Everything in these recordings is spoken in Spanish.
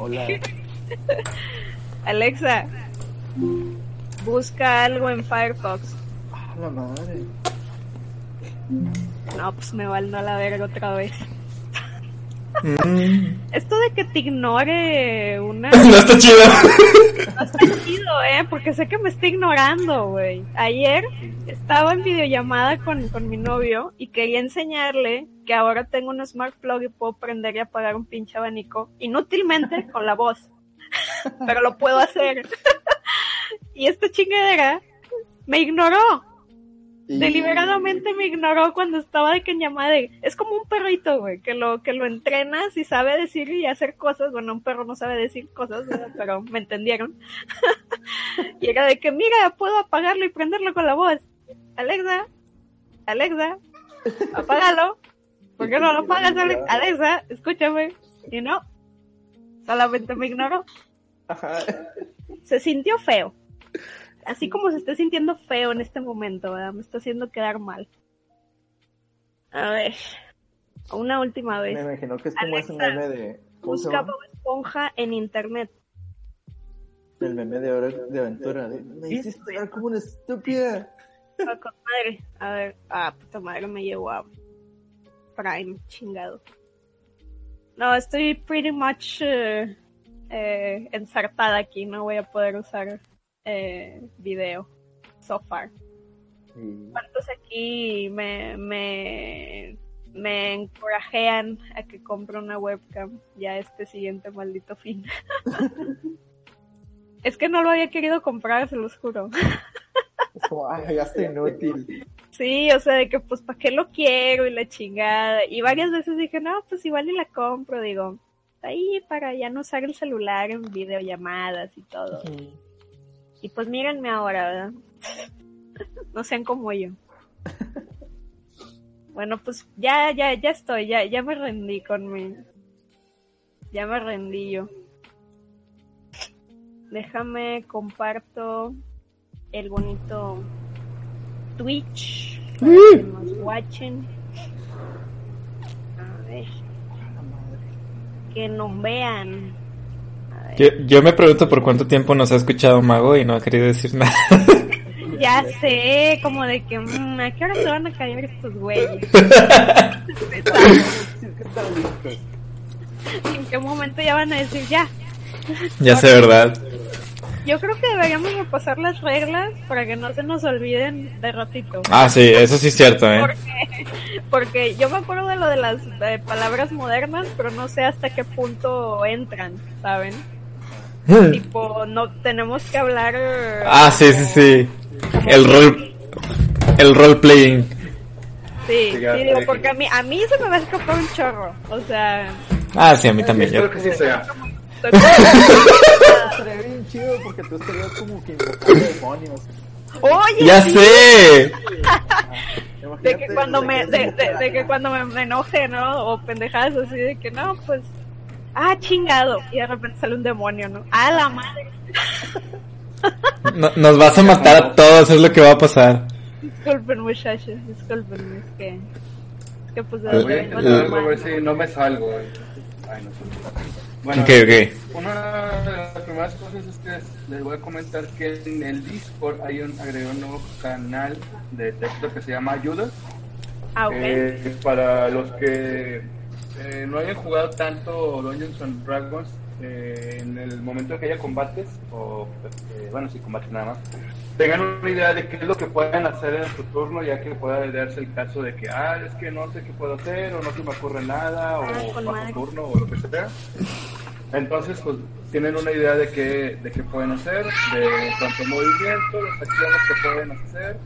Hola. Alexa, busca algo en Firefox. Ah, la madre. No, pues me valió a la verga otra vez. Esto de que te ignore una... no está chido. No está chido, ¿eh? Porque sé que me está ignorando, güey. Ayer estaba en videollamada con, con mi novio y quería enseñarle que ahora tengo un smart plug y puedo prender y apagar un pinche abanico inútilmente con la voz. Pero lo puedo hacer. y esta chingadera me ignoró. Y- Deliberadamente me ignoró cuando estaba de que llamada de... Es como un perrito, güey, que lo, que lo entrenas y sabe decir y hacer cosas. Bueno, un perro no sabe decir cosas, ¿verdad? pero me entendieron. y era de que, mira, puedo apagarlo y prenderlo con la voz. Alexa, Alexa, apágalo. ¿Por qué no lo apagas, Ale- Alexa? Escúchame. Y no, solamente me ignoró. Ajá. Se sintió feo. Así como se está sintiendo feo en este momento, ¿verdad? Me está haciendo quedar mal. A ver. Una última Me vez. imagino que es como ese Alexa, meme de. ¿Cómo se Busca? Bob Esponja en internet. El meme de hora de aventura. de, Me hiciste como una estúpida. Con madre. A ver. Ah, puta madre, me llevó a Prime, chingado. No, estoy pretty much eh, eh, ensartada aquí. No voy a poder usar eh, video. So far. ¿Cuántos aquí me, me, me encorajean a que compre una webcam ya este siguiente maldito fin? es que no lo había querido comprar, se los juro. ya está inútil. Sí, o sea, de que pues, ¿para qué lo quiero? Y la chingada. Y varias veces dije, no, pues igual y la compro, digo. Ahí para ya no usar el celular en videollamadas y todo. Y pues mírenme ahora, ¿verdad? no sean como yo. Bueno, pues ya, ya, ya estoy, ya, ya me rendí con mi. Ya me rendí yo. Déjame comparto el bonito Twitch para que nos watchen. A ver, que nos vean. Yo, yo me pregunto por cuánto tiempo nos ha escuchado Mago y no ha querido decir nada. Ya sé, como de que, mm, ¿a qué hora se van a caer estos güeyes? ¿En qué momento ya van a decir ya? ya sé, ¿verdad? Yo creo que deberíamos repasar las reglas para que no se nos olviden de ratito. Ah, sí, eso sí es cierto, ¿eh? Porque, porque yo me acuerdo de lo de las eh, palabras modernas, pero no sé hasta qué punto entran, ¿saben? Tipo, no tenemos que hablar. Ah, sí, sí, sí. El rol... El role playing. Sí, Sí, digo, porque a mí, a mí se me va a escapar un chorro. O sea, Ah, sí, a mí también. Espero Yo... que sí sea. como- Estaría bien chido porque tú estarías como que invocando demonios. Oye, ¡Ya sí, sé! de que cuando me, de, de- de que cuando me, me enoje, ¿no? O pendejadas así de que no, pues, ah, chingado. Y de repente sale un demonio, ¿no? A la madre. No- nos vas a matar a todos, es lo que va a pasar. Disculpen, muchachos, disculpen, es que, es que pues de Voy a a ver si no me salgo. Ay, no sé. Bueno, Ok, ok. una de las primeras cosas es que les voy a comentar que en el Discord hay un agregado un nuevo canal de texto que se llama Ayuda. Ah, ok. Eh, para los que eh, no hayan jugado tanto Dungeons and Dragons, eh, en el momento que haya combates, o eh, bueno, si combates nada más, tengan una idea de qué es lo que pueden hacer en su turno, ya que pueda darse el caso de que, ah, es que no sé qué puedo hacer, o no se me ocurre nada, Ah, o paso madre. turno, o lo que sea. Entonces, pues tienen una idea de qué, de qué pueden hacer, de cuánto movimiento, las acciones que pueden hacer,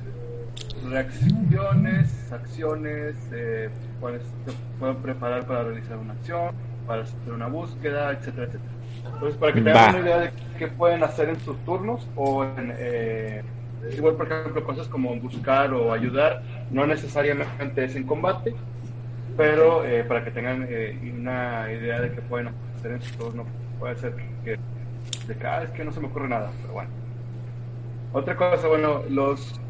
reacciones, acciones, eh, cuáles se pueden preparar para realizar una acción, para hacer una búsqueda, etcétera, etcétera. Entonces, para que Va. tengan una idea de qué pueden hacer en sus turnos o en, eh, igual, por ejemplo, cosas como buscar o ayudar, no necesariamente es en combate, pero eh, para que tengan eh, una idea de qué pueden hacer en su turno, puede ser que, de que, ah, es que no se me ocurre nada, pero bueno. Otra cosa, bueno, los,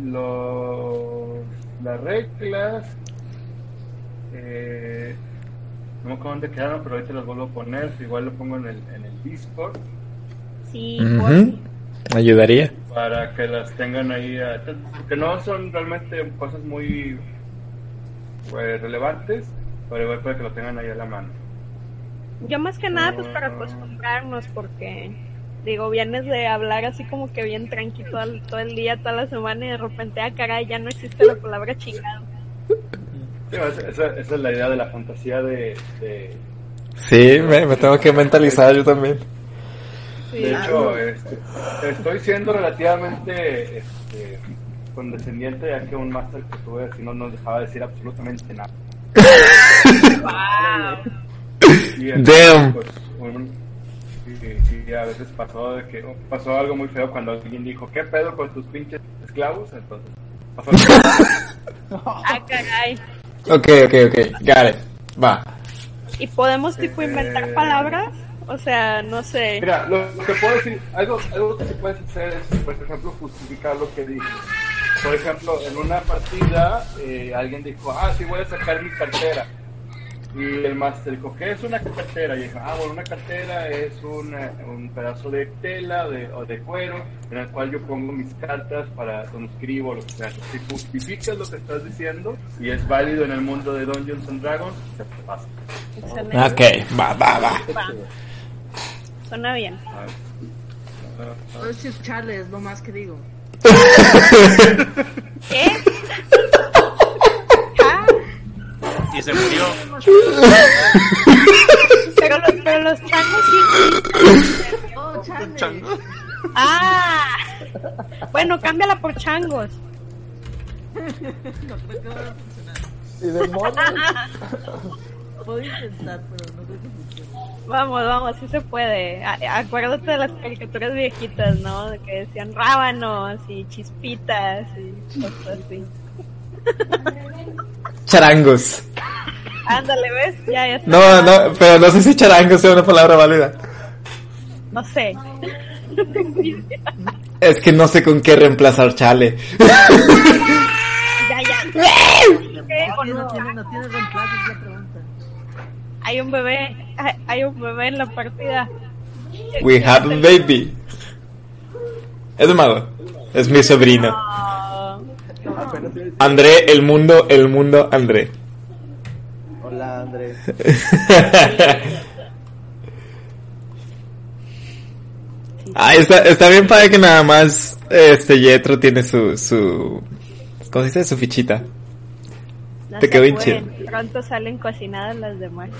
los las reglas, eh, No me acuerdo dónde quedaron, pero ahorita los vuelvo a poner. Igual lo pongo en el, en el Discord Sí, Ujú. Ayudaría. para que las tengan ahí. Porque no son realmente cosas muy eh, relevantes, pero igual para que lo tengan ahí a la mano. yo más que nada pues para acostumbrarnos porque digo, vienes de hablar así como que bien tranqui todo el, todo el día, toda la semana y de repente, ah caray, ya no existe la palabra chingado. Esa, esa- es la idea de la fantasía de- de, Sí, me, me tengo que mentalizar yo también. De hecho, este, estoy siendo relativamente este, condescendiente ya que un máster que tuve así no nos dejaba decir absolutamente nada. Y Damn. pues, un- sí, sí, a veces pasó de que pasó algo muy feo cuando alguien dijo, ¿qué pedo con tus pinches esclavos? Entonces, pasó Ah, caray. Ok, ok, ok. Got it. Va. ¿Y podemos tipo inventar Eh. palabras? O sea, no sé. Mira, lo que puedo decir, algo, algo que se puede hacer es, por ejemplo, justificar lo que dije. Por ejemplo, en una partida, eh, alguien dijo, ah, sí, voy a sacar mi cartera. Y el máster dijo, ¿qué es una cartera? Y dijo, ah, bueno, una cartera es un, eh, un pedazo de tela de, o de cuero en el cual yo pongo mis cartas para donde escribo, lo que sea. Si justificas lo que estás diciendo y es válido en el mundo de Dungeons and Dragons, se te pasa. Excelente. Ok, va, va, va. Va. Suena bien. No es chale, es lo más que digo. ¿Qué? Y se murió. pero, los, pero los changos sí. Oh. Ah. Bueno, cámbiala por changos. No creo que vaya a funcionar. Y demonios. Puedo intentar, pero no creo que funcione. Vamos, vamos, sí se puede. A- acuérdate de las caricaturas viejitas, ¿no? De que decían rábanos y chispitas y cosas así. Charangos. Ándale, ¿ves? Ya, ya está. No, no, pero no sé si charangos sea una palabra válida. No sé. Es que no sé con qué reemplazar chale. Ya, ya. ¿Qué? No ¿O tiene, no? no tiene, no tiene reemplazo, es la pregunta. Hay un bebé. Hay, hay un bebé en la partida. We have a baby. Es mago. Es mi sobrino. No. Apenas iba a decir, André, el mundo, el mundo, André. Hola, Andrés. ah, está, está bien para que nada más este Yetro tiene su, su, ¿cómo se dice? Su fichita. No Te quedó bien apuren, Pronto salen cocinadas las demás.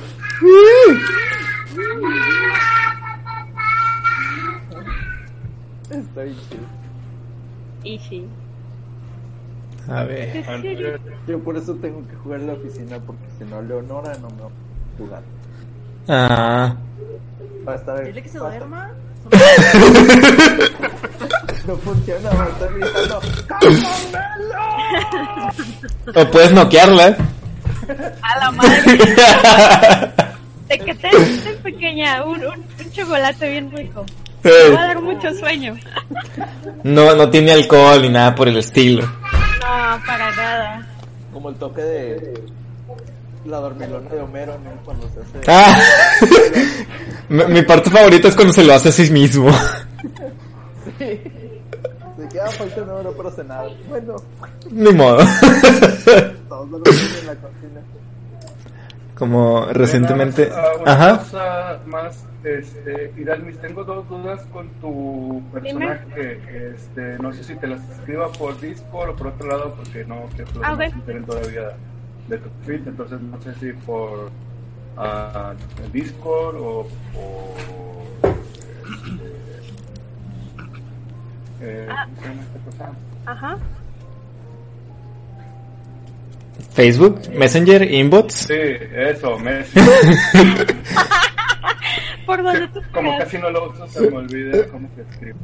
Estoy chido. Y sí. A ver. Yo por eso tengo que jugar en la oficina, porque si no, Leonora no me va a jugar. Ah. Va a estar Dile que se duerma. No funciona, va a estar gritando. O puedes noquearla. A la madre. Te que te te pequeña. Un, un, un chocolate bien rico. Me va a dar mucho sueño. No, no tiene alcohol ni nada por el estilo. No, para nada. Como el toque de la dormilona de Homero, ¿no? Cuando se hace. Ah. mi, mi parte favorita es cuando se lo hace a sí mismo. Se queda falta una hora para cenar. Bueno, Ni modo. todos lo hacen en la cocina. Como recientemente. Ah, una Ajá. cosa más, este, Iralmis, tengo dos dudas con tu personaje. Este, no sé si te las escriba por Discord o por otro lado, porque no quiero Ah, ok. demás se enteren todavía de tu feed. Entonces, no sé si por ah, el Discord o por. Este, eh, Ah. ¿Cómo se llama esta cosa? Ajá. Facebook, Messenger, Inbox. Sí, eso, me. Por donde tú Como quieras. casi no lo uso, se me olvida cómo se escribe.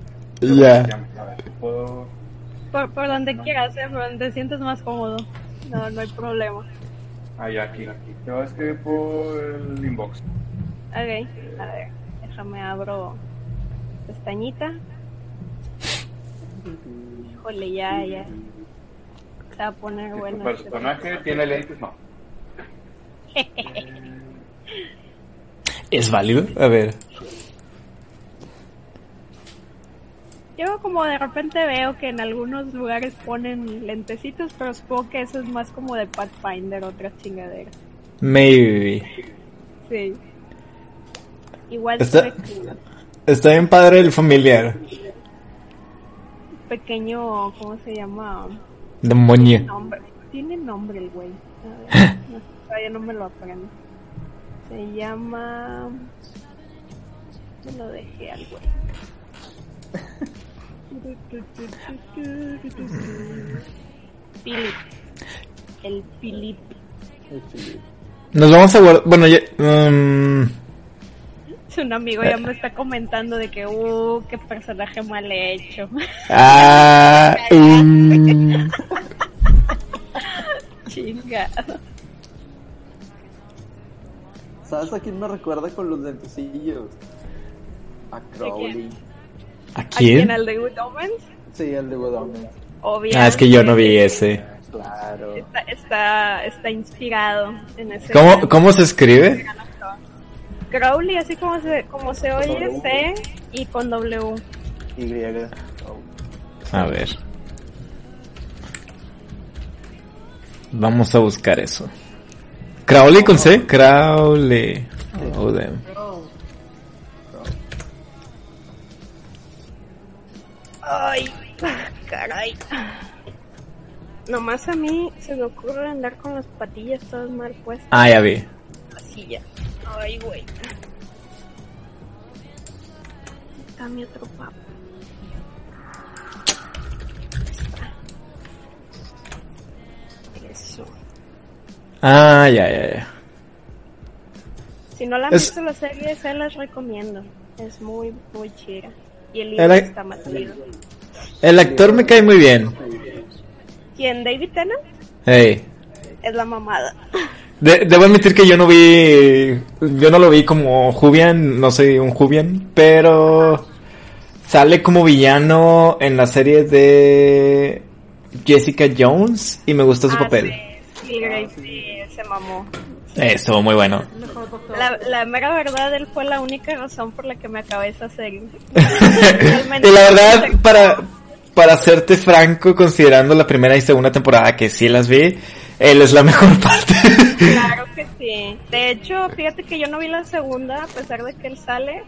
Ya. A ver, puedo. Por, por donde quieras, eh, por donde te sientes más cómodo. No, no hay problema. Ah, ya, aquí, aquí. Te voy a escribir por el inbox. Ok, a ver, déjame abro pestañita. Híjole, ya, ya. Se va a poner Si bueno. este. personaje tiene lentes, no. ¿Es válido? A ver. Yo como de repente veo que en algunos lugares ponen lentecitos, pero supongo que eso es más como de Pathfinder, otras chingaderas. Maybe. Sí. Igual Está-. Está bien padre el familiar. pequeño, ¿cómo se llama? Demonio. Nombre. Tiene nombre el güey. No, todavía no me lo aprendo. Se llama... Me lo dejé al güey. Philip. El Philip. Nos vamos a guardar. Bueno, ya. mm, Un amigo ya me está comentando de que, uh, qué personaje mal hecho. ah. mm, Chingado. ¿Sabes a quién me recuerda con los lentecillos? A Crowley. ¿A ¿A quién? quién? ¿Al de Good Omens? Sí, el de Good Omens. Obviamente. Ah, es que yo no vi ese. Claro. Está, está, está inspirado en ese. ¿Cómo, cómo se escribe? Crowley, así como se, como se oye, W. C y con W. Y. A ver. Vamos a buscar eso. Crowley con C. Crowley. Oh, damn. Ay, caray. Nomás a mí se me ocurre andar con las patillas todas mal puestas. Ah, ya vi. Ay, güey. Está mi otro papá. Eso. Ah, ya, ya, ya. Si no la han Es- visto la serie, se las recomiendo. Es muy, muy chida. Y el libro está más chido. El actor me cae muy bien. ¿Quién? ¿David Tennant? Hey. Es la mamada. De- debo admitir que yo no vi. Yo no lo vi como Jubian, no soy un Jubian, pero. Sale como villano en la serie de Jessica Jones y me gustó su Ah, papel. Sí, sí, Grey, sí, se mamó. Estuvo muy bueno. La, la mera verdad, él fue la única razón por la que me acabé esa serie. y la verdad, para, para serte franco, considerando la primera y segunda temporada que sí las vi, él es la mejor parte. Claro que sí. De hecho, fíjate que yo no vi la segunda, a pesar de que él sale.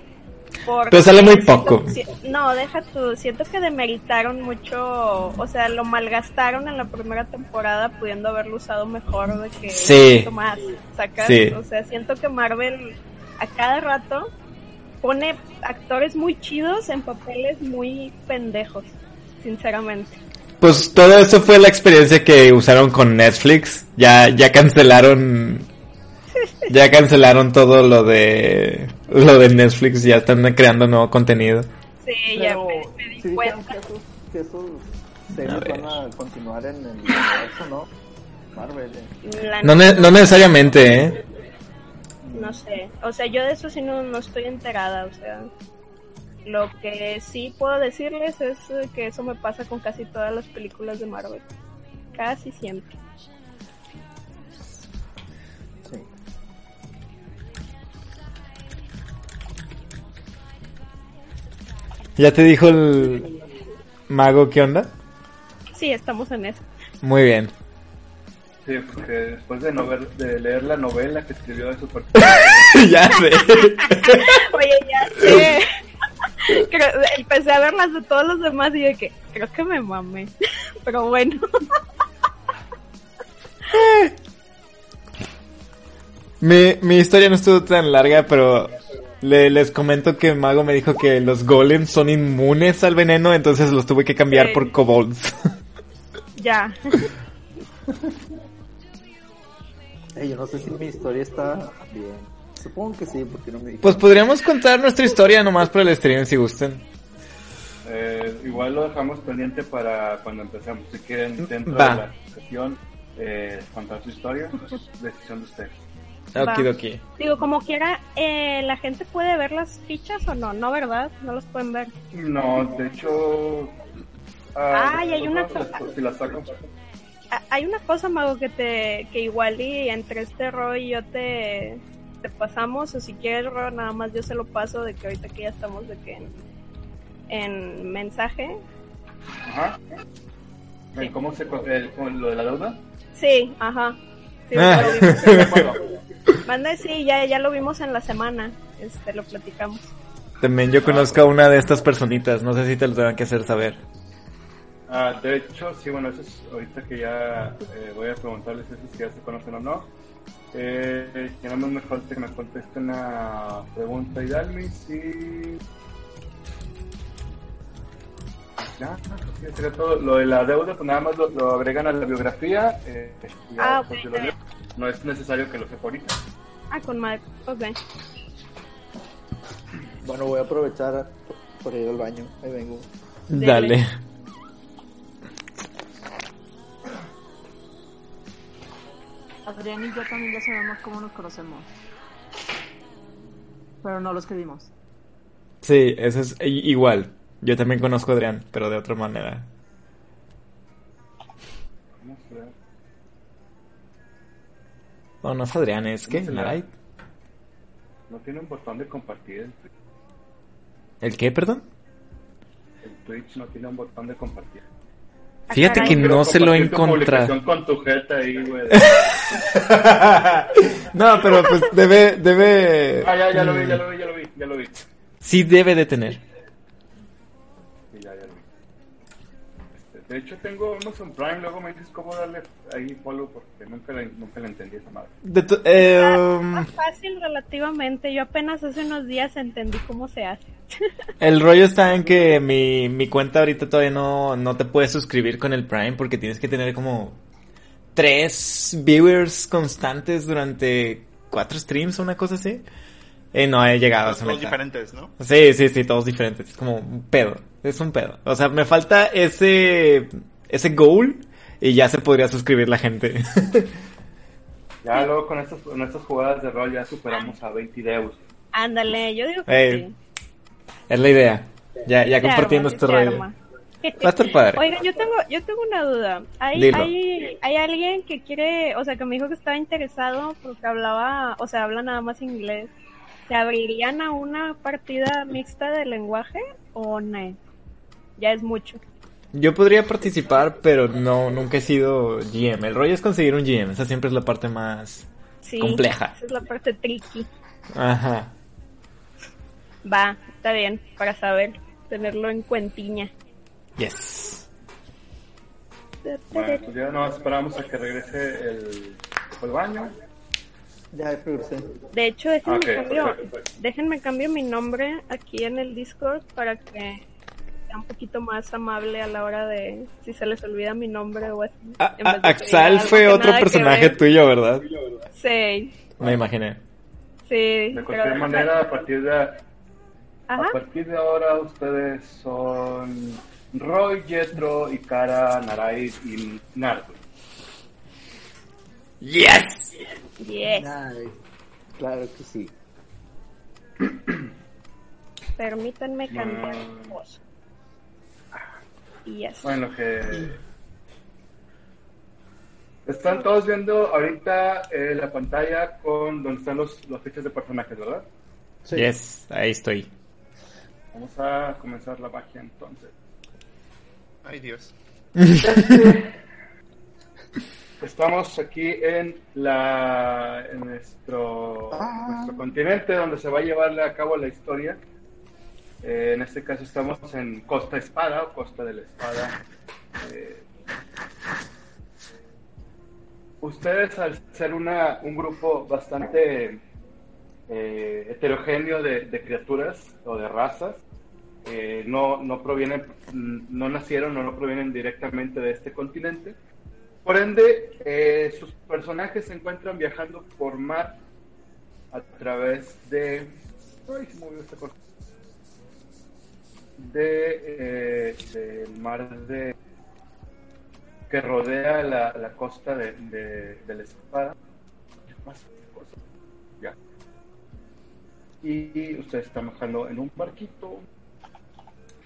Pero sale muy poco. no, deja tú. Siento que demeritaron mucho. O sea, lo malgastaron en la primera temporada, pudiendo haberlo usado mejor de que Sí. más. ¿Sacas? Sí. O sea, siento que Marvel a cada rato pone actores muy chidos en papeles muy pendejos. Sinceramente. Pues todo eso fue la experiencia que usaron con Netflix. Ya, ya cancelaron. Ya cancelaron todo lo de lo de Netflix, ya están creando nuevo contenido. Sí, ya Pero me, me di sí dijeron cuenta. que esos, que esos series van a continuar en el universo, ¿no? Marvel. eh. No, ne- no necesariamente, ¿eh? No sé, o sea, yo de eso sí no, no estoy enterada, o sea, lo que sí puedo decirles es eh, que eso me pasa con casi todas las películas de Marvel, casi siempre. Sí. ¿Ya te dijo el mago qué onda? Sí, estamos en eso. Muy bien. Sí, porque después de, no ver- de leer la novela que escribió de Super ya sé. Oye, ya sé. Creo- empecé a ver las de todos los demás y de que creo que me mamé, pero bueno. Mi, mi historia no estuvo tan larga, pero le- les comento que Mago me dijo que los golems son inmunes al veneno, entonces los tuve que cambiar Sí. por kobolds. ya. Yo no sé si mi historia está bien. Supongo que sí, porque no me dijeron. pues podríamos contar nuestra historia nomás por el stream si gustan. Eh, igual lo dejamos pendiente para cuando empecemos. Si quieren, dentro Va. de la sesión, eh, contar su historia, decisión de ustedes. Va. Okidoki. Digo, como quiera, eh, la gente puede ver las fichas o no, ¿no, verdad? No los pueden ver. No, de hecho. Ah, y hay una cosa- Si saco. Ah, Hay una cosa, Mago, que te que igual y entre este y yo te te pasamos, o si quieres, Ro, nada más yo se lo paso de que ahorita que ya estamos de que en, en mensaje. Ajá. Sí. ¿Cómo se el- con lo de la deuda? Sí, ajá. Sí, Ah. Manda, sí, ya, ya lo vimos en la semana. Este, lo platicamos. También yo conozco a una de estas personitas, no sé si te lo tengan que hacer saber. Ah, de hecho, sí, bueno, eso es ahorita que ya eh, voy a preguntarles eso si ya se conocen o no. Eh, falta que me contesten una pregunta y Dalmi si... Ya, sí, ya sería todo. Lo de la deuda, pues nada más lo, lo agregan a la biografía. Eh, Ah, después ok, yo lo está leo. No es necesario que lo sepa ahorita. Ah, con madre. Ok. Bueno, voy a aprovechar por ir al baño. Ahí vengo. Dale. Adrián y yo también ya sabemos cómo nos conocemos. Pero no lo escribimos. Sí, eso es i- igual. Yo también conozco a Adrián, pero de otra manera. Vamos a ver. No, no es Adrián, es que. Naray. No tiene un botón de compartir. El, ¿El qué, perdón? el Twitch no tiene un botón de compartir. Ah, Fíjate que no se lo publicación con tu jeta ahí, güey. no, pero pues debe, debe... Ah, ya, ya lo vi, ya lo vi, ya lo vi, ya lo vi. Sí debe de tener. Sí, ya, ya lo vi. Este, de hecho, tengo Amazon Prime, luego me dices cómo darle ahí follow porque nunca le, nunca le entendí esa madre. De tu- eh, um, Más fácil relativamente. Yo apenas hace unos días entendí cómo se hace. el rollo está en que mi, mi cuenta ahorita todavía no, no te puedes suscribir con el Prime porque tienes que tener como tres viewers constantes durante cuatro streams o una cosa así. Y no he llegado a esa Todos meta. diferentes, ¿no? Sí, sí, sí, todos diferentes. Es como un pedo. Es un pedo. O sea, me falta ese, ese goal y ya se podría suscribir la gente. Ya luego con estas, con estas jugadas de rol ya superamos a 20 deus. Ándale, yo digo que Ey, sí. es la idea. Ya, ya Se compartiendo arma, este rollo. Va a estar padre. Oiga, yo tengo, yo tengo una duda. Hay, Dilo. hay, hay alguien que quiere, o sea, que me dijo que estaba interesado porque hablaba, o sea, habla nada más inglés. ¿Se abrirían a una partida mixta de lenguaje o no? Ya es mucho. Yo podría participar, pero no, nunca he sido GM. El rollo es conseguir un GM. Esa siempre es la parte más Sí. compleja. Esa es la parte tricky. Ajá. Va, está bien, para saber, tenerlo en cuentiña. Yes. Bueno, pues ya no esperamos a que regrese el, el baño. Ya. De hecho, déjenme, Ok, cambio, perfecto. déjenme cambio mi nombre aquí en el Discord para que sea un poquito más amable a la hora de si se les olvida mi nombre o así. A- en a- vez de que diga Axal fue que otro personaje ver. tuyo, ¿verdad? Sí, Me imaginé. sí. De pero- cualquier manera, a partir de, Ajá. a partir de ahora ustedes son Roy, Jetro, Ikara, Narai y Nardo. Yes. Yes. Nice. Claro que sí. Permítanme cambiar Mm. voz. Y yes. Bueno, que están todos viendo ahorita eh, la pantalla con donde están los, los fichas de personajes, ¿verdad? Sí. Yes. Ahí estoy. Vamos a comenzar la magia entonces. Ay, Dios. Estamos aquí en la en nuestro, Ah. nuestro continente donde se va a llevar a cabo la historia. Eh, en este caso estamos en Costa Espada o Costa de la Espada. Eh, ustedes al ser una, un grupo bastante eh, heterogéneo de, de criaturas o de razas, eh, no, no provienen, no nacieron o no provienen directamente de este continente. Por ende, eh, sus personajes se encuentran viajando por mar a través de... Ay, se movió esta cosa. De, eh, del mar de que rodea la, costa de, de, la espada. Ya. Y ustedes están viajando en un barquito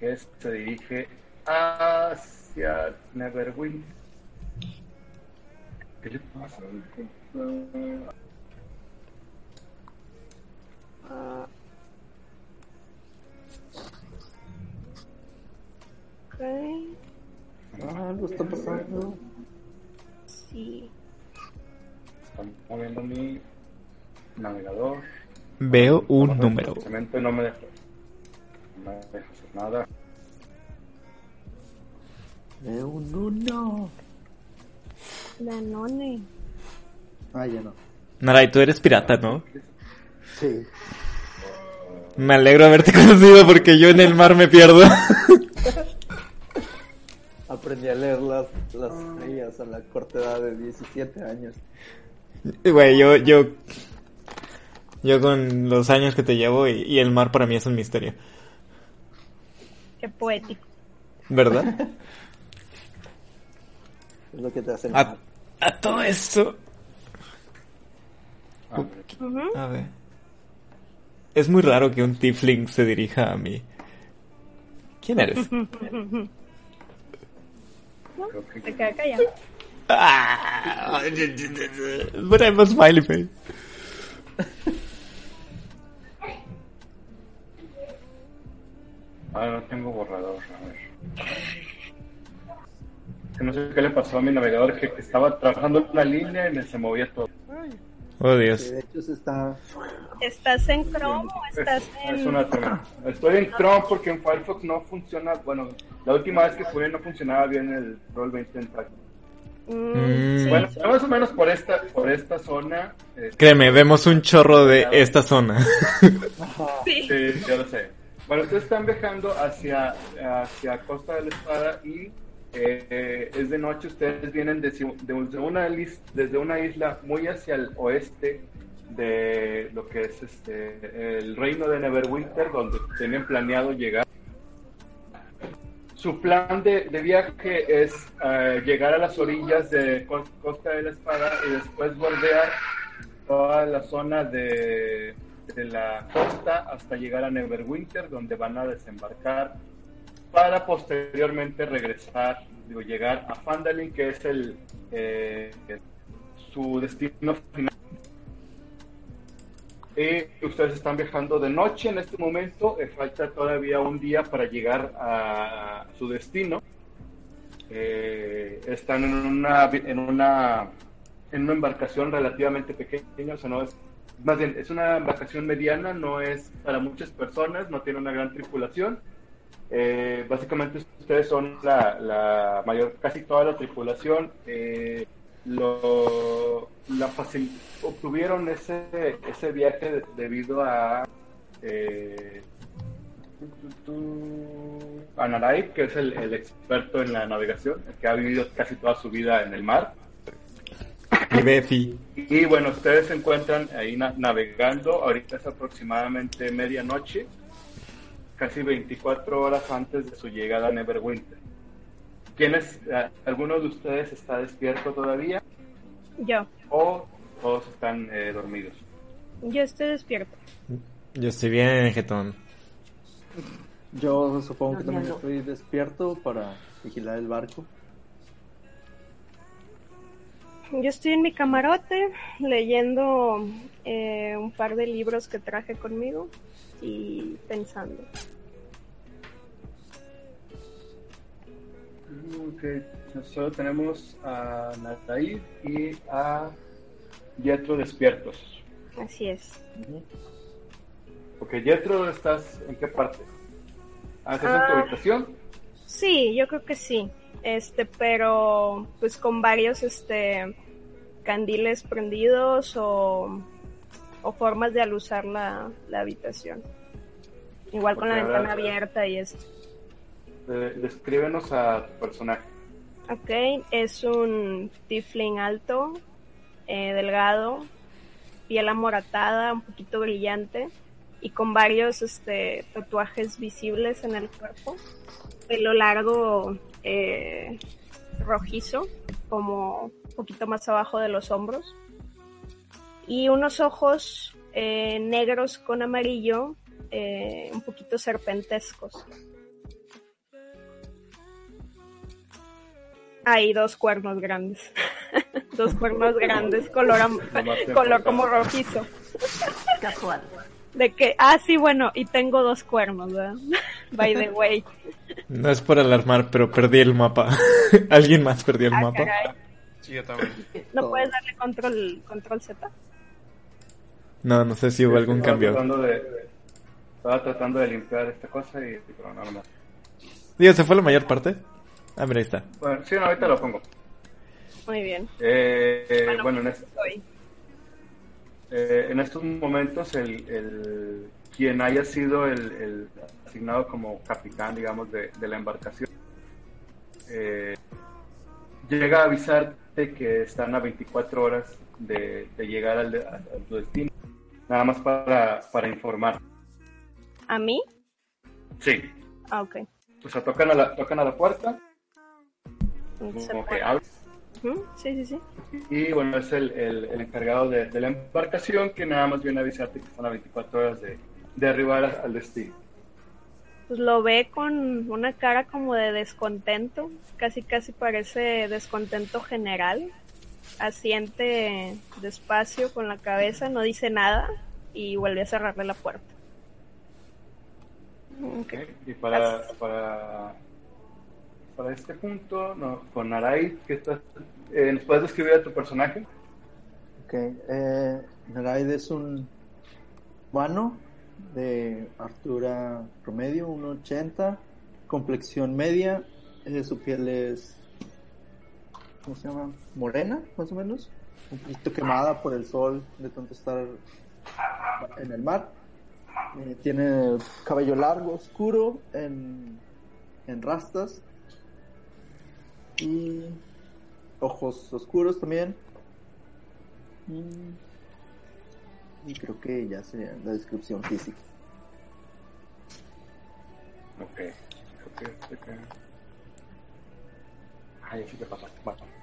que se dirige hacia Neverwinter. ¿Qué le pasa? Ah. Ok, Ah, algo está pasando. sí. Está moviendo mi navegador. Veo un número. Cemento no me deja. No me deja hacer nada. Veo un uno. Danone. Ah, ya no. Naray, tú eres pirata, ¿no? Sí. Me alegro de haberte conocido porque yo en el mar me pierdo. Aprendí a leer las, las estrellas a la corta edad de 17 años. Güey, yo, yo, yo con los años que te llevo y, y el mar para mí es un misterio. Qué poético. ¿Verdad? Es lo que te hace A, a todo esto. A ver, Ujú. A ver. Es muy raro que un tiefling se dirija a mí. ¿Quién eres? No, te queda callado. Ah, but I'm a smiley face. Ah, no tengo borrador. A ver. Que no sé qué le pasó a mi navegador, que, que estaba trabajando en una línea y me se movía todo. Oh, Dios. de hecho se está... ¿Estás en Chrome o Es, estás es en...? una tremenda. Estoy en Chrome porque en Firefox no funciona. Bueno, la última vez que jugué no funcionaba bien el Roll 20 en Track. Mm, Mm. sí. Bueno, más o menos por esta, por esta zona. eh, Créeme, vemos un chorro de esta zona. Sí. Sí, ya lo sé. Bueno, ustedes están viajando hacia, hacia Costa de la Espada y eh, es de noche. Ustedes vienen desde, desde una, desde una isla muy hacia el oeste de lo que es este el reino de Neverwinter, donde tienen planeado llegar. Su plan de, viaje es eh, llegar a las orillas de Cos- Costa de la Espada y después bordear toda la zona de la costa hasta llegar a Neverwinter, donde van a desembarcar para posteriormente regresar, digo, llegar a Fandalin, que es el eh, su destino final. Y ustedes están viajando de noche en este momento, eh, falta todavía un día para llegar a su destino. Eh, están en una, en una en una embarcación relativamente pequeña, o sea, no es más bien es una embarcación mediana, no es para muchas personas, no tiene una gran tripulación. Eh, básicamente ustedes son la, la mayor, casi toda la tripulación. eh, lo, la facil- obtuvieron ese, ese viaje de- debido a eh, a que es el, el experto en la navegación, el que ha vivido casi toda su vida en el mar. Y Befi. Y bueno, ustedes se encuentran ahí na- navegando, ahorita es aproximadamente medianoche, casi 24 horas antes de su llegada a Neverwinter. ¿Quiénes, eh, alguno de ustedes está despierto todavía Yo. o todos están eh, dormidos? Yo estoy despierto. Yo estoy bien, jetón. Yo supongo que también estoy despierto para vigilar el barco. Yo estoy en mi camarote leyendo eh, un par de libros que traje conmigo y pensando. Ok, solo tenemos a Nataid y a Yetro despiertos. Así es. Ok, Yetro, ¿estás en qué parte? Ah, ¿Estás en tu Ah. habitación? Sí, yo creo que sí. Este, pero pues con varios este candiles prendidos o, o formas de alusar la, la habitación. Igual con la ventana abierta y esto. Eh, descríbenos a tu personaje. Ok, es un tiefling alto, eh, delgado, piel amoratada, un poquito brillante y con varios este, tatuajes visibles en el cuerpo. Pelo largo, eh, rojizo, como un poquito más abajo de los hombros. Y unos ojos eh, negros con amarillo, eh, un poquito serpentescos. Hay dos cuernos grandes. dos cuernos grandes, color, color como rojizo. Casual. De que, ah, sí, bueno, y tengo dos cuernos, ¿verdad? By the way. No es por alarmar, pero perdí el mapa. ¿Alguien más perdió el Ah, mapa? caray. Sí, yo también. ¿No puedes darle control, control Z? No, no sé si hubo algún Estaba cambio. Tratando de, estaba tratando de limpiar esta cosa y pero no, no. Digo, ¿se fue la mayor parte? Ah, mira, ahí está. Bueno, sí, no, ahorita lo pongo. Muy bien. Eh, eh, Bueno, bueno, en, es- Estoy. eh, en estos momentos el, el- quien haya sido el, el asignado como capitán, digamos, de, de la embarcación, eh, llega a avisarte que están a 24 horas de, de llegar al, de- a, a tu destino. Nada más para, para informar. ¿A mí? Sí. Ah, ok. O sea, tocan a la, tocan a la puerta, Se como que Ujú, Sí, sí, sí. y bueno, es el, el- el encargado de, de la embarcación que nada más viene a avisarte que están a 24 horas de, de arribar a- al destino. Pues lo ve con una cara como de descontento. Casi, casi parece descontento general. Asiente despacio con la cabeza, no dice nada y vuelve a cerrarle la puerta. Ok. ¿ok? Y para, para, para este punto, no, con Arai, ¿qué estás, eh, ¿nos puedes describir a tu personaje? Ok, eh, Naraide es un humano de altura promedio, 1,80, complexión media, eh, su piel es, ¿cómo se llama? Morena, más o menos, un poquito quemada por el sol de tanto estar en el mar. Eh, tiene cabello largo, oscuro, en, en rastas y ojos oscuros también. Y creo que ya sería la descripción física. Ok. ok, ok. Ay, así te pasa. Bueno.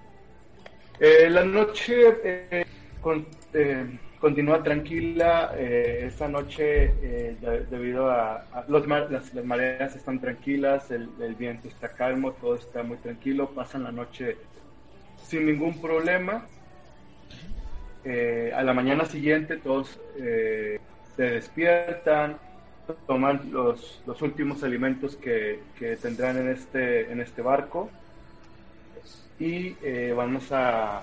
Eh, la noche eh, con- eh, continúa tranquila. eh, esta noche, eh, de- debido a, los mar- las, mareas están tranquilas, el, el viento está calmo, todo está muy tranquilo. Pasan la noche sin ningún problema. Eh, a la mañana siguiente todos eh, se despiertan, toman los, los últimos alimentos que, que tendrán en este, en este barco y eh, vamos a,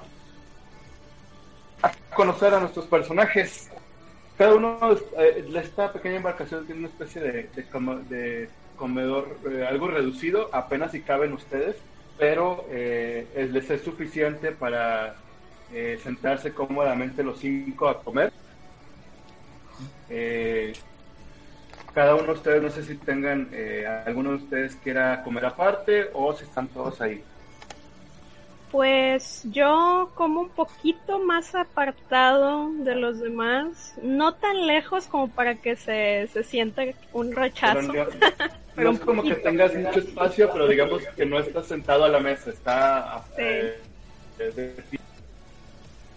conocer a nuestros personajes. Cada uno, eh, esta pequeña embarcación tiene una especie de, comedor eh, algo reducido, apenas si caben ustedes, pero eh, es- les es suficiente para sentarse cómodamente los cinco a comer. Cada uno de ustedes, no sé si tengan, alguno de ustedes quiera comer aparte o si están todos ahí. Pues yo como un poquito más apartado de los demás, no tan lejos como para que se, se sienta un Pero rechazo. no Pero es como que tengas mucho espacio, pero digamos que no estás sentado a la mesa, está Sí. eh, de- de pie.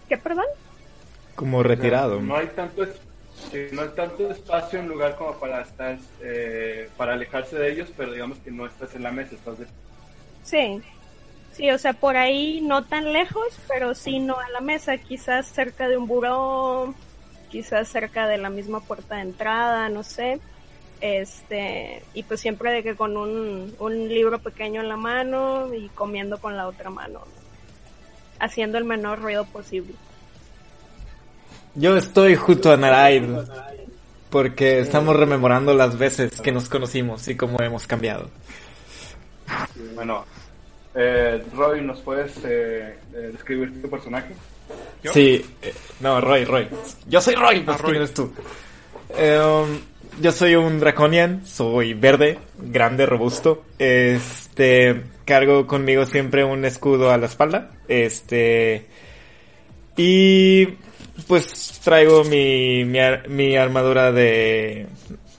¿Qué, perdón? Como retirado. No hay tanto no hay tanto espacio en lugar como para estar eh, para alejarse de ellos, pero digamos que no estás en la mesa, estás de Sí. Sí, o sea, por ahí no tan lejos, pero sí no a la mesa, quizás cerca de un buró, quizás cerca de la misma puerta de entrada, no sé. Este, y pues siempre de que con un, un libro pequeño en la mano y comiendo con la otra mano, ¿no? haciendo el menor ruido posible. Yo estoy junto a Naraid porque estamos rememorando las veces que nos conocimos y cómo hemos cambiado. Bueno, eh, Roy, ¿nos puedes eh, eh, describir tu personaje? ¿Yo? Sí, eh, no, Roy, Roy. Yo soy Roy, pues Ah, ¿quién Roy. eres tú? Eh, um, yo soy un draconian, soy verde, grande, robusto. Este, cargo conmigo siempre un escudo a la espalda. Este, y pues traigo mi, mi, ar- mi armadura de,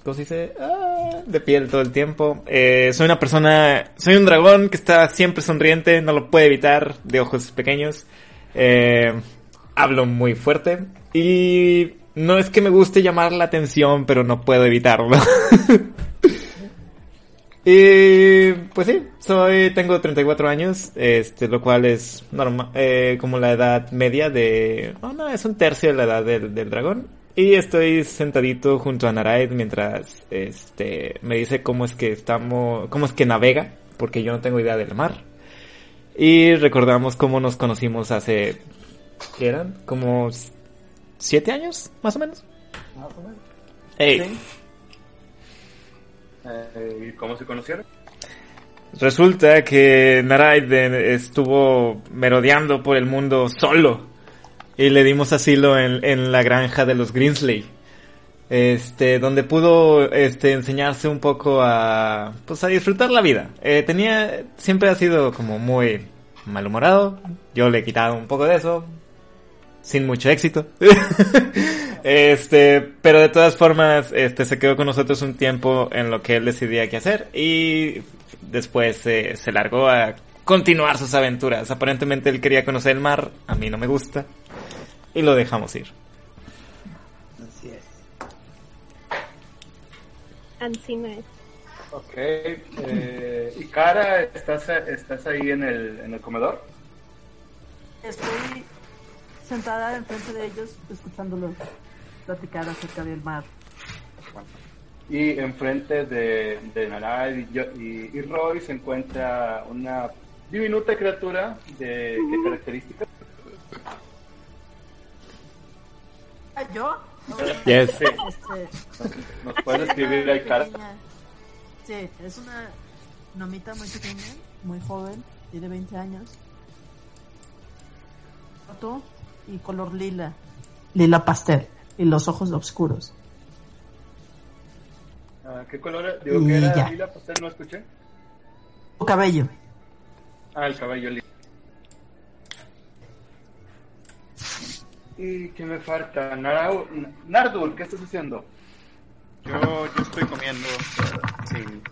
¿cómo se dice? Ah, de piel todo el tiempo. Eh, soy una persona, soy un dragón que está siempre sonriente, no lo puede evitar, de ojos pequeños. Eh, hablo muy fuerte y no es que me guste llamar la atención, pero no puedo evitarlo. y pues sí, soy tengo 34 años, este lo cual es normal como la edad media de no, no, es un tercio de la edad del, del dragón. Y estoy sentadito junto a Naraid mientras este me dice cómo es que estamos, cómo es que navega, porque yo no tengo idea del mar. Y recordamos cómo nos conocimos hace ¿qué eran? Como siete años, más o menos. Más o menos. Ey, Sí. Eh, ¿Y cómo se conocieron? Resulta que Naraid eh, estuvo merodeando por el mundo solo y le dimos asilo en, en la granja de los Greensley. Este, donde pudo este enseñarse un poco a pues a disfrutar la vida. Eh, tenía siempre ha sido como muy malhumorado. Yo le he quitado un poco de eso sin mucho éxito. este, pero de todas formas, este se quedó con nosotros un tiempo en lo que él decidía qué hacer y después se largó a continuar sus aventuras. Aparentemente él quería conocer el mar, a mí no me gusta y lo dejamos ir. Así es. Ancina es. Ok. Eh, y Cara, ¿estás, ¿estás ahí en el, en el comedor? Estoy sentada enfrente de ellos, escuchándolos platicar acerca del mar. Y enfrente de, de Naray y, yo- y- y Roy se encuentra una diminuta criatura de qué características. ¿Yo? Yes. Sí. Este, ¿Nos puedes es describir una ahí, Cara? Sí, es una nomita muy pequeña, muy joven, tiene 20 años. Foto y color lila. Lila pastel. Y los ojos oscuros. Ah, ¿Qué color era? Digo Y que era ya. lila pastel, no escuché. Su cabello. Ah, el cabello lila. ¿Y qué me falta? Narau, Nardur, ¿qué estás haciendo? Yo, yo estoy comiendo sin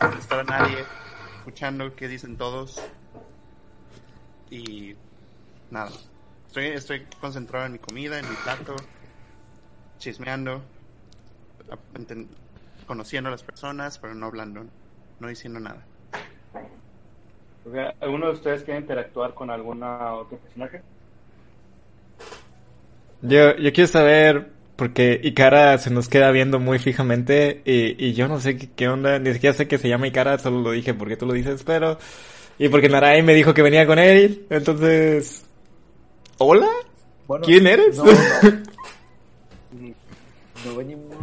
molestar a nadie, escuchando qué dicen todos. Y nada. Estoy, estoy concentrado en mi comida, en mi plato, chismeando, conociendo a las personas, pero no hablando, no diciendo nada. ¿Alguno de ustedes quiere interactuar con alguna otro personaje? Yo, yo quiero saber, porque Ikara se nos queda viendo muy fijamente y, y yo no sé qué, qué onda, ni siquiera sé que se llama Ikara, solo lo dije porque tú lo dices, pero... Y porque Narai me dijo que venía con él, entonces... ¿Hola? Bueno, ¿Quién eres? No, no. No venimos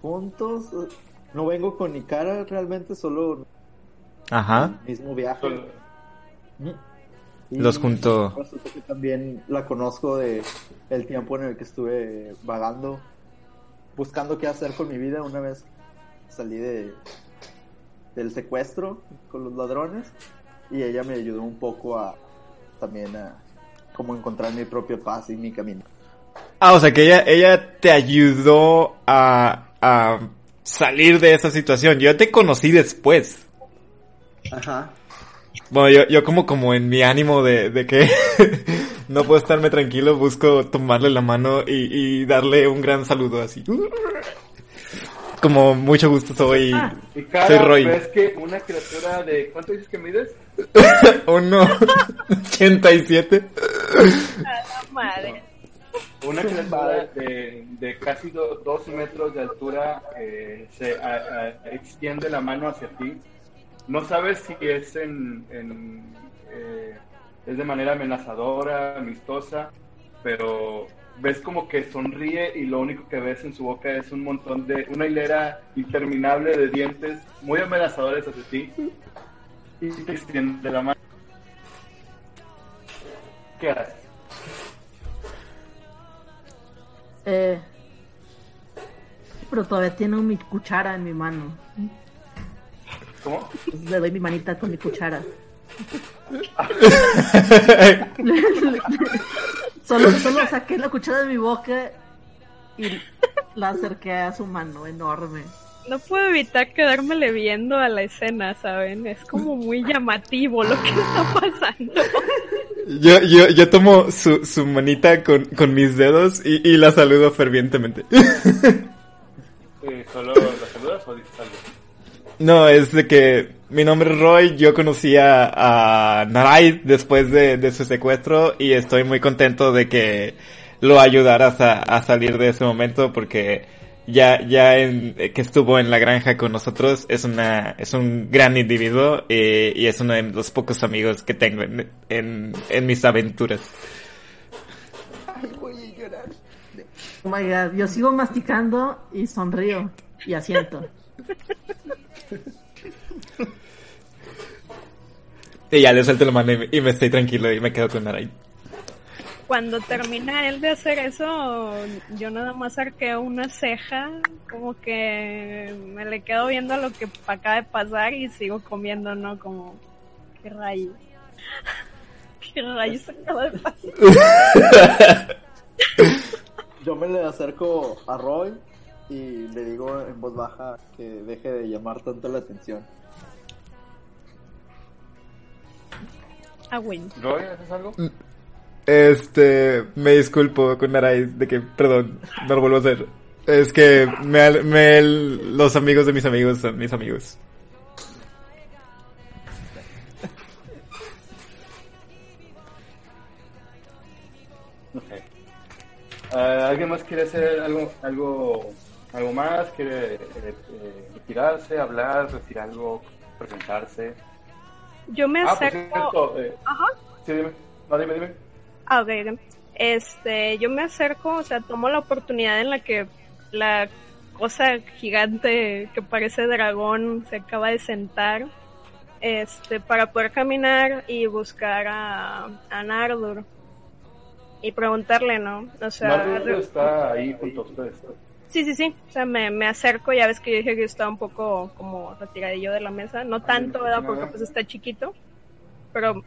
juntos. No vengo con Ikara realmente, solo Ajá. el mismo viaje. Solo- Y Los junto. Que también la conozco de el tiempo en el que estuve vagando, buscando qué hacer con mi vida una vez salí de del secuestro con los ladrones y ella me ayudó un poco a también a como encontrar mi propia paz y mi camino. Ah, o sea que ella, ella te ayudó a, a salir de esa situación. Yo te conocí después. Ajá. Bueno, yo, yo como, como en mi ánimo de, de que no puedo estarme tranquilo, busco tomarle la mano y, y darle un gran saludo así. Como mucho gusto soy, Y Cara, soy Roy. ves que una criatura de... ¿Cuánto dices que mides? Uno, 87. La madre. Una criatura de, de casi do- dos metros de altura eh, se a- a- extiende la mano hacia ti. No sabes si es en, eh, es de manera amenazadora, amistosa, pero ves como que sonríe y lo único que ves en su boca es un montón de una hilera interminable de dientes muy amenazadores hacia ti y te extiende la mano. ¿Qué haces? Eh, pero todavía tiene mi cuchara en mi mano. Le doy mi manita con mi cuchara. solo, solo saqué la cuchara de mi boca y la acerqué a su mano enorme. No puedo evitar quedármele viendo a la escena, ¿saben? Es como muy llamativo lo que está pasando. Yo, yo, yo tomo su, su manita con, con mis dedos y, y la saludo fervientemente. Eh, ¿Solo la saludas o dices algo? No, es de que mi nombre es Roy, yo conocí a, a Narai después de, de su secuestro y estoy muy contento de que lo ayudaras a, a salir de ese momento porque ya, ya en, que estuvo en la granja con nosotros es una, es un gran individuo y, y es uno de los pocos amigos que tengo en, en, en mis aventuras. Oh my god, yo sigo masticando y sonrío y asiento. Y ya le suelto la mano y me, estoy tranquilo y me quedo con Naray. Cuando termina él de hacer eso, yo nada más arqueo una ceja, como que me le quedo viendo lo que acaba de pasar y sigo comiendo, ¿no? Como, qué rayos. qué rayos acaba de pasar. Yo me le acerco a Roy y le digo en voz baja que deje de llamar tanto la atención. Ah, bueno. ¿Roy, haces algo? Este, me disculpo con Naray de que, perdón, no lo vuelvo a hacer. Es que me, me- los amigos de mis amigos son mis amigos. Ok. Eh, ¿Alguien más quiere hacer algo, algo, algo más? ¿Quiere eh, eh, retirarse, hablar, decir algo, presentarse? Yo me Ah, por acerco. cierto, eh, Ajá. sí, dime. No, dime, dime. Ah, ok, ok. Este, yo me acerco, o sea, tomo la oportunidad en la que la cosa gigante que parece dragón se acaba de sentar, este, para poder caminar y buscar a, a Nardur y preguntarle, ¿no? O sea, re- está ahí junto a ustedes. Sí, sí, sí, o sea, me, me acerco, ya ves que yo dije que yo estaba un poco como retiradillo de la mesa, no tanto, ¿verdad? Porque pues está chiquito, pero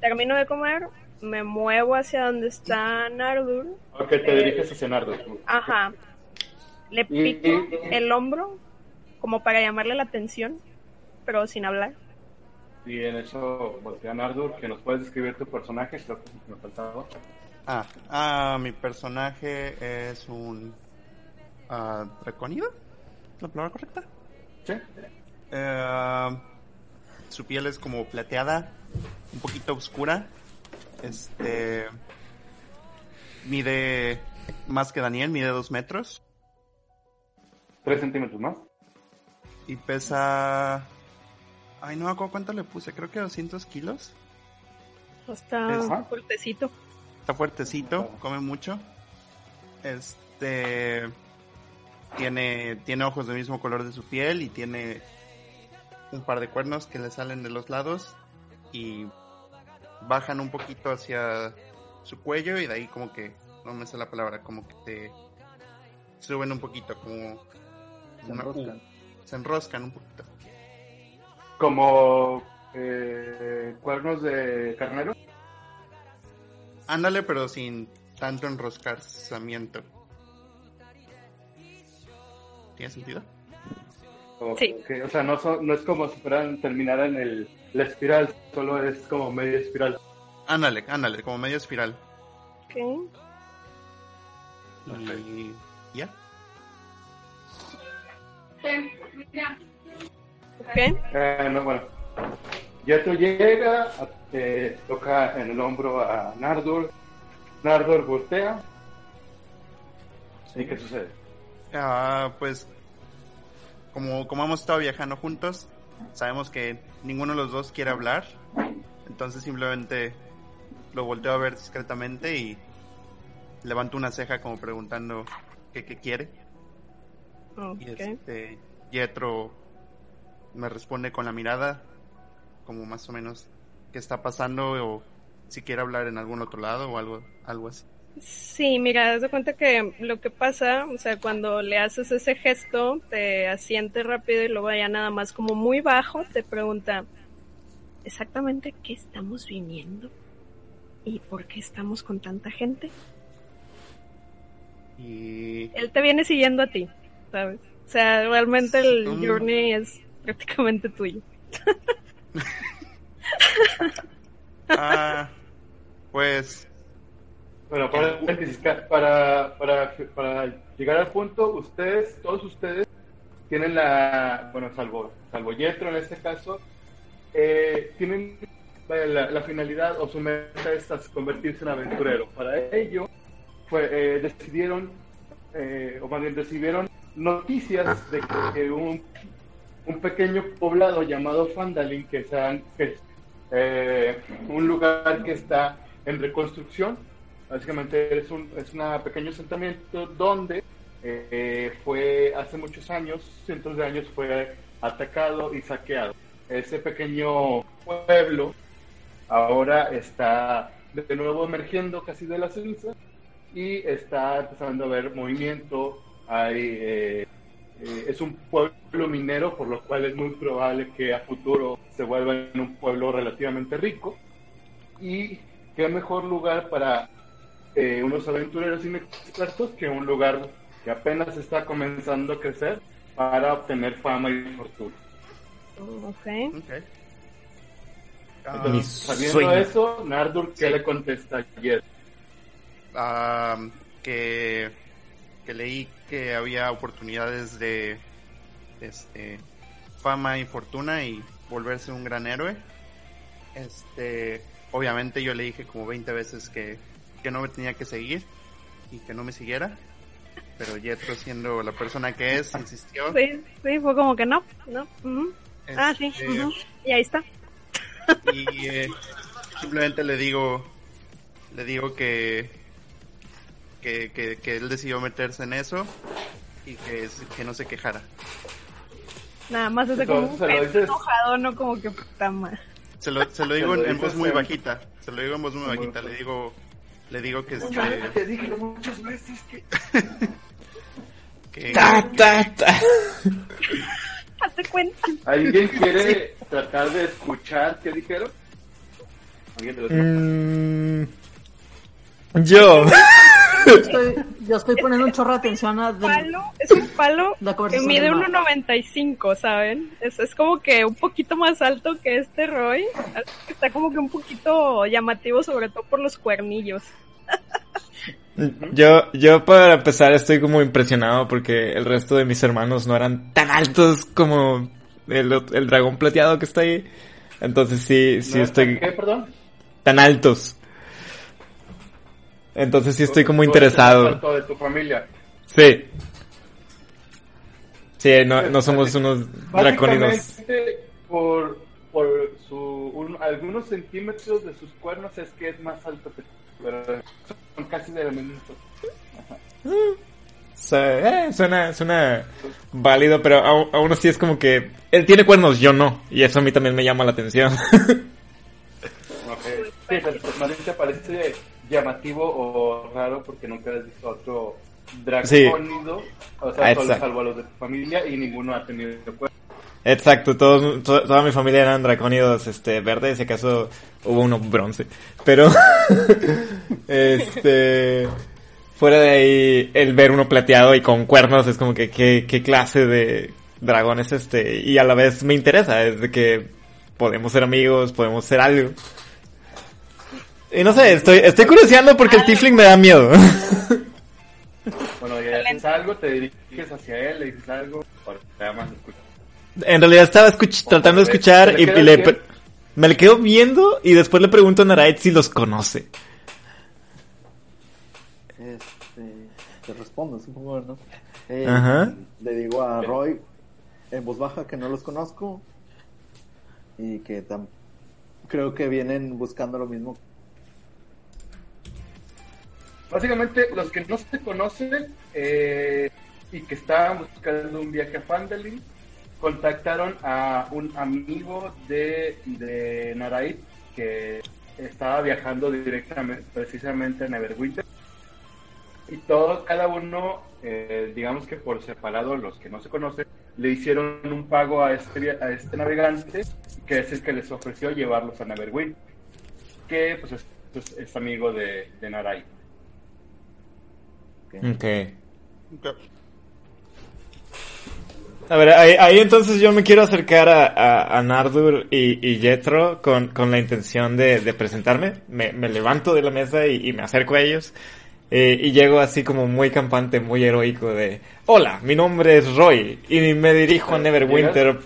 termino de comer, me muevo hacia donde está Nardur, Ok, te diriges hacia Nardo. ajá, le pico el hombro como para llamarle la atención, pero sin hablar. Y en eso voltea Nardo, que nos puedes describir tu personaje, creo que me faltaba. Ah, ah, mi personaje es un ah, dracónido. ¿Es la palabra correcta? Sí. Eh, su piel es como plateada, un poquito oscura. Este mide más que Daniel, mide dos metros Tres centímetros más. y pesa. Ay, no me acuerdo cuánto le puse, creo que 200 kilos. Está fuertecito. Está fuertecito, come mucho. Este tiene tiene ojos del mismo color de su piel y tiene un par de cuernos que le salen de los lados y bajan un poquito hacia su cuello y de ahí como que no me sé la palabra, como que te suben un poquito como Se enroscan. se enroscan un poquito. Como eh, cuernos de carnero. Ándale, pero sin tanto enroscamiento. ¿Tiene sentido? O, Sí. que, o sea, no, son, no es como si fueran terminar en el, la espiral, solo es como media espiral. Ándale, ándale, como medio espiral. Ok. Y ya. Ok. Eh, no, bueno. Yetro llega, eh, toca en el hombro a Nardor. Nardor voltea. ¿Y qué sucede? Ah, pues como, como hemos estado viajando juntos, sabemos que ninguno de los dos quiere hablar. Entonces simplemente lo volteo a ver discretamente y levanto una ceja como preguntando qué, qué quiere. Y Ok. este Yetro me responde con la mirada, como más o menos qué está pasando o si quiere hablar en algún otro lado o algo, algo así. Sí, mira, haz de cuenta que lo que pasa, o sea, cuando le haces ese gesto, te asiente rápido y luego ya nada más como muy bajo te pregunta exactamente qué estamos viniendo y por qué estamos con tanta gente. Y Él te viene siguiendo a ti, ¿sabes? O sea, realmente el Mm. journey es prácticamente tuyo. ah, pues Bueno, para, para, para, para llegar al punto, ustedes, todos ustedes, tienen la, bueno, salvo, salvo Yetro en este caso, eh, tienen la, la finalidad o su meta es convertirse en aventurero. Para ello, fue, eh, decidieron, eh, o más bien recibieron noticias de que un, un pequeño poblado llamado Fandalin, que es eh, un lugar que está en reconstrucción, básicamente es un es un pequeño asentamiento donde eh, fue hace muchos años, cientos de años, fue atacado y saqueado. Ese pequeño pueblo ahora está de nuevo emergiendo casi de la ceniza y está empezando a haber movimiento. Hay, eh, eh, es un pueblo minero, por lo cual es muy probable que a futuro se vuelva en un pueblo relativamente rico. Y qué mejor lugar para eh, unos aventureros inexpertos que un lugar que apenas está comenzando a crecer para obtener fama y fortuna. Ok. Ok. Ah, Entonces, sabiendo sueño. eso, Nardur, ¿qué le contesta ayer? que, que leí que había oportunidades de este, fama y fortuna y volverse un gran héroe. Este, obviamente yo le dije como 20 veces que, que no me tenía que seguir y que no me siguiera. Pero Jetro siendo la persona que es, insistió. Sí, sí, fue como que no, no. ujú. Ah, sí. Ujú. Y ahí está. y eh, simplemente le digo le digo que que, que, que él decidió meterse en eso y que, que no se quejara Nada más ese como un dices- enojado, no como que puta madre. se lo, se lo digo Se lo en, voz muy bajita se lo digo en voz muy bajita le digo le digo que este, Te dije muchas veces que... que, Ta, ta, ta. Hazte cuenta. ¿Alguien quiere tratar de escuchar qué dijeron? ¿Alguien de los Mm, yo. Estoy, yo estoy poniendo un chorro de atención a Palo, es un palo La que mide del mar. 1.95, ¿saben? Es, es como que un poquito más alto que este Roy. Está como que un poquito llamativo, sobre todo por los cuernillos. Yo, yo para empezar estoy como impresionado porque el resto de mis hermanos no eran tan altos como el, el dragón plateado que está ahí. Entonces sí, sí ¿No? estoy ¿Qué, perdón? tan altos. Entonces sí estoy como el interesado. de tu familia. Sí. Sí, no, no somos unos. Básicamente, por, por su, un- algunos centímetros de sus cuernos es que es más alto que. Pero son casi de la misma. Su- eh, suena, suena válido, pero aún así es como que él tiene cuernos, yo no. Y eso a mí también me llama la atención. Ok. Sí, pero pues, te parece llamativo o raro porque nunca has visto otro dracónido, o sea, solo salvo a los de tu familia y ninguno ha tenido cuernos. Exacto, todos, to- toda mi familia eran dracónidos este, verdes, si acaso hubo uno bronce. Pero, este, fuera de ahí, el ver uno plateado y con cuernos es como que qué, qué clase de dragón es este. Y a la vez me interesa, es de que podemos ser amigos, podemos ser algo. Y no sé, estoy, estoy curioseando porque el Tifling me da miedo. Bueno, ya dices algo, te diriges hacia él, le dices algo, para que más. En realidad estaba escuch- tratando de escuchar ¿Te y, le y quedas le, bien? pre- me le quedo viendo y después le pregunto a Naraid si los conoce. Este, te respondo, supongo, ¿no? Eh, Ajá. Le digo a Roy en voz baja que no los conozco y que creo que vienen buscando lo mismo. Básicamente, los que no se conocen eh, y que estaban buscando un viaje a Fandalin, contactaron a un amigo de, de Naraid que estaba viajando directamente, precisamente a Neverwinter. Y todos, cada uno, eh, digamos que por separado, los que no se conocen, le hicieron un pago a este, a este navegante, que es el que les ofreció llevarlos a Neverwinter, que pues es, es- amigo de, de Naraid. Ok. A ver, ahí, ahí entonces yo me quiero acercar a, a, a Nardur y, y Jethro con, con la intención de, de presentarme. Me, me levanto de la mesa y, y me acerco a ellos. Eh, y llego así como muy campante, muy heroico de... Hola, mi nombre es Roy y me dirijo a Neverwinter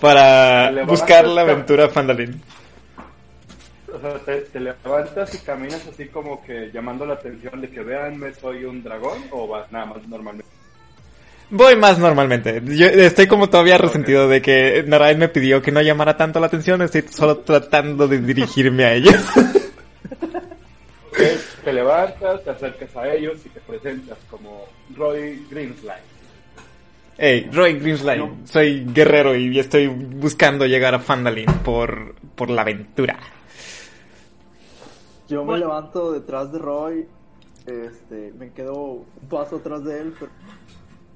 para buscar la aventura Fandalin. O sea, te, te levantas y caminas así como que llamando la atención de que veanme, soy un dragón o vas nada más normalmente. Voy más normalmente. Yo estoy como todavía resentido de que Narayan me pidió que no llamara tanto la atención. Estoy solo tratando de dirigirme a ellos. Te levantas, te acercas a ellos y te presentas como Roy Greenslide. hey, Roy Greenslade. Soy guerrero y estoy buscando llegar a Fandalin por, por la aventura. Yo me levanto detrás de Roy, este, me quedo un paso atrás de él, pero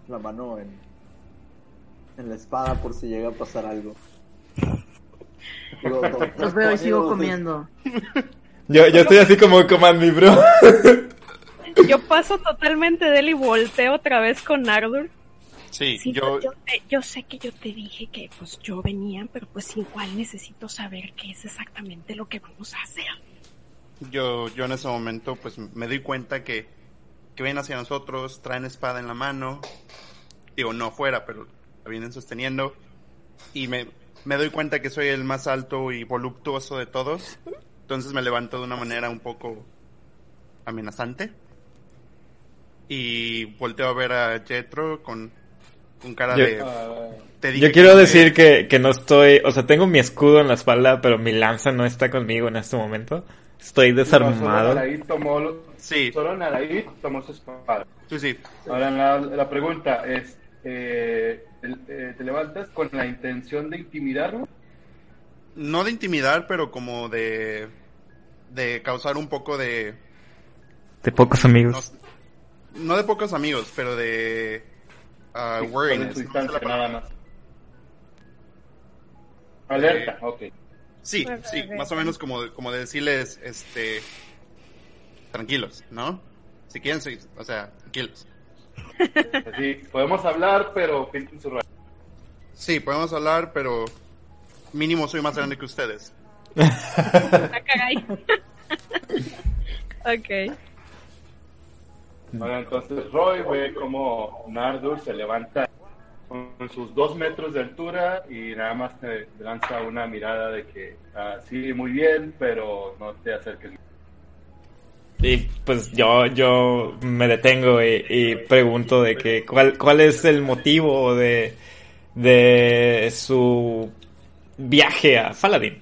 la mano en, en la espada por si llega a pasar algo. Digo, Los veo y sigo comiendo. Yo, yo estoy así como Command Me, bro. Yo paso totalmente de él y volteo otra vez con Ardur. Sí, Sí, yo, yo, te- yo sé que yo te dije que pues yo venía, pero pues igual necesito saber qué es exactamente lo que vamos a hacer. Yo, yo en ese momento pues me doy cuenta que, que vienen hacia nosotros, traen espada en la mano, digo no afuera, pero la vienen sosteniendo y me, me doy cuenta que soy el más alto y voluptuoso de todos, entonces me levanto de una manera un poco amenazante y volteo a ver a Jetro con, con cara Yo- de... Ah, "Te dije Yo quiero que me- decir que, que no estoy, o sea, tengo mi escudo en la espalda, pero mi lanza no está conmigo en este momento. Estoy no, solo desarmado. Naraí tomó, lo- Sí, solo Naraí tomó su espada. sí, sí. Ahora la, la pregunta es, eh, eh, ¿te levantas con la intención de intimidarlo? no de intimidar, pero como de de causar un poco de De pocos amigos. no de pocos amigos, pero de su no sé. Alerta, ok. Sí, Ok, sí, más o menos como de, como de decirles este tranquilos, ¿no? Si quieren, sí, o sea, tranquilos. Así, podemos hablar, pero pinten su. Sí, podemos hablar, pero mínimo soy más grande que ustedes. Ok. Ahora entonces Roy ve como Nardur se levanta con sus dos metros de altura y nada más te lanza una mirada de que ah, sí, muy bien, pero no te acerques. Y pues yo, yo me detengo y, y pregunto de que cuál, cuál es el motivo de, de su viaje a Faladin.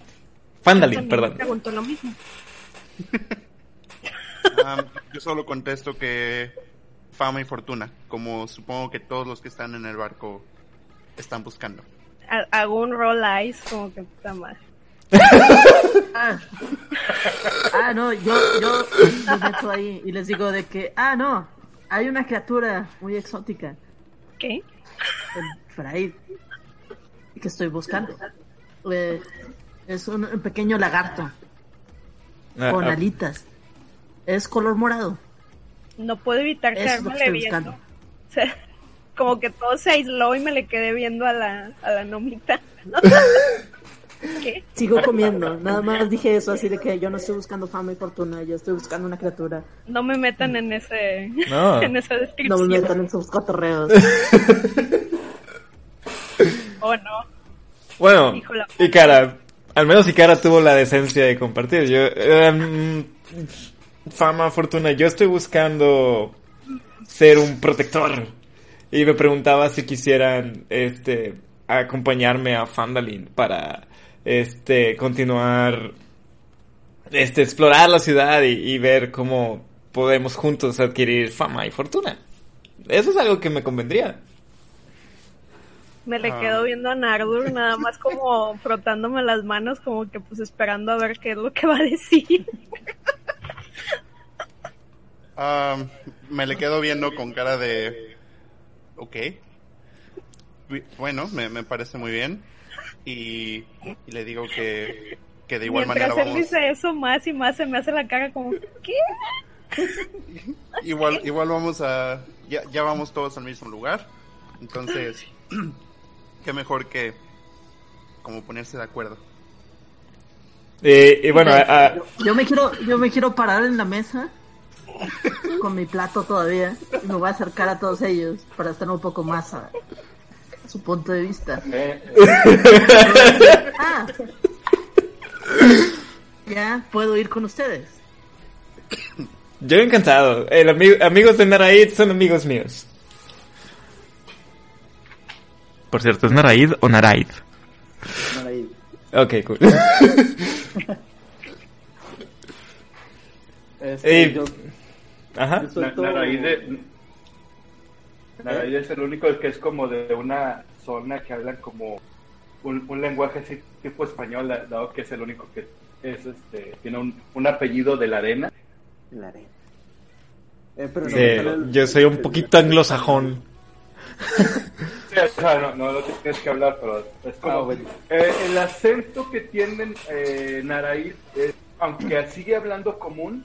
Fandalin, perdón. pregunto lo mismo. Ah, yo solo contesto que fama y fortuna, como supongo que todos los que están en el barco están buscando. Ha- Hago un roll eyes como que puta madre. Ah, ah no, yo, yo me meto ahí y les digo de que, ah, no, hay una criatura muy exótica ¿Qué? en Fraid que estoy buscando. Eh, es un, un pequeño lagarto Ah, con ah, alitas. Es color morado. No puedo evitar Eso es lo quedarme viendo. buscando. O sea, como que todo se aisló y me le quedé viendo a la, a la nomita. ¿Qué? Sigo comiendo, nada más dije eso, así de que yo no estoy buscando fama y fortuna, yo estoy buscando una criatura. No me metan en ese No. en esa No descripción. me metan en sus cotorreos. Oh no. Bueno, y cara, al menos si cara tuvo la decencia de compartir. Yo, em, fama, fortuna, yo estoy buscando ser un protector. Y me preguntaba si quisieran, este, acompañarme a Fandalin para, este, continuar, este, explorar la ciudad y, y ver cómo podemos juntos adquirir fama y fortuna. Eso es algo que me convendría. Me le Ah. quedo viendo a Nardur nada más como frotándome las manos como que pues esperando a ver qué es lo que va a decir. Ah, me le quedo viendo con cara de... Ok. Bu- Bueno, me, me parece muy bien. Y, y le digo que, que de igual Mientras manera él vamos... dice eso más y más se me hace la cara como ¿qué? Igual, igual vamos a... Ya, ya vamos todos al mismo lugar. Entonces, qué mejor que como ponerse de acuerdo. Eh, y bueno, a- a- Yo me quiero, yo me quiero parar en la mesa con mi plato todavía y me voy a acercar a todos ellos para estar un poco más a, a su punto de vista. Eh, eh, Ah. Y día puedo ir con ustedes. Yo encantado. El ami- amigos de Naraid son amigos míos. Por cierto, ¿es Naraid o Naraid? Naraid. Ok, cool. Este, yo, Ajá. Naraide, Naraide es el único que es como de una zona que hablan como un, un lenguaje así tipo español, dado que es el único que es este tiene un, un apellido de la arena. La arena. Eh, pero no Sí, me sale el- yo soy un poquito anglosajón. Sí, o sea, no, no lo tienes que hablar, pero es como... Ah, bueno. Eh, el acento que tienen eh, Naraid, es- aunque sigue hablando común,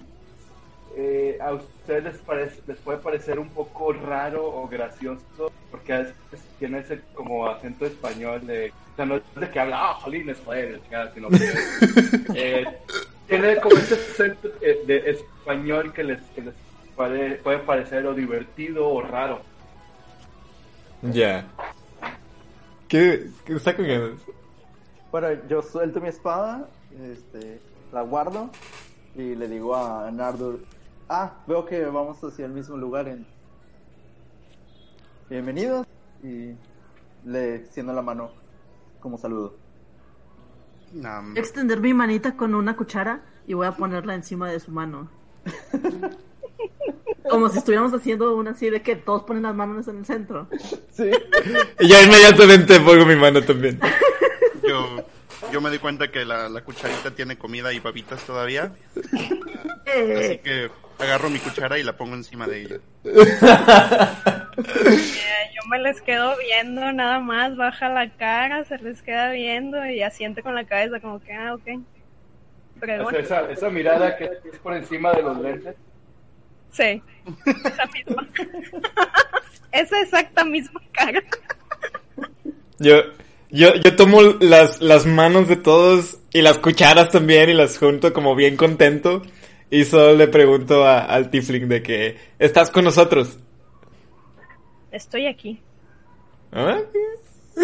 eh, a ustedes les, parece, les puede parecer un poco raro o gracioso, porque a veces tiene ese como acento español de... O sea, no es de que habla, ah, jolines, joder, chingada", sino que... eh, tiene como ese acento eh, de español que les, que les puede, puede parecer o divertido o raro. Ya. ¿Qué, ¿Qué está con ganas? Bueno, yo suelto mi espada, este, la guardo y le digo a Nardur, ah, veo que vamos hacia el mismo lugar en... Bienvenidos y le extiendo la mano como saludo. A extender mi manita con una cuchara y voy a ponerla encima de su mano. Como si estuviéramos haciendo una así de que todos ponen las manos en el centro. Sí. Y ya inmediatamente pongo mi mano también. Yo, yo me di cuenta que la, la cucharita tiene comida y babitas todavía. Así Eh, que agarro mi cuchara y la pongo encima de ella. Eh, yo me les quedo viendo nada más, baja la cara, se les queda viendo y asiente con la cabeza como que, ah, ok. Pero O sea, esa, esa mirada que es por encima de los lentes. sí, esa misma. esa exacta misma cara. Yo, yo, yo tomo las, las manos de todos y las cucharas también y las junto como bien contento. Y solo le pregunto a- al Tifling de que, ¿estás con nosotros? Estoy aquí. ¿Ah?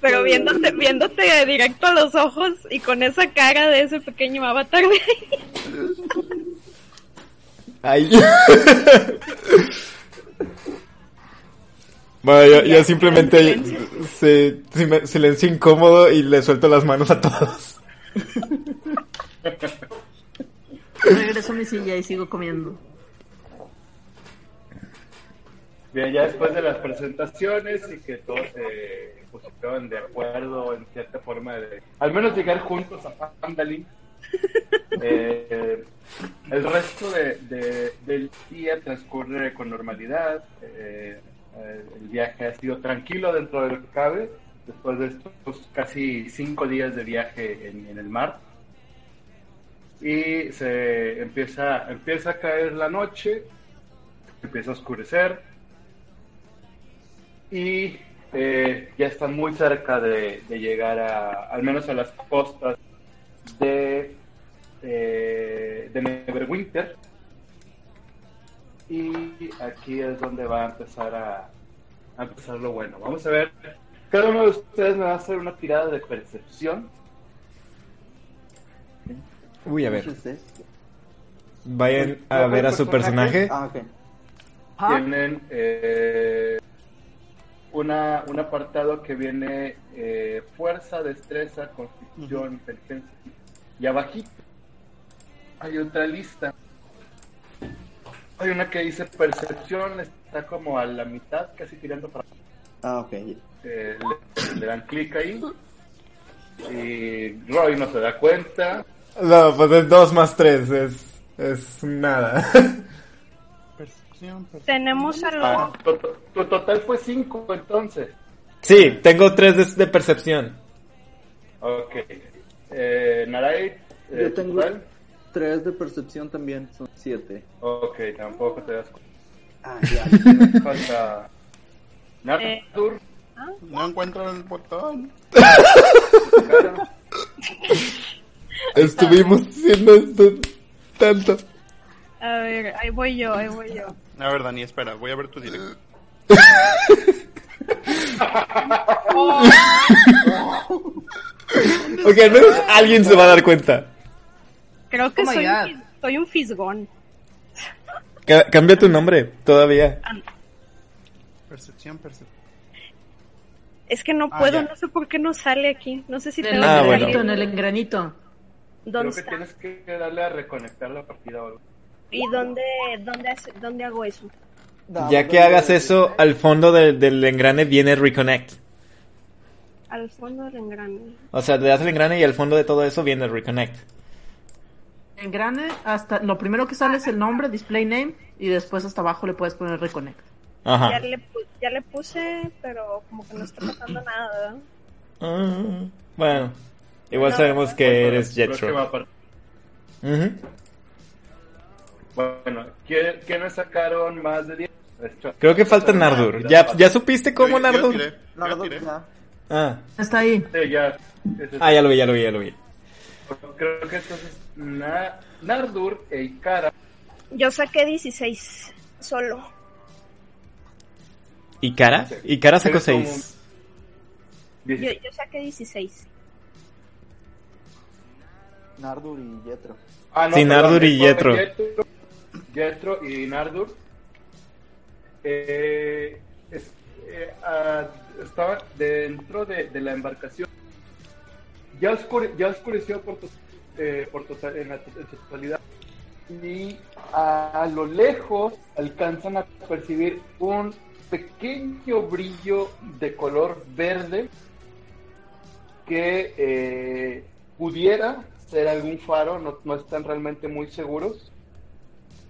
Pero viéndote, viéndote directo a los ojos y con esa cara de ese pequeño avatar de ahí. Ay. bueno, yo, yo simplemente se, se- silencio incómodo y le suelto las manos a todos. Regreso a mi silla y sigo comiendo. Bien, ya después de las presentaciones y que todos se pusieron de acuerdo en cierta forma de al menos llegar juntos a Fandalin. Eh, el resto de, de- del día transcurre con normalidad. eh, eh, el viaje ha sido tranquilo dentro de lo que cabe, después de estos casi cinco días de viaje en, el mar. Y se empieza, empieza a caer la noche, empieza a oscurecer y eh, ya están muy cerca de, de llegar a, al menos a las costas de, eh, de Neverwinter. Y aquí es donde va a empezar a, a empezar lo bueno. Vamos a ver, cada uno de ustedes me va a hacer una tirada de percepción. Uy, a ver. Esto. Vayan a ver a su personaje. Ah, ok. Ah, Tienen eh, una, un apartado que viene eh, fuerza, destreza, constitución, inteligencia. Y abajito hay otra lista. Hay una que dice percepción, está como a la mitad, casi tirando para Ah, ok. eh, le, le dan clic ahí. Y Roy no se da cuenta. No, pues es 2 más 3, es, es nada. Percepción, percepción. Tenemos a los... Ah, tu, total fue 5 entonces. sí, tengo 3 de, de percepción. Ok. Eh, Narai, eh, Yo tengo total. tres de percepción también, son siete. Ok, tampoco te das cuenta. Ah, ya. Falta. Nartur, No encuentro el botón. Estuvimos haciendo esto tanto. A ver, ahí voy yo, ahí voy yo. A ver, Dani, espera, voy a ver tu directo. Ok, al menos alguien se va a dar cuenta. Creo que Oh soy, un, soy un fisgón. Ca- cambia tu nombre, todavía. Percepción, percepción. Es que no Ah, puedo, ya. no sé por qué no sale aquí. No sé si En tengo el Ah, que bueno. en el engranito. ¿Dónde Creo que está? tienes que darle a reconectar la partida o algo. ¿Y dónde, dónde, hace- dónde hago eso? Ya que hagas eso, al fondo del, del engrane viene Reconnect. Al fondo del engrane. O sea, le das el engrane y al fondo de todo eso viene Reconnect. Engrane, hasta lo primero que sale es el nombre, display name, y después hasta abajo le puedes poner reconnect. Ya Ajá. le, ya le puse, pero como que no está pasando nada. Ah, bueno, igual No, sabemos que eres Jetro. Bueno, ¿quién- ¿quiénes sacaron más de 10? Creo que falta Nardur. ¿Ya, ¿Ya supiste cómo yo Nardur? tiré, yo Nardo, tiré. ya. Ah. Está ahí. Sí, ya. Ese- ah, ya lo vi, ya lo vi, ya lo vi. Creo que entonces Na- Nardur e Ikara Yo saqué 16 solo. ¿Y cara? ¿Y cara sacó Eres como- 6. Yo, yo saqué 16. Nardur y Jetro. Ah, Sí, Nardur y. Jetro, Jetro y Nardur. Eh, es- eh, ah, estaban dentro de, de la embarcación. Ya, oscure- ya oscureció por, to- eh, por total- en la en su totalidad. Y a, a lo lejos alcanzan a percibir un pequeño brillo de color verde que eh, pudiera ser algún faro, no, no están realmente muy seguros,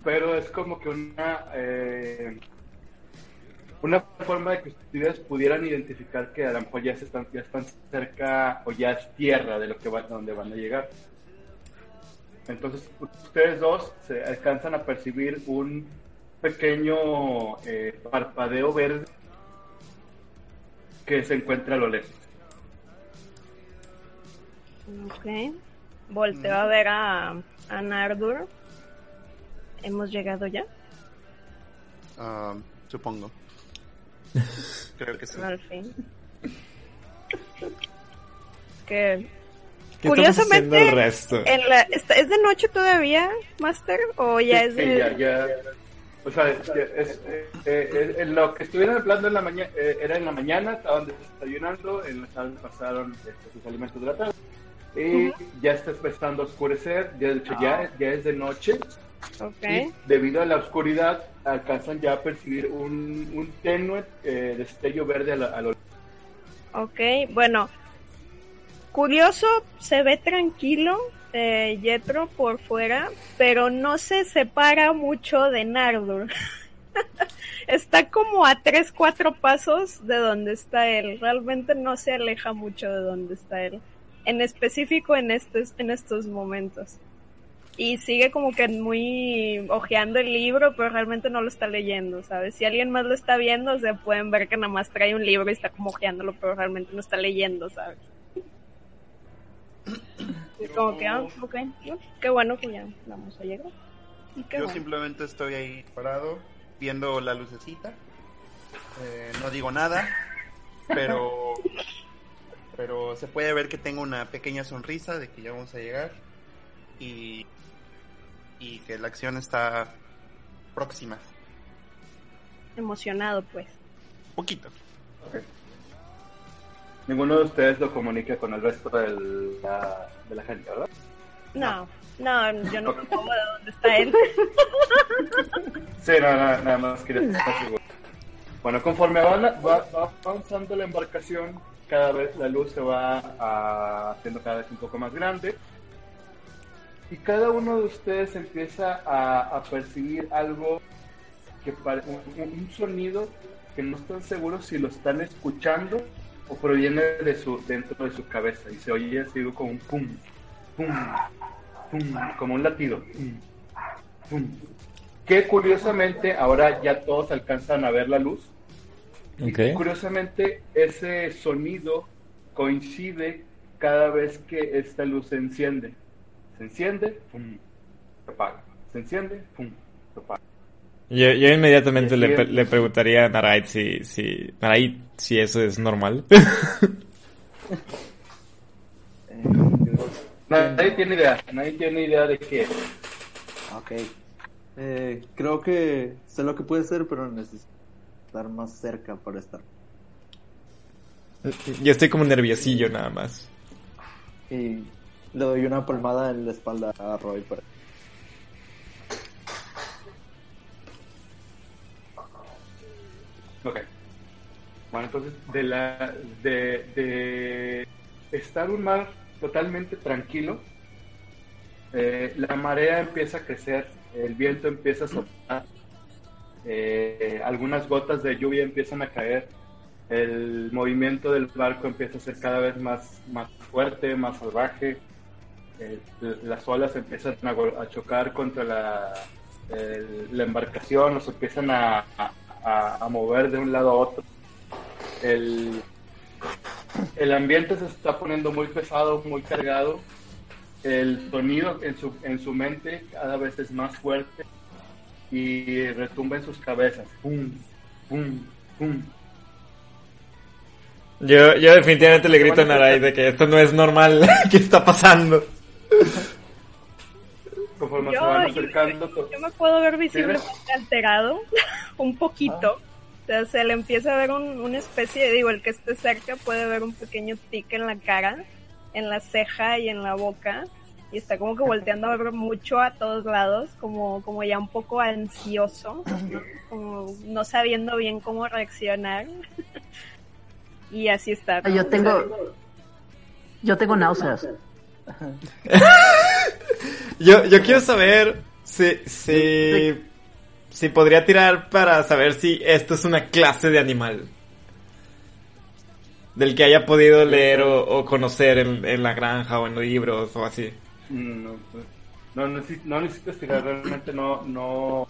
pero es como que una eh, una forma de que ustedes pudieran identificar que a lo mejor ya, están, ya están cerca o ya es tierra de lo que van, van a llegar. Entonces ustedes dos se alcanzan a percibir un pequeño eh, parpadeo verde que se encuentra a lo lejos. Ok. Volteo a ver a, a Nardur. ¿Hemos llegado ya? Ah, supongo. Creo que sí. Al fin. Que ¿Qué estamos haciendo Curiosamente, el resto? en la, ¿es de noche todavía, Master? ¿O ya es Sí, de.? ya, ya. O sea, es, es- eh, eh, eh, lo que estuvieron hablando en la mañana era en la mañana, estaban desayunando, en la tarde pasaron este, sus alimentos de la tarde. Y ya está empezando a oscurecer, ya, de hecho ya, ya es de noche. Y debido a la oscuridad, alcanzan ya a percibir un, un tenue eh, destello verde a, la- a lo Ok, bueno. Curioso, se ve tranquilo eh, Jetro por fuera, pero no se separa mucho de Nardur. está como a 3, 4 pasos de donde está él. Realmente no se aleja mucho de donde está él. En específico en estos, en estos momentos. Y sigue como que muy ojeando el libro, pero realmente no lo está leyendo, ¿sabes? Si alguien más lo está viendo, se pueden ver que nada más trae un libro y está como ojeándolo, pero realmente no está leyendo, ¿sabes? Y como que, ah, ok, qué bueno que ya vamos a llegar. Y qué Yo bueno. simplemente estoy ahí parado, viendo la lucecita. Eh, no digo nada, pero pero se puede ver que tengo una pequeña sonrisa de que ya vamos a llegar y y que la acción está próxima, Emocionado, pues. poquito. Ninguno de ustedes lo comunica con el resto del- la- de la gente, ¿verdad? No, no, yo no me de dónde está él. Sí, no, no, nada más quería estar seguro. Bueno, conforme va, va- va avanzando la embarcación, cada vez la luz se va ah, haciendo cada vez un poco más grande. Y cada uno de ustedes empieza a, a percibir algo que pare- un- un sonido que no están seguros si lo están escuchando o proviene de su dentro de su cabeza y se oye así como un pum, pum, pum, como un latido. Pum, pum. Que curiosamente ahora ya todos alcanzan a ver la luz. Y curiosamente ese sonido coincide cada vez que esta luz se enciende. Se enciende, pum, se apaga. Se enciende, pum, se apaga. Yo, yo inmediatamente le, Sí, le preguntaría a Narait si, si, Narait, si eso es normal. Eh, Nadie tiene idea, nadie tiene idea de qué. Ok. Eh, creo que sé lo que puede ser, pero necesito estar más cerca para estar. Yo estoy como nerviosillo nada más. Y le doy una palmada en la espalda a Roy para... Ok. Bueno, entonces, de la de, estar un mar totalmente tranquilo, eh, la marea empieza a crecer, el viento empieza a soplar, eh, algunas gotas de lluvia empiezan a caer, el movimiento del barco empieza a ser cada vez más, más fuerte, más salvaje, eh, las olas empiezan a, chocar contra la, el- la embarcación, los empiezan a- a mover de un lado a otro. El, el ambiente se está poniendo muy pesado, muy cargado. El sonido en su, en su mente cada vez es más fuerte y retumba en sus cabezas. Pum, pum, pum. Yo, yo definitivamente le grito a Narai de que esto no es normal. ¿Qué está pasando? Conforme Yo- se van yo- acercando, to- Yo me puedo ver visiblemente alterado, un poquito. O sea, se le empieza a ver un- una especie, digo, el que esté cerca puede ver un pequeño tic en la cara, en la ceja y en la boca. Y está como que volteando a ver mucho a todos lados, como, como ya un poco ansioso, ¿no? como no sabiendo bien cómo reaccionar. y así está. ¿no? Yo tengo. Yo tengo náuseas. Yo, yo quiero saber si, si, si podría tirar para saber si esto es una clase de animal. Del que haya podido leer o, o conocer en, en la granja o en los libros o así. No, pues, no, necesi- no necesitas tirar, realmente no, no,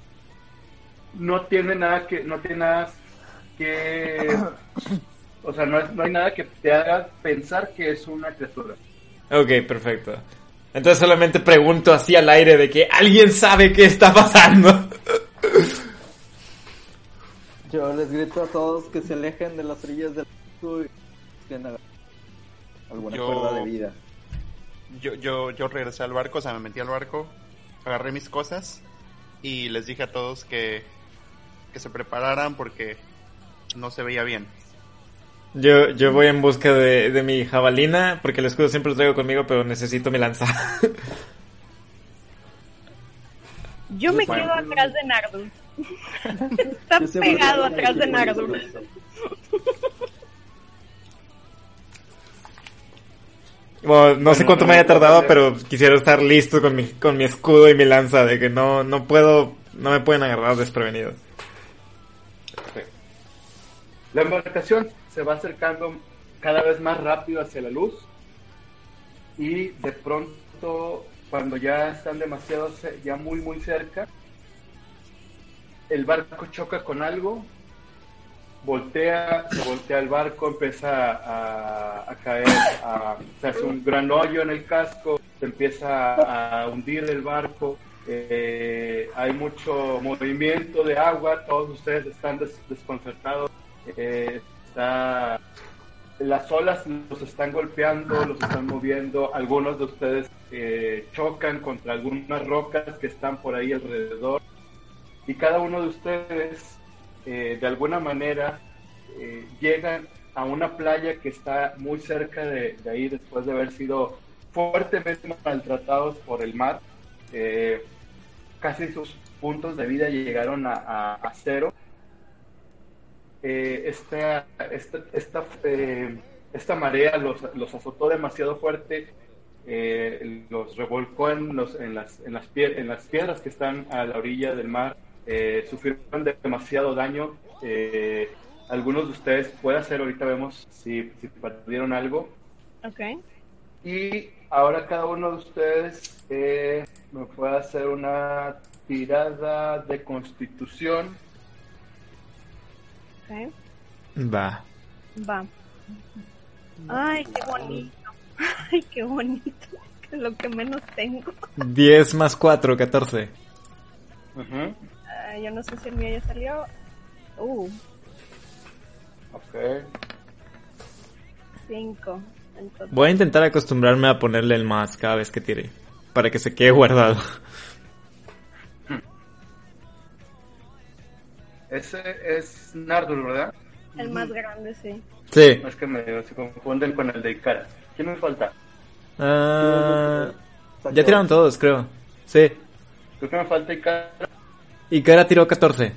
no tiene nada que, no tiene nada que, o sea, no, es- no hay nada que te haga pensar que es una criatura. Ok, perfecto. Entonces solamente pregunto así al aire de que alguien sabe qué está pasando. Yo les grito a todos que se alejen de las orillas del alguna Yo- cuerda de vida. Yo, yo, yo regresé al barco, o sea, me metí al barco, agarré mis cosas y les dije a todos que, que se prepararan porque no se veía bien. Yo, yo voy en busca de, de mi jabalina, porque el escudo siempre lo traigo conmigo, pero necesito mi lanza. Yo me Bueno. quedo atrás de Nardus. Está pegado atrás de. Bueno, no sé cuánto me haya tardado, pero quisiera estar listo con mi, con mi escudo y mi lanza, de que no, no puedo, no me pueden agarrar desprevenidos. La embarcación se va acercando cada vez más rápido hacia la luz y de pronto cuando ya están demasiado ya muy muy cerca el barco choca con algo voltea se voltea el barco empieza a, a caer a- se hace un gran hoyo en el casco se empieza a hundir el barco eh, hay mucho movimiento de agua todos ustedes están des- desconcertados eh, las olas los están golpeando, los están moviendo, algunos de ustedes eh, chocan contra algunas rocas que están por ahí alrededor y cada uno de ustedes eh, de alguna manera eh, llegan a una playa que está muy cerca de, ahí después de haber sido fuertemente maltratados por el mar. Eh, casi sus puntos de vida llegaron a cero eh, esta, esta, esta, eh, esta marea los, los azotó demasiado fuerte, eh, los revolcó en, los, en, las, en, las pie- en las piedras que están a la orilla del mar, eh, sufrieron demasiado daño. eh, algunos de ustedes puede hacer, ahorita vemos si, si perdieron algo. Ok. Y ahora cada uno de ustedes eh, me puede hacer una tirada de constitución. Ok. Va. Va. Ay, qué bonito. Ay, qué bonito. Que es lo que menos tengo. 10 más 4, 14. Ujú. Ay, yo no sé si el mío ya salió. Uh, Ok. cinco. Entonces, Voy a intentar acostumbrarme a ponerle el más cada vez que tire. Para que se quede guardado. Ese es Nardur, ¿verdad? el más grande, sí. Sí. Es que me se confunden con el de Ikara. ¿Quién me falta? Ah, ya tiraron todos, creo. Sí. Creo que me falta Ikara. Y Kara tiró 14.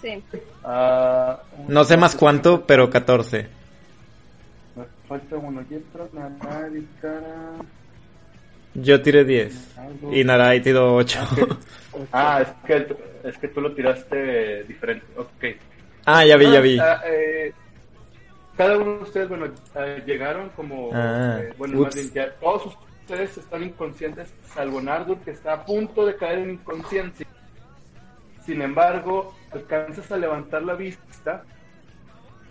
Sí. Ah, No sé más cuánto, pero 14. Me falta uno. Ikara. Yo tiré 10. Y Narai tiró 8. Ah, es que, es que tú lo tiraste diferente. Ok. ah, ya vi, ya vi. Ah, eh, cada uno de ustedes, bueno, eh, llegaron como. Ah, eh, bueno, más bien, ya todos ustedes están inconscientes, salvo Nardur, que está a punto de caer en inconsciencia. Sin embargo, alcanzas a levantar la vista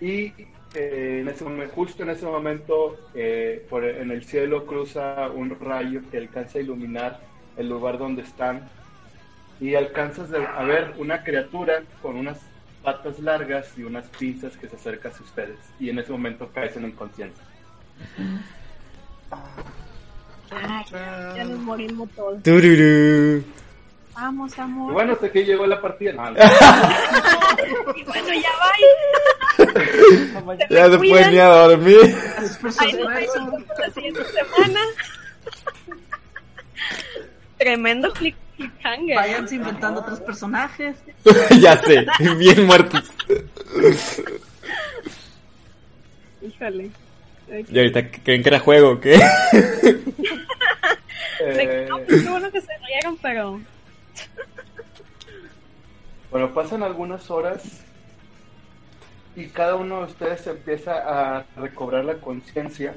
y eh, en ese momento, justo en ese momento, eh, por, en el cielo cruza un rayo que alcanza a iluminar el lugar donde están y alcanzas de- a ver una criatura con unas patas largas y unas pinzas que se acerca hacia ustedes y en ese momento caes en inconsciencia. Ay, ya nos morimos todos. Tururú. Vamos, Y amor. bueno, hasta aquí llegó la partida. No, no. Y bueno, ya va. Ya se pueden ir a dormir. Ahí nos vemos la siguiente semana. Tremendo click cliffhanger. Váyanse inventando otros personajes. ya sé, bien muertos. Híjole. Y ahorita creen que era juego, ¿o ¿qué? Eh, No, pues qué bueno que se rieron, pero bueno, pasan algunas horas y cada uno de ustedes empieza a recobrar la conciencia.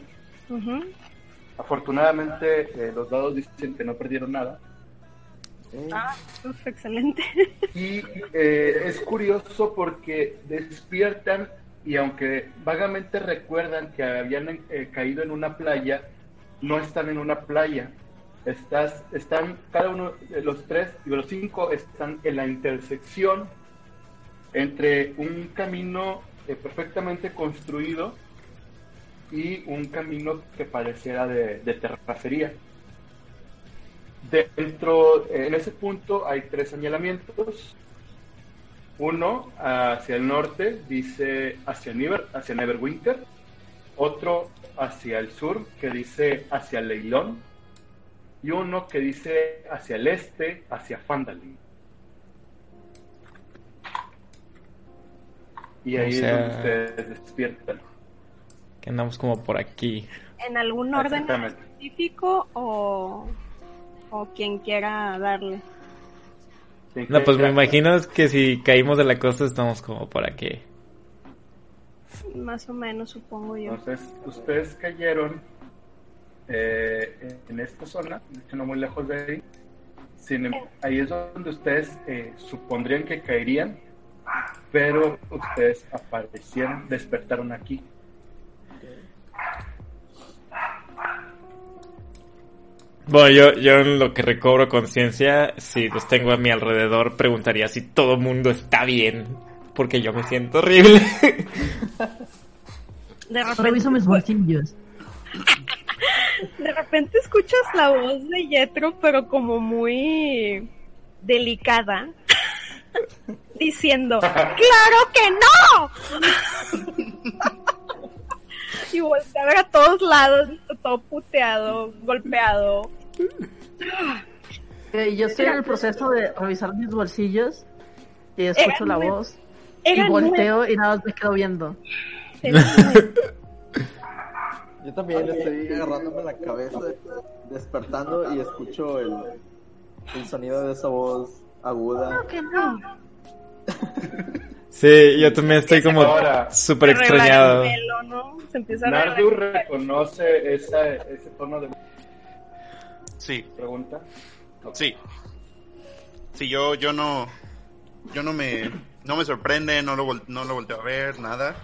Afortunadamente, eh, los dados dicen que no perdieron nada. Ah, uf, excelente. Y eh, es curioso porque despiertan y aunque vagamente recuerdan que habían eh, caído en una playa, no están en una playa. Estás, están, cada uno de los tres y de los cinco están en la intersección entre un camino eh, perfectamente construido y un camino que pareciera de, de terracería. Dentro, en ese punto hay tres señalamientos. Uno hacia el norte dice hacia, Never, hacia Neverwinter. Otro hacia el sur que dice hacia Leilón. Y uno que dice hacia el este, hacia Fandalin. Y ahí O sea- es donde ustedes despiertan. Que andamos como por aquí. ¿En algún orden específico o, o quien quiera darle? No, pues me imagino que si caímos de la costa estamos como por aquí. Más o menos, supongo yo. Entonces, ustedes cayeron eh, en esta zona, de hecho no muy lejos de ahí. Sin em- ahí es donde ustedes eh, supondrían que caerían, pero ustedes aparecieron, despertaron aquí. Bueno, yo, yo en lo que recobro conciencia, si los tengo a mi alrededor, preguntaría si todo el mundo está bien. Porque yo me siento horrible. De Reviso repente, mis bolsillos. de repente escuchas la voz de Yetro, pero como muy delicada, diciendo, ¡Claro que no! y voltea a ver a todos lados, todo puteado, golpeado. Eh, yo estoy en el proceso de revisar mis bolsillos y escucho la voz. Y volteo y nada más me quedo viendo. Yo también estoy agarrándome la cabeza, despertando y escucho el, el sonido de esa voz aguda. que no? Sí, yo también estoy como súper extrañado. el pelo, ¿no? Se empieza a Nardur arreglar. reconoce esa, ese tono de Sí, pregunta. Sí. Sí, yo, yo no, yo no me, no me sorprende, no lo, vol- no lo volteo a ver, nada.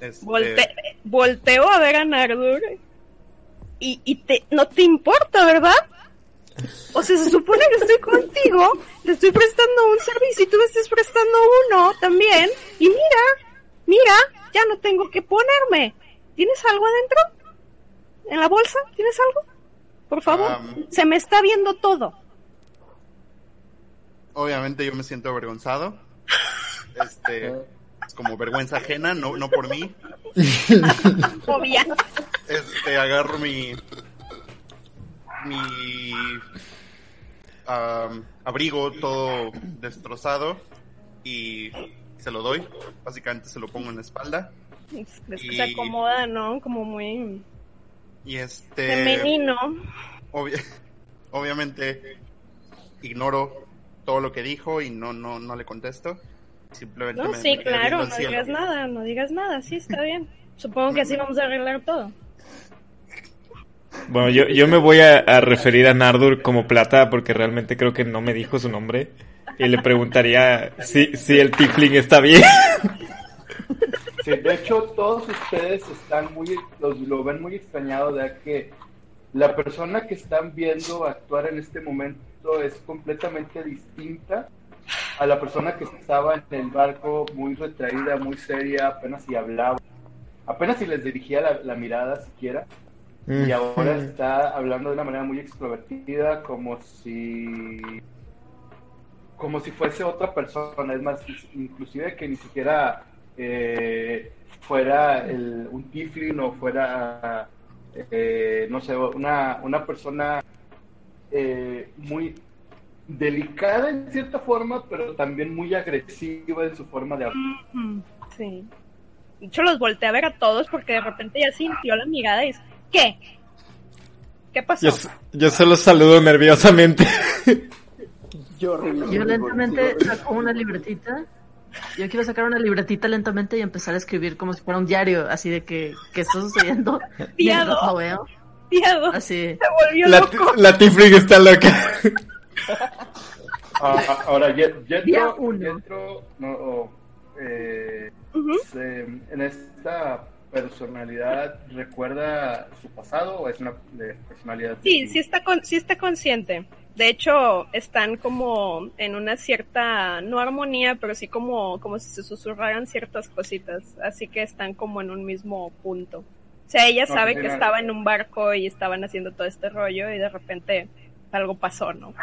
Este, Volte- volteo a ver a Nardur y, y te, no te importa, ¿verdad? O sea, se supone que estoy contigo, te estoy prestando un servicio y tú me estás prestando uno también. Y mira, mira, ya no tengo que ponerme. ¿Tienes algo adentro? ¿En la bolsa? ¿Tienes algo? Por favor. Se me está viendo todo. Obviamente yo me siento avergonzado. Este, es como vergüenza ajena, no, no por mí. Obvia. Este, agarro mi mi am, abrigo todo destrozado y se lo doy. Básicamente se lo pongo en la espalda. Es que Y- se acomoda, ¿no? Como muy Y este femenino. obvia- obviamente ignoro todo lo que dijo y no no no le contesto. Simplemente No, me- sí, me claro, no digas nada, no digas nada, sí, está bien. Supongo que así vamos a arreglar todo. Bueno, yo, yo me voy a, referir a Nardur como plata porque realmente creo que no me dijo su nombre. Y le preguntaría si, si el Tifling está bien. Sí, de hecho, todos ustedes están muy, los, lo ven muy extrañado de que la persona que están viendo actuar en este momento es completamente distinta a la persona que estaba en el barco muy retraída, muy seria, apenas si hablaba, apenas si les dirigía la mirada siquiera. Y ahora está hablando de una manera muy extrovertida, como si como si fuese otra persona, es más, inclusive que ni siquiera eh, fuera el, un tiefling o fuera, eh, no sé, una, una persona eh, muy delicada en cierta forma, pero también muy agresiva en su forma de hablar. Sí. De hecho, los volteé a ver a todos porque de repente ya sintió la mirada y ¿qué? ¿Qué pasó? Yo, yo solo saludo nerviosamente. Yo lentamente saco una libretita. Yo quiero sacar una libretita lentamente y empezar a escribir como si fuera un diario, así de que, ¿qué está sucediendo? Tiado, Así. se volvió La, loco. la Tifling está loca. Ah, ah, ahora, Día Yetro, uno. No, oh, eh, se- en esta personalidad recuerda su pasado o es una personalidad Sí, sí está, con, sí está consciente. De hecho, están como en una cierta, no armonía, pero sí como, como si se susurraran ciertas cositas. Así que están como en un mismo punto. O sea, ella No, sabe que estaba en un barco y estaban haciendo todo este rollo y de repente algo pasó, ¿no?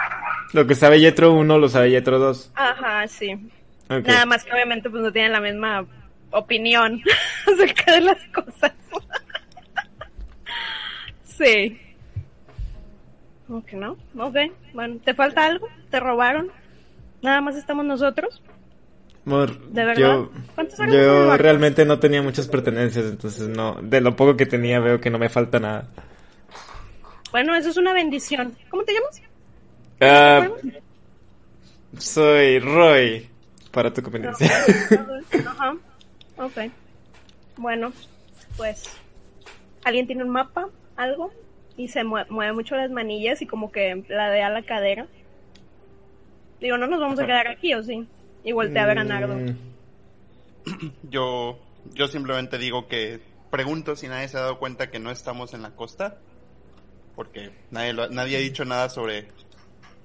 Lo que sabe Yetro 1 lo sabe Yetro 2. Ajá, sí. Nada más que obviamente pues no tienen la misma opinión acerca de las cosas. sí. ¿Cómo que no? Ok. Bueno, ¿te falta algo? ¿Te robaron? Nada más estamos nosotros. Amor, ¿De verdad? yo, ¿Cuántos años tienes, yo realmente no tenía muchas pertenencias, entonces no, de lo poco que tenía veo que no me falta nada. Bueno, eso es una bendición. ¿Cómo te llamas? Ah, soy Roy, para tu conveniencia. Ajá. Ok. Bueno, pues. ¿Alguien tiene un mapa? ¿Algo? Y se mue- mueve mucho las manillas y como que la de a la cadera. Digo, no nos vamos a quedar aquí, ¿o sí? Y voltea a ver a Nardo. Mm, Yo, yo simplemente digo que pregunto si nadie se ha dado cuenta que no estamos en la costa, porque nadie, lo- nadie ha dicho nada sobre,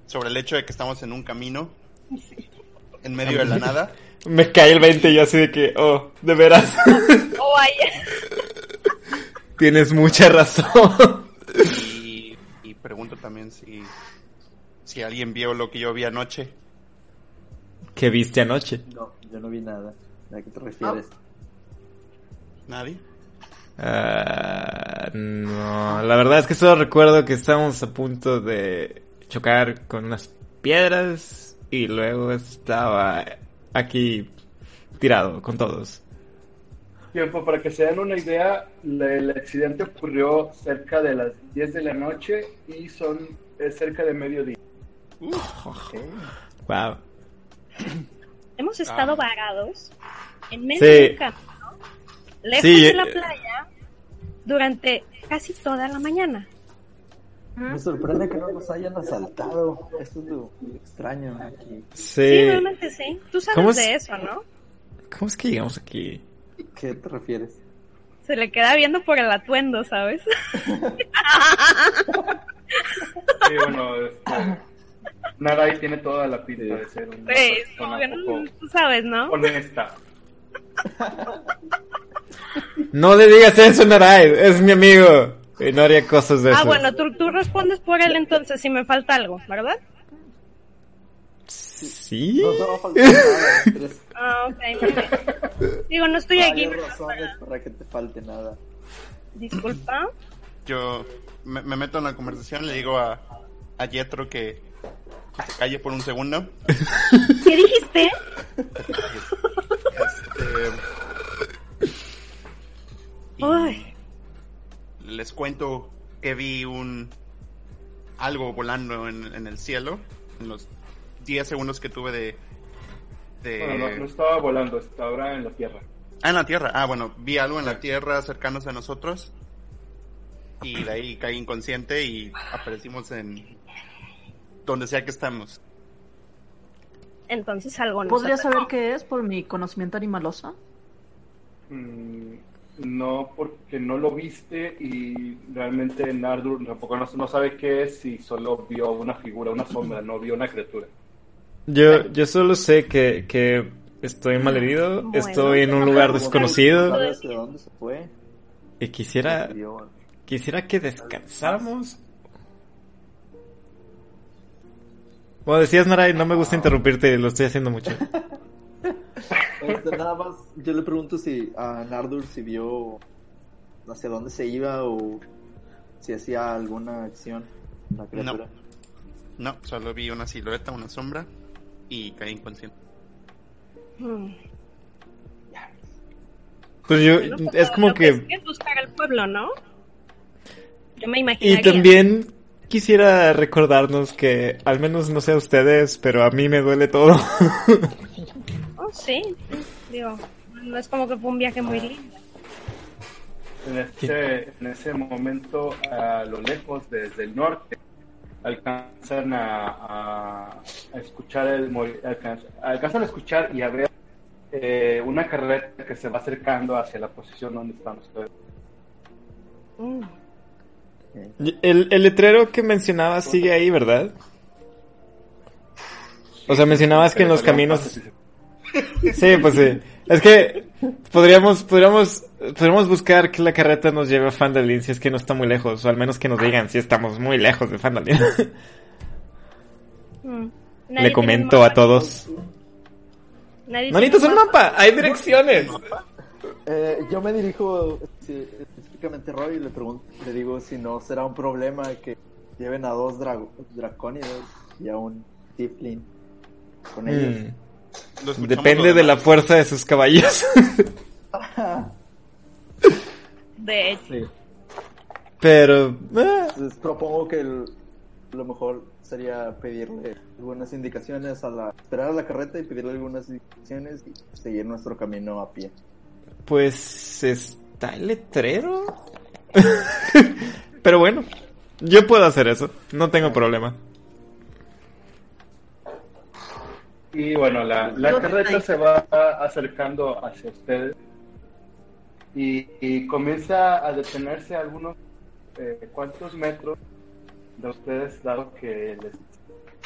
sobre el hecho de que estamos en un camino en medio de la nada. Me cae el 20 y yo así de que, oh, de veras, ¡Oh, vaya! tienes mucha razón. Y, y pregunto también si, si alguien vio lo que yo vi anoche. ¿Qué viste anoche? No, yo no vi nada. ¿A qué te refieres? ¿Nadie? Ah, no, la verdad es que solo recuerdo que estábamos a punto de chocar con unas piedras y luego estaba aquí tirado con todos. Tiempo, para que se den una idea, el accidente ocurrió cerca de las 10 de la noche y son es cerca de mediodía. Wow. Hemos estado Ah. varados en medio Sí. del camino, lejos Sí, de la eh. playa, durante casi toda la mañana. Me sorprende que no nos hayan asaltado. Esto es lo extraño aquí. Sí, Sí. realmente sí. Tú sabes ¿Cómo es? de eso, ¿no? ¿Cómo es que llegamos aquí? ¿Qué te refieres? Se le queda viendo por el atuendo, ¿sabes? Sí, bueno, este, Narai tiene toda la pinta de ser una Sí, persona poco no, tú sabes, ¿no? honesta. No le digas eso, Narai, es mi amigo. Y no haría cosas de Ah, esas. bueno, tú, tú respondes por él entonces si me falta algo, ¿verdad? Sí. No te va a faltar nada. Ah, ok, muy bien. Digo, no estoy aquí. varias razones para que te falte nada. Disculpa. Yo me, me meto en la conversación, le digo a, a Jetro que, se calle por un segundo. ¿Qué dijiste? Este, Ay, les cuento que vi un algo volando en, en el cielo en los 10 segundos que tuve de... de... Bueno, no, no estaba volando, está ahora en la tierra. Ah, en la tierra. Ah, bueno, vi algo en la tierra acercándose a nosotros. Y de ahí caí inconsciente y aparecimos en donde sea que estamos. entonces algo no ¿Podría saber qué es por mi conocimiento animaloso? Mm, no, porque no lo viste y realmente Nardur tampoco no, no sabe qué es y solo vio una figura, una sombra, no vio una criatura. Yo, yo solo sé que, que estoy malherido, Bueno, estoy en un lugar desconocido ¿Sabes de dónde se fue? y quisiera, quisiera que descansáramos. Como decías, Naray, no me gusta interrumpirte, lo estoy haciendo mucho. Este, nada más, yo le pregunto si a Nardur si vio hacia dónde se iba o si hacía alguna acción la criatura. No, solo vi una silueta, una sombra y caí inconsciente. Mm. Pues yo, Bueno, pues, es como lo que... es buscar el pueblo, ¿no? Yo me imaginaría. Y también quisiera recordarnos que, al menos no sé a ustedes, pero a mí me duele todo. Sí. Digo, no es como que fue un viaje muy lindo. En ese, en ese momento, a lo lejos, desde el norte, alcanzan a, a- a escuchar el alcanzan a escuchar y a ver eh, una carreta que se va acercando hacia la posición donde están ustedes. Mm. El, el letrero que mencionabas sigue ahí, ¿verdad? O sea, mencionabas que en los caminos... Sí, pues sí. Es que podríamos, podríamos, podríamos buscar que la carreta nos lleve a Fandalin si es que no está muy lejos, o al menos que nos digan si estamos muy lejos de Fandalin. Mm. Le comento a todos. Tiene necesitas un mapa, hay direcciones. Eh, yo me dirijo sí, específicamente a Roy y le pregunto, le digo si no será un problema que lleven a dos drago- dracónidos y a un tiefling con ellos. Mm, Lo escuchamos Depende de la fuerza de sus caballos. De hecho. Sí. Pero... eh, propongo que el- lo mejor sería pedirle algunas indicaciones a la esperar a la carreta y pedirle algunas indicaciones y seguir nuestro camino a pie. Pues está el letrero. Pero bueno, yo puedo hacer eso, no tengo problema. Y bueno, la, la carreta se va acercando hacia ustedes y, y comienza a detenerse a algunos eh, cuantos metros de ustedes, dado que les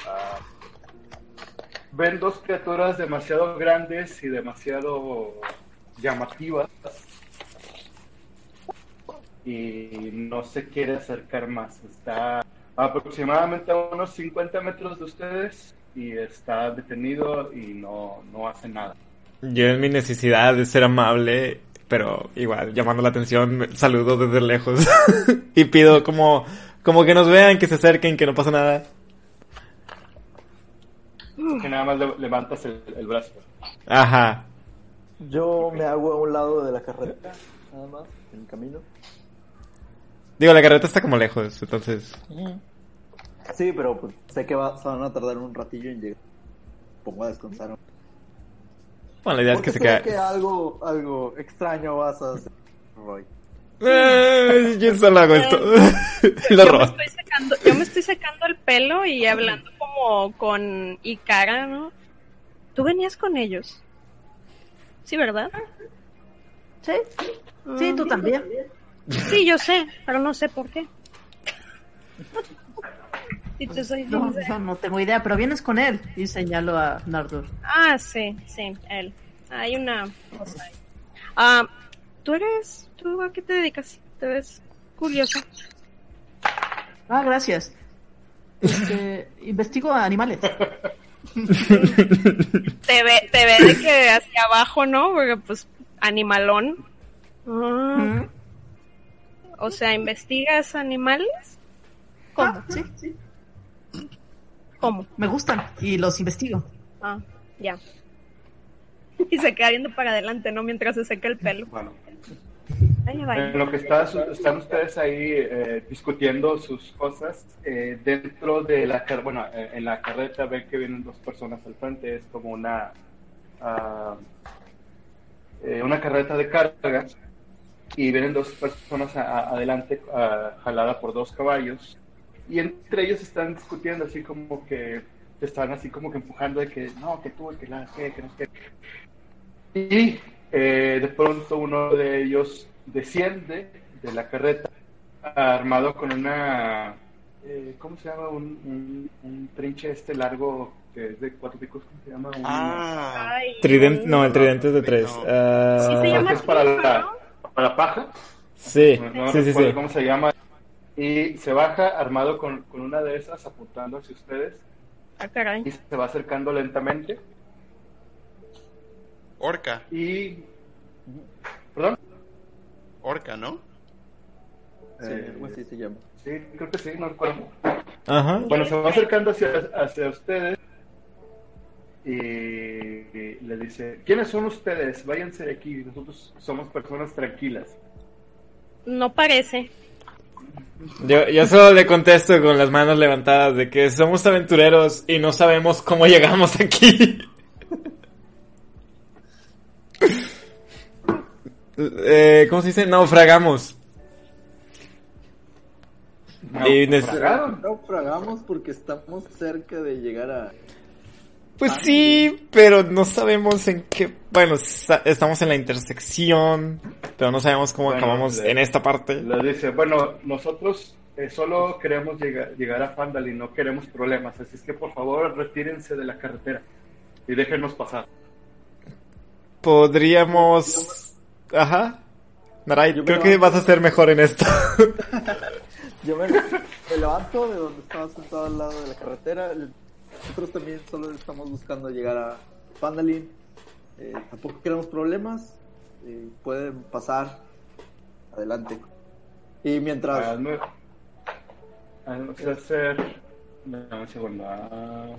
ah, ven dos criaturas demasiado grandes y demasiado llamativas y no se quiere acercar más. Está aproximadamente a unos 50 metros de ustedes y está detenido y no, no hace nada. Yo en mi necesidad de ser amable, pero igual llamando la atención, saludo desde lejos y pido como, como que nos vean, que se acerquen, que no pasa nada. Que nada más le- levantas el, el brazo. Ajá. Yo me hago a un lado de la carreta, nada más, en el camino. Digo, la carreta está como lejos, entonces... Sí, pero pues, sé que va- se van a tardar un ratillo en llegar. Pongo a descansar. Bueno, la idea es Porque que se quede... que algo, algo extraño vas a hacer, Roy. Eh, yo solo hago esto. Lo Yo me, estoy secando, yo me estoy secando el pelo y hablando como con Ikara, ¿no? Tú venías con ellos. Sí, ¿verdad? Sí, sí, tú también. Sí, yo sé, pero no sé por qué. Si te soy No, no, no tengo idea, pero vienes con él. Y señalo a Nardur. Ah, sí, sí, él. Hay una cosa. Ah, ¿tú eres, tú a qué te dedicas? ¿Te ves curioso. Ah, gracias. Este, investigo animales. Te ve, te ve de que hacia abajo, ¿no? Porque pues animalón. Ah, o sea, ¿investigas animales? ¿Cómo? Ah, sí, sí. ¿Cómo? Me gustan y los investigo. Ah, ya. Y se queda viendo para adelante, ¿no? Mientras se seca el pelo. Bueno, en lo que está, están ustedes ahí eh, discutiendo sus cosas, eh, dentro de la car- bueno, eh, en la carreta ven que vienen dos personas al frente, es como una ah, eh, una carreta de cargas y vienen dos personas a- a- adelante ah, jalada por dos caballos y entre ellos están discutiendo así como que están así como que empujando de que no, que tú, que la, que, que no sé qué. Y eh, de pronto uno de ellos desciende de la carreta armado con una, eh, ¿cómo se llama? Un, un, un trinche este largo que es de cuatro picos, ¿cómo se llama? Un- Ah, Ay, no, el tridente es de tres. No. Ah, Sí se llama que es para la, para la paja. sí, No, no sí, sí. cómo se llama. Y se baja armado con, con una de esas apuntando hacia ustedes Ah, caray. y se va acercando lentamente. orca. Y. Perdón. Orca, ¿no? Eh, Sí. algo así se llama. Sí, creo que sí, no recuerdo. Ajá. Bueno, se va acercando hacia, hacia ustedes y, y le dice, ¿quiénes son ustedes? Váyanse de aquí, nosotros somos personas tranquilas. No parece. Yo, yo solo le contesto con las manos levantadas de que somos aventureros y no sabemos cómo llegamos aquí. eh, ¿Cómo se dice? Naufragamos. ¿Naufragaron? Naufragamos porque estamos cerca de llegar a... Pues sí, pero no sabemos en qué... Bueno, estamos en la intersección, pero no sabemos cómo Bueno, acabamos le- en esta parte. Le dice, bueno, nosotros eh, solo queremos llegar, llegar a Fandal y no queremos problemas, así es que por favor retírense de la carretera y déjenos pasar. Podríamos... Ajá. Naray, Yo creo que levanto. vas a ser mejor en esto. Yo me, me levanto de donde estaba sentado al lado de la carretera. Nosotros también solo estamos buscando llegar a Pandalin. Eh, tampoco queremos problemas. eh, pueden pasar adelante. Y mientras... Hazme, hazme hacer... Dame un segundo. ah,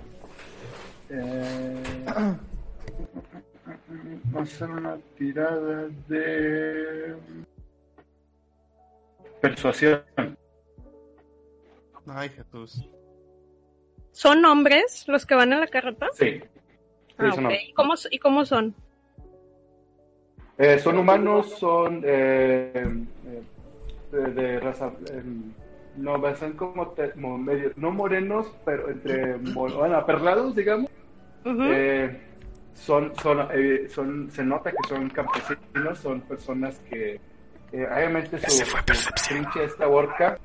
eh, vamos a hacer una tirada de... Persuasión. Ay, Jesús. ¿Son hombres los que van en la carreta? Sí. Sí, Ah, son. ¿Y cómo, ¿Y cómo son? Eh, son humanos, son eh, eh, de, de raza. eh, no, son como, te- como medio, no morenos, pero entre, bueno, aperlados, digamos. Eh, son, son, eh, son, se nota que son campesinos, son personas que, eh, obviamente, su, su trinche, esta orca,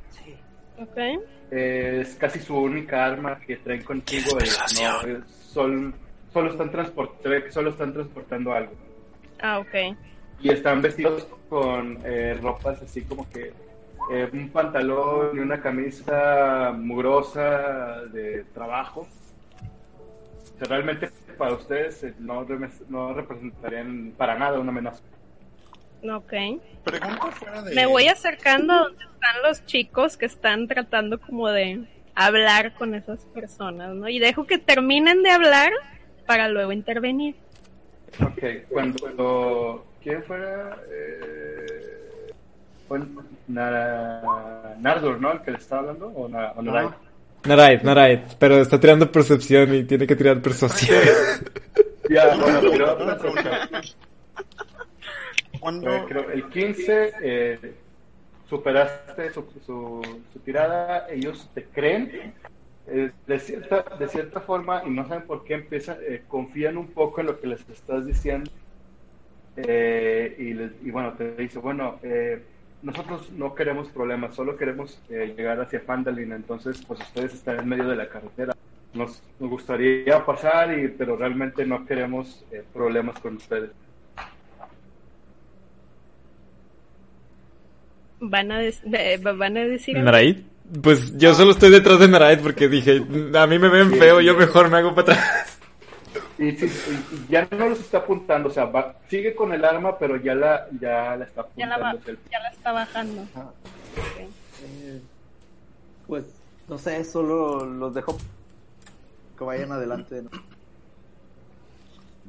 Ok. eh, es casi su única arma que traen contigo. no, son, solo, están transport- solo están transportando algo. Ah, ok. y están vestidos con eh, ropas así como que eh, un pantalón y una camisa mugrosa de trabajo. O sea, realmente para ustedes eh, no, no representarían para nada una amenaza. Ok. Pregunta fuera de. Me voy acercando a donde están los chicos que están tratando como de hablar con esas personas, ¿no? Y dejo que terminen de hablar para luego intervenir. Ok, cuando, cuando ¿quién fuera? Eh, fue Nara- Nardur, ¿no? El que le estaba hablando, o, Na- o Narai? Narait, Narait, pero está tirando percepción y tiene que tirar persuasión. Ya, bueno, pero- una pregunta. ¿Cuándo, Eh, el 15 eh, superaste su, su, su tirada, ellos te creen eh, de, cierta, de cierta forma y no saben por qué empiezan, eh, confían un poco en lo que les estás diciendo y, les- y bueno, te dice, bueno, nosotros no queremos problemas, solo queremos llegar hacia Fandalin, entonces pues ustedes están en medio de la carretera. Nos, nos gustaría pasar, y, pero realmente no queremos problemas con ustedes. Van a, des- eh, van a decir... ¿Naraid? Pues yo solo estoy detrás de Naraid porque dije, a mí me ven feo, yo mejor me hago para atrás. Y, sí, y- ya no los está apuntando, o sea, va- sigue con el arma, pero ya la, ya la está Ya la, apuntando. va- ya la está bajando. Eh, pues, no sé, solo los dejo que vayan adelante. ¿no?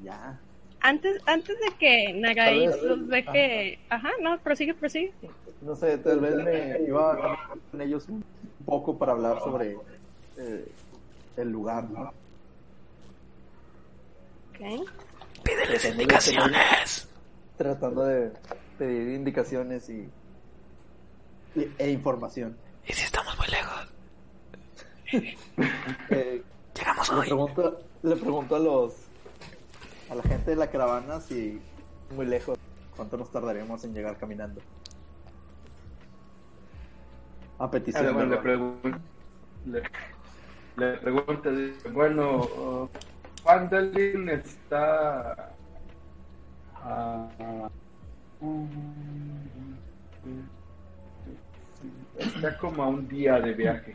Ya. Antes, antes de que Nagai Tal vez- los deje... Ajá, no, prosigue, prosigue. No sé, tal vez me iba con ellos un poco para hablar sobre eh, el lugar, ¿no? Ok. Pídeles indicaciones. Tratando de pedir indicaciones y, y- e información. ¿Y si estamos muy lejos? Eh, Llegamos le pregunto, le pregunto a los a la gente de la caravana si muy lejos cuánto nos tardaríamos en llegar caminando. A petición. de le, pregun- le, le pregunta, dice, bueno, uh, Vandalin está a- está como a un día de viaje.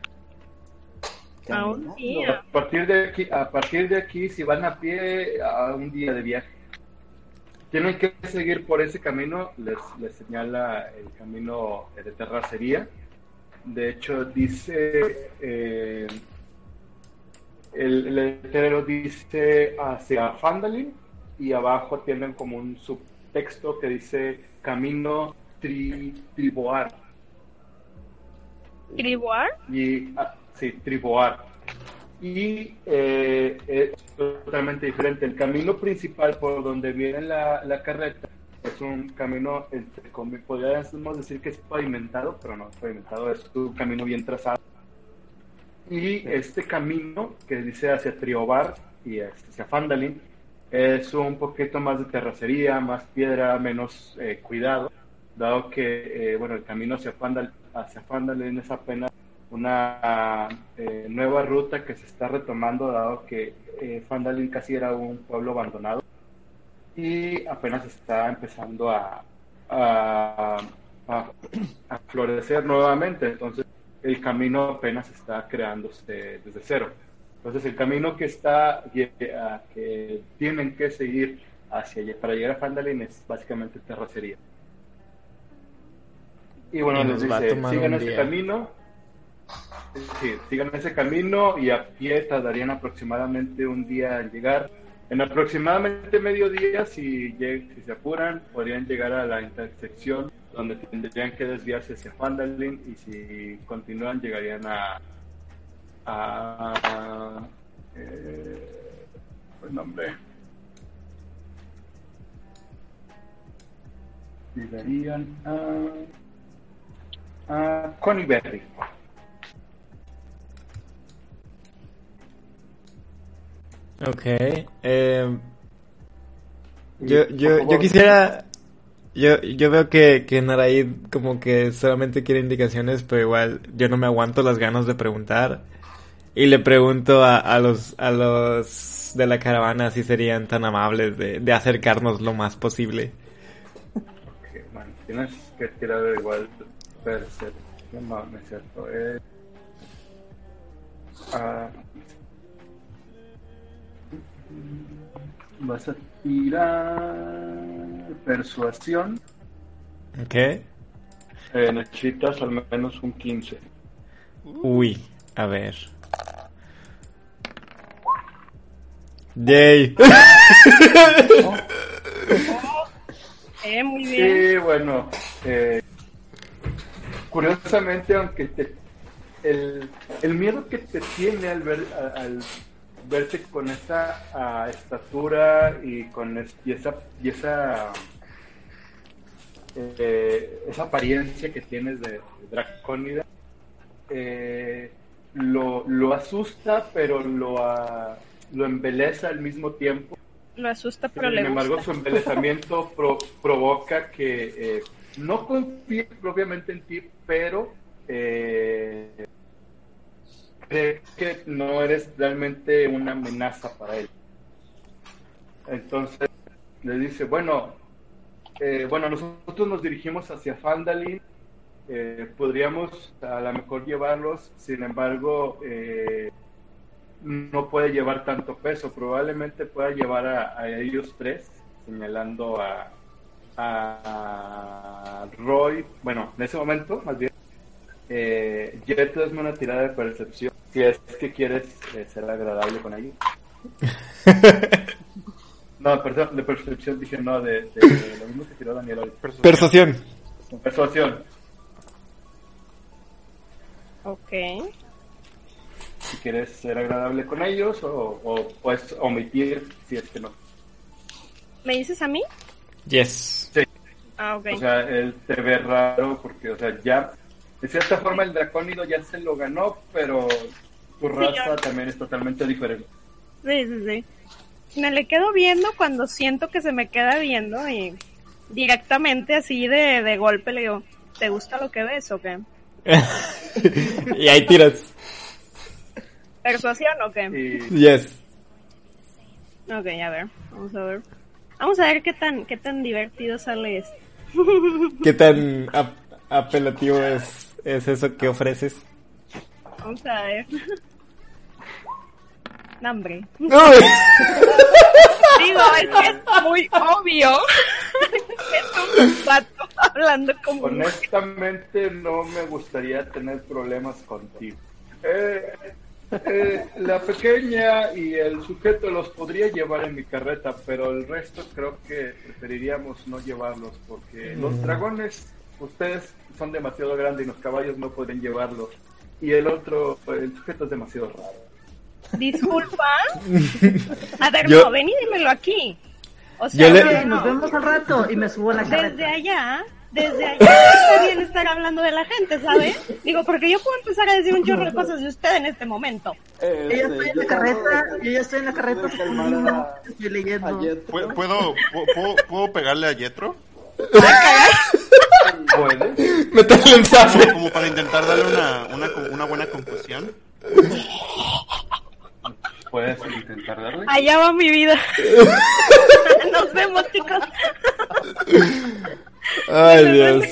A un día. A partir de aquí, a partir de aquí, si van a pie, a un día de viaje. Tienen que seguir por ese camino, les, les señala el camino de terracería. De hecho, dice, eh, el, el letrero dice hacia Fandalin y abajo tienen como un subtexto que dice camino tri, triboar. ¿Tribuar? Y, ah, sí, Triboar. Y eh, es totalmente diferente. El camino principal por donde viene la, la carreta es un camino, entre podríamos decir que es pavimentado, pero no es pavimentado, es un camino bien trazado. Y este camino que dice hacia Triobar y hacia Fandalin es un poquito más de terracería, más piedra, menos eh, cuidado, dado que eh, bueno el camino hacia Fandal hacia Fandalin es apenas una eh, nueva ruta que se está retomando, dado que eh, Fandalin casi era un pueblo abandonado y apenas está empezando a, a, a- a florecer nuevamente. Entonces, el camino apenas está creándose desde cero. Entonces, el camino que está a- que tienen que seguir hacia allá para llegar a Fandalin es básicamente terracería. Y bueno, Y les dice, sigan ese día". camino. Sí, sigan ese camino y a pie tardarían aproximadamente un día en llegar. En aproximadamente medio día, si, si se apuran, podrían llegar a la intersección donde tendrían que desviarse hacia Fandalin y si continúan llegarían a... a, eh, el nombre. Llegarían a... a Conyberry. Ok. Eh, yo, yo, yo quisiera... Yo, yo veo que, que Naraid como que solamente quiere indicaciones, pero igual yo no me aguanto las ganas de preguntar. Y le pregunto a, a los, a los de la caravana si serían tan amables de, de acercarnos lo más posible. que, man, tienes que tirar igual percepción, no, no es cierto. Es, ah, vas a tirar persuasión. ¿Ok? Eh, necesitas al menos un 15. Uy, a ver. Yay. Eh, muy bien. Sí, bueno, eh, curiosamente, aunque te, el, el miedo que te tiene al, ver, al verte con esa ah, estatura y con es- y esa y esa eh, esa apariencia que tienes de, de dracónida eh, lo, lo asusta pero lo ah, lo embeleza al mismo tiempo Lo asusta, pero sin embargo, gusta. su embelezamiento pro- provoca que eh, no confíe propiamente en ti, pero eh, que no eres realmente una amenaza para él. Entonces le dice, bueno, eh, bueno, nosotros nos dirigimos hacia Fandalin eh, podríamos a lo mejor llevarlos, sin embargo, eh, no puede llevar tanto peso. Probablemente pueda llevar a, a ellos tres, señalando a, a Roy. Bueno, en ese momento, más bien, eh, Jet, hazme una tirada de percepción. Si es que quieres eh, ser agradable con ellos. No, perdón, de percepción dije no, de, de lo mismo que tiró Daniel ahorita. Persuasión. Persuasión. Ok. Si quieres ser agradable con ellos o, o puedes omitir si es que no. ¿Me dices a mí? Yes. Sí. Ah, ok. O sea, él te ve raro porque, o sea, ya, de cierta forma el dracónido ya se lo ganó, pero tu raza yo- también es totalmente diferente. Sí, sí, sí. Me le quedo viendo cuando siento que se me queda viendo y directamente así de, de golpe le digo, ¿te gusta lo que ves o qué? y ahí tiras. ¿Persuasión o qué? Y Yes. Ok, a ver, vamos a ver. Vamos a ver qué tan, qué tan divertido sale esto. ¿Qué tan ap- apelativo es, es eso que ofreces? Vamos a ver. No, hombre. ¡Uy! Digo, es que es muy obvio. es un vato hablando como honestamente no me gustaría tener problemas contigo. Eh, eh, la pequeña y el sujeto los podría llevar en mi carreta, pero el resto creo que preferiríamos no llevarlos porque los dragones, ustedes son demasiado grandes y los caballos no pueden llevarlos. Y el otro, el sujeto es demasiado raro. Disculpa. A ver, Yo- no, ven y dímelo aquí. O sea, Yo le- no, nos vemos al rato y me subo a la desde carreta. allá, desde allá está bien estar hablando de la gente, ¿sabes? Digo, porque yo puedo empezar a decir un chorro de cosas de usted en este momento. Yo ya estoy en la carreta, yo ya estoy en la carreta, estoy leyendo. ¿Puedo, puedo, puedo, puedo pegarle a Jetro? ¿Puedes? Métale un. Como, para intentar darle una, una, una buena confusión. ¿Puedes intentar darle? Allá va mi vida. Nos vemos, chicos. Ay, Dios.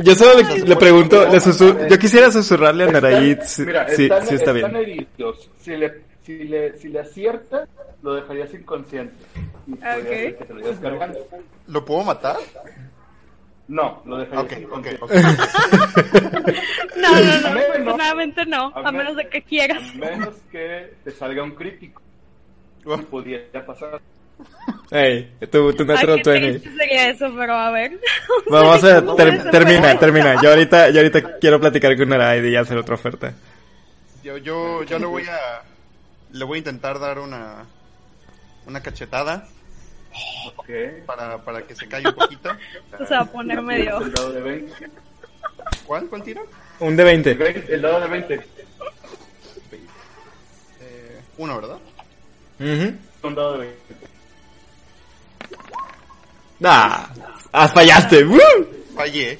Yo solo le, le pregunto, le susu- yo quisiera susurrarle a Narayit si, Mira, si- están, si está están bien. heridos. Si le, si, le, si le acierta, lo dejarías inconsciente. Y podría Ok. ser que te lo cargando. ¿Lo puedo matar? No, lo dejarías Ok, ok, inconsciente. ok. No, no, no, afortunadamente no, a menos de que quieras. A menos que te salga un crítico. Pudiera pasar. Ey, tu, tu natural qué 20. triste sería eso, pero a ver. Vamos a ¿Cómo ter- termina, termina. Yo ahorita, yo ahorita quiero platicar con Narayit y hacer otra oferta. Yo, yo, yo le voy a, le voy a intentar dar una, una cachetada Ok. para, para que se calle un poquito. Esto se va a poner medio. El dado de 20. ¿Cuál? ¿Cuál tiro? Un de 20. Veinte, El dado de 20. Eh, uno, ¿verdad? Ujú. Un dado de 20. Ah, ah, fallaste. ¡Woo! Fallé.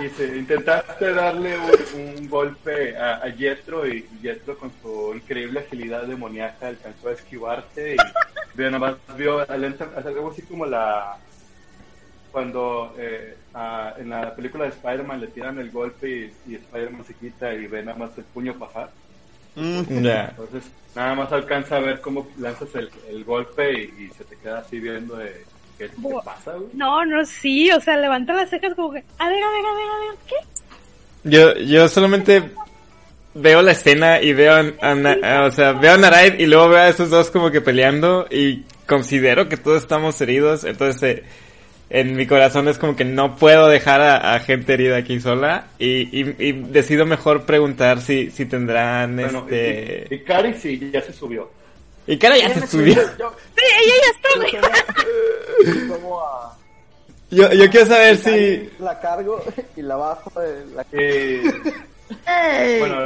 Dice, intentaste darle un, un golpe a, a Jetro y Jetro con su increíble agilidad demoníaca alcanzó a esquivarte y vio nada más vio algo así como la cuando eh, a- en la película de Spider-Man le tiran el golpe y, y Spider-Man se quita y ve nada más el puño pasar. Mm. Entonces nada más alcanza a ver cómo lanzas el, el golpe y, y se te queda así viendo de qué te Bu- pasa, güey. No, no, sí, o sea, levanta las cejas como que, a ver, a ver, a ver, a ver, ¿qué? Yo, yo solamente veo la escena y veo a, a o sea, veo a Naraid y luego veo a esos dos como que peleando y considero que todos estamos heridos, entonces eh, en mi corazón es como que no puedo dejar a, a gente herida aquí sola y, y, y decido mejor preguntar si, si tendrán Bueno, este... y, y Cari sí, ya se subió. Y cara ya se subió. Yo, Sí, ella ya está, yo como a- Yo, yo quiero saber si... La cargo y la bajo. de La... Eh. Bueno,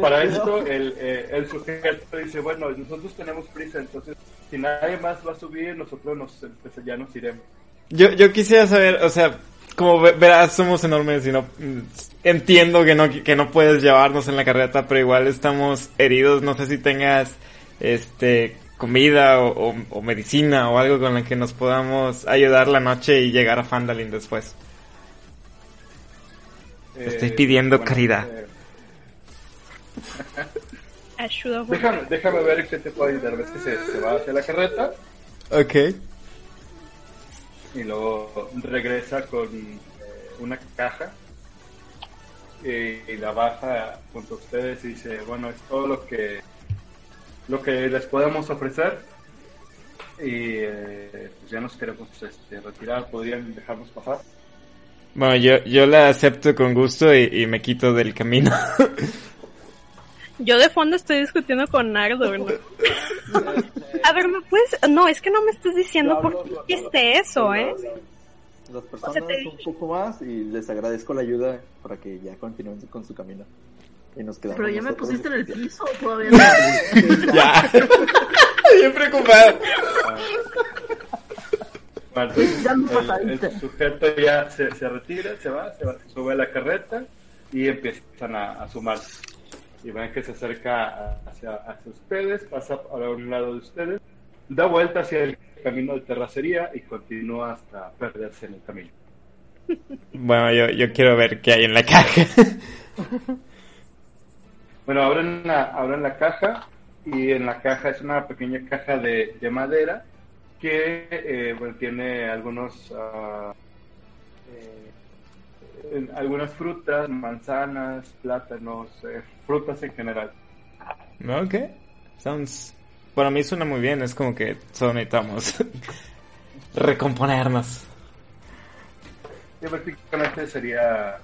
para esto el, eh, el sujeto dice, bueno, nosotros tenemos prisa, entonces si nadie más va a subir, nosotros nos, pues, ya nos iremos. Yo, yo quisiera saber, o sea, como ve- verás, somos enormes y no mm, entiendo que no que no puedes llevarnos en la carreta, pero igual estamos heridos. No sé si tengas este comida o, o- o medicina o algo con la que nos podamos ayudar la noche y llegar a Fandalin después. Estoy pidiendo caridad. eh, Ayuda. déjame, déjame ver qué te puedo ayudar. Ves que se, se va hacia la carreta Ok. y luego regresa con eh, una caja y, y la baja junto a ustedes y dice, bueno, es todo lo que lo que les podemos ofrecer y eh, pues ya nos queremos este, retirar, podrían dejarnos pasar. Bueno, yo, yo la acepto con gusto y, y me quito del camino. Yo de fondo estoy discutiendo con Nardo, ¿no? A ver, ¿me puedes...? No, es que no me estás diciendo por qué hiciste eso, ¿eh? Las O personas sea, te un poco más y les agradezco la ayuda para que ya continúen con su camino. Y nos quedamos Pero ya me pusiste en el piso, todavía no. ya. Bien preocupado. Bueno, entonces, Ya el- el, sujeto ya se, se retira, se va, se va, se sube a la carreta y empiezan a, a sumar. Y ven que se acerca hacia, hacia ustedes, pasa a un lado de ustedes, da vuelta hacia el camino de terracería y continúa hasta perderse en el camino. Bueno, yo, yo quiero ver qué hay en la caja. Bueno, abren la, abren la caja y en la caja es una pequeña caja de, de madera que eh, bueno, tiene algunos eh, en- algunas frutas, manzanas, plátanos, eh, frutas en general. ok. Sounds... Para mí suena muy bien, es como que solo necesitamos recomponernos. Y prácticamente sería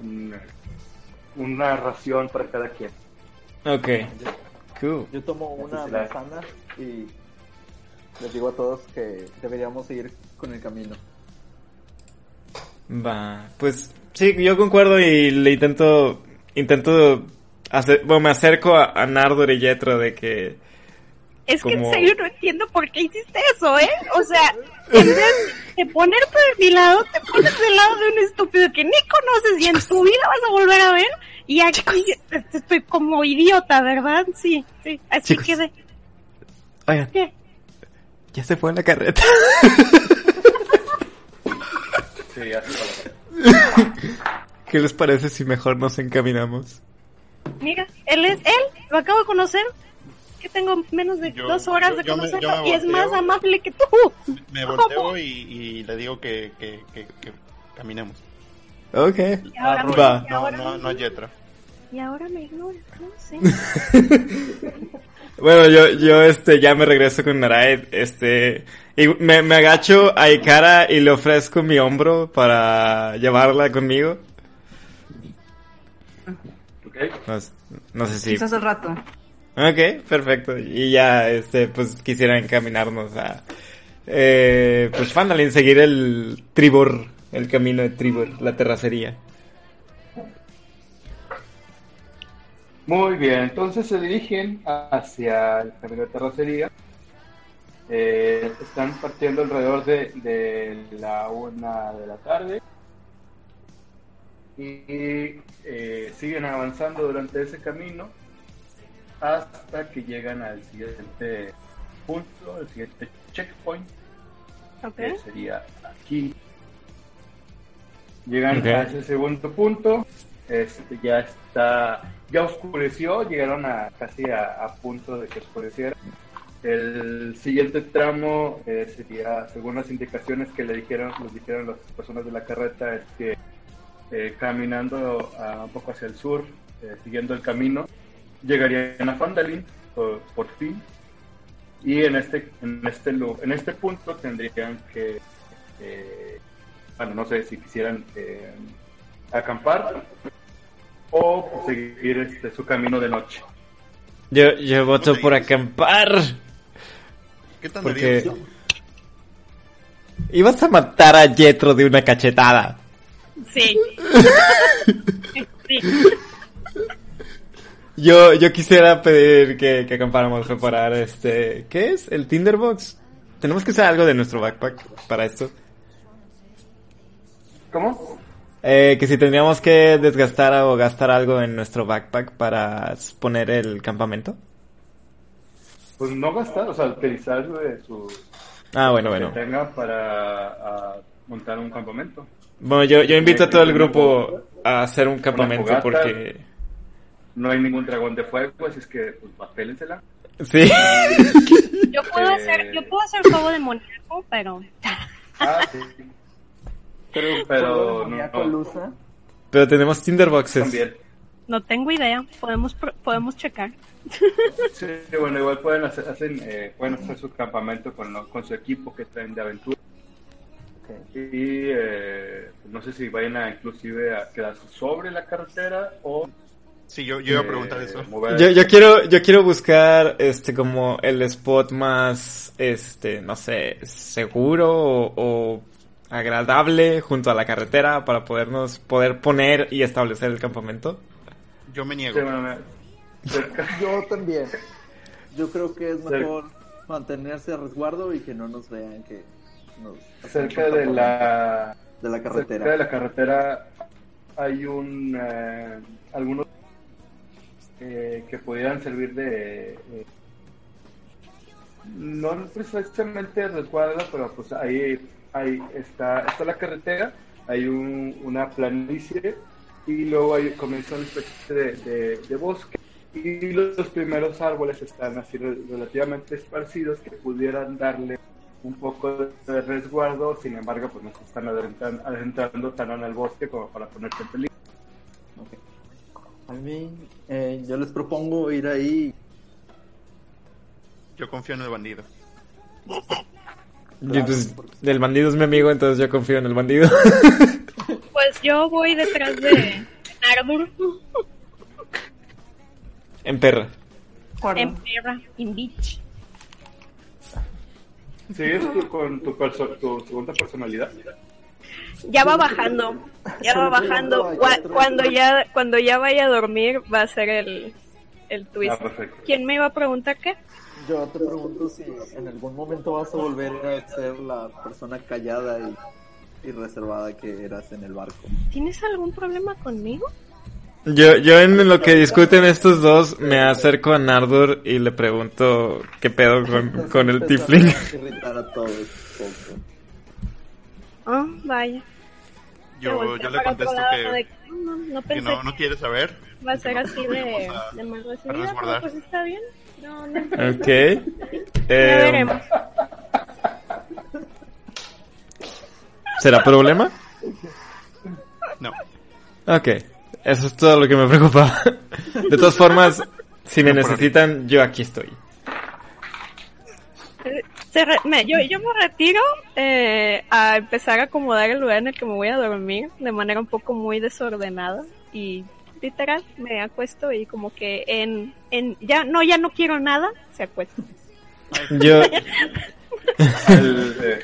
un- una ración para cada quien. Ok. Cool. Yo tomo una manzana y les digo a todos que deberíamos seguir con el camino. Va, pues sí, yo concuerdo y le intento, intento hacer, bueno, me acerco a, a Nardor y Yetro de que, Es que en serio no entiendo por qué hiciste eso, ¿eh? O sea, en vez de ponerte de mi lado, te pones del lado de un estúpido que ni conoces y en tu vida vas a volver a ver. Y aquí estoy como idiota, ¿verdad? Sí, sí, así Chicos. quedé. oigan, ¿Qué? ya se fue en la carreta. Sí, así para ¿Qué les parece si mejor nos encaminamos? Mira, él es él, lo acabo de conocer. Que tengo menos de Yo- dos horas yo- de yo me- yo conocerlo me y es volteo. más amable que tú. Me volteo y, y le digo que, que, que, que caminemos. Ok. Y ahora, me, Va. y No, ahora no, me- no Yetra. y ahora me ignora, no sé. Bueno, yo, yo, este, ya me regreso con Naraed, este, y me, me agacho a Ikara y le ofrezco mi hombro para llevarla conmigo. ¿Ok? No, no sé si... Quizás al rato. Ok, perfecto. Y ya, este, pues quisiera encaminarnos a, eh, pues Fandalin, seguir el Tribor, el camino de Tribor, la terracería. Muy bien, entonces se dirigen hacia el camino de terracería. Eh, están partiendo alrededor de, de la una de la tarde y eh, siguen avanzando durante ese camino hasta que llegan al siguiente punto, el siguiente checkpoint, Ok. que sería aquí. Llegan Ok. a ese segundo punto, este, ya está, ya oscureció, llegaron a casi a, a punto de que oscureciera. El siguiente tramo eh, sería, según las indicaciones que le dijeron, les dijeron las personas de la carreta, es que eh, caminando a- un poco hacia el sur, eh, siguiendo el camino, llegarían a Fandalin por, por fin y en este en este en este punto tendrían que eh, bueno no sé si quisieran eh, acampar o seguir este, su camino de noche Yo, yo voto por acampar. ¿Qué tan Porque-? Ibas a matar a Jetro de una cachetada. Sí. sí. Yo, yo quisiera pedir que, que acampáramos preparar este, ¿qué es? El Tinderbox. Tenemos que usar algo de nuestro backpack para esto. ¿cómo? Eh, que si tendríamos que desgastar o gastar algo en nuestro backpack para poner el campamento. pues no gastar o sea utilizar de su Ah, bueno, que bueno. tenga para ah, montar un campamento Bueno, yo, yo invito a todo el grupo a hacer un campamento porque... No hay ningún dragón de fuego, así es que, pues, papélensela. Sí. Yo puedo Eh. hacer, yo puedo hacer fuego demoníaco, pero Ah, sí. Pero, Pero no, Pero tenemos Tinderboxes. También. no tengo idea. Podemos podemos checar. Sí, bueno, igual pueden hacer, hacen, eh, pueden hacer su campamento con, lo- con su equipo que traen de aventura. Y eh, no sé si vayan a inclusive a quedarse sobre la carretera o... Sí, yo, yo iba a eh, preguntar eso. mover- Yo, yo quiero, yo quiero buscar este como el spot más este, no sé, seguro o, o agradable junto a la carretera para podernos poder poner y establecer el campamento. Yo me Sí, niego. bueno, Yo también. Yo creo que es Sí. mejor mantenerse a resguardo y que no nos vean que nos cerca de la de la cerca de carretera. la carretera hay un eh, algunos eh, que pudieran servir de eh, no precisamente resguardo pero pues ahí ahí está está la carretera hay un, una planicie y luego ahí comienza una especie de, de- de bosque y los, los primeros árboles están así re- relativamente esparcidos que pudieran darle un poco de resguardo, sin embargo, pues no se están adentran- adentrando tan en el bosque como para ponerse en peligro. A mí, eh, yo les propongo ir ahí. Yo confío en el bandido. Y pues, el bandido es mi amigo, entonces yo confío en el bandido. Pues yo voy detrás de Arbor, en perra. en Perra, en Beach. ¿Sigues tú con tu, perso- tu segunda personalidad? Ya va bajando, ya va bajando. Cuando ya, cuando ya vaya a dormir va a ser el, el twist. Ah. ¿Quién me iba a preguntar qué? Yo te pregunto si en algún momento vas a volver a ser la persona callada y, y reservada que eras en el barco. ¿Tienes algún problema conmigo? Yo, yo en lo que discuten estos dos me acerco a Nardor y le pregunto qué pedo con, con el Empezando Tifling. a irritar a todos un poco. Ah, vaya. Yo, yo le contesto que, de- no, no que no, no quiere saber. va a ser así de, a- de mal recibida, pero pues está bien. No, no. Ok. Eh, veremos. ¿Será problema? No. Ok. Eso es todo lo que me preocupaba. De todas formas, si me necesitan, yo aquí estoy. Se re- me- yo, yo me retiro eh, a empezar a acomodar el lugar en el que me voy a dormir de manera un poco muy desordenada y literal me acuesto y como que en, en ya no ya no quiero nada se acuesta Yo, El, eh,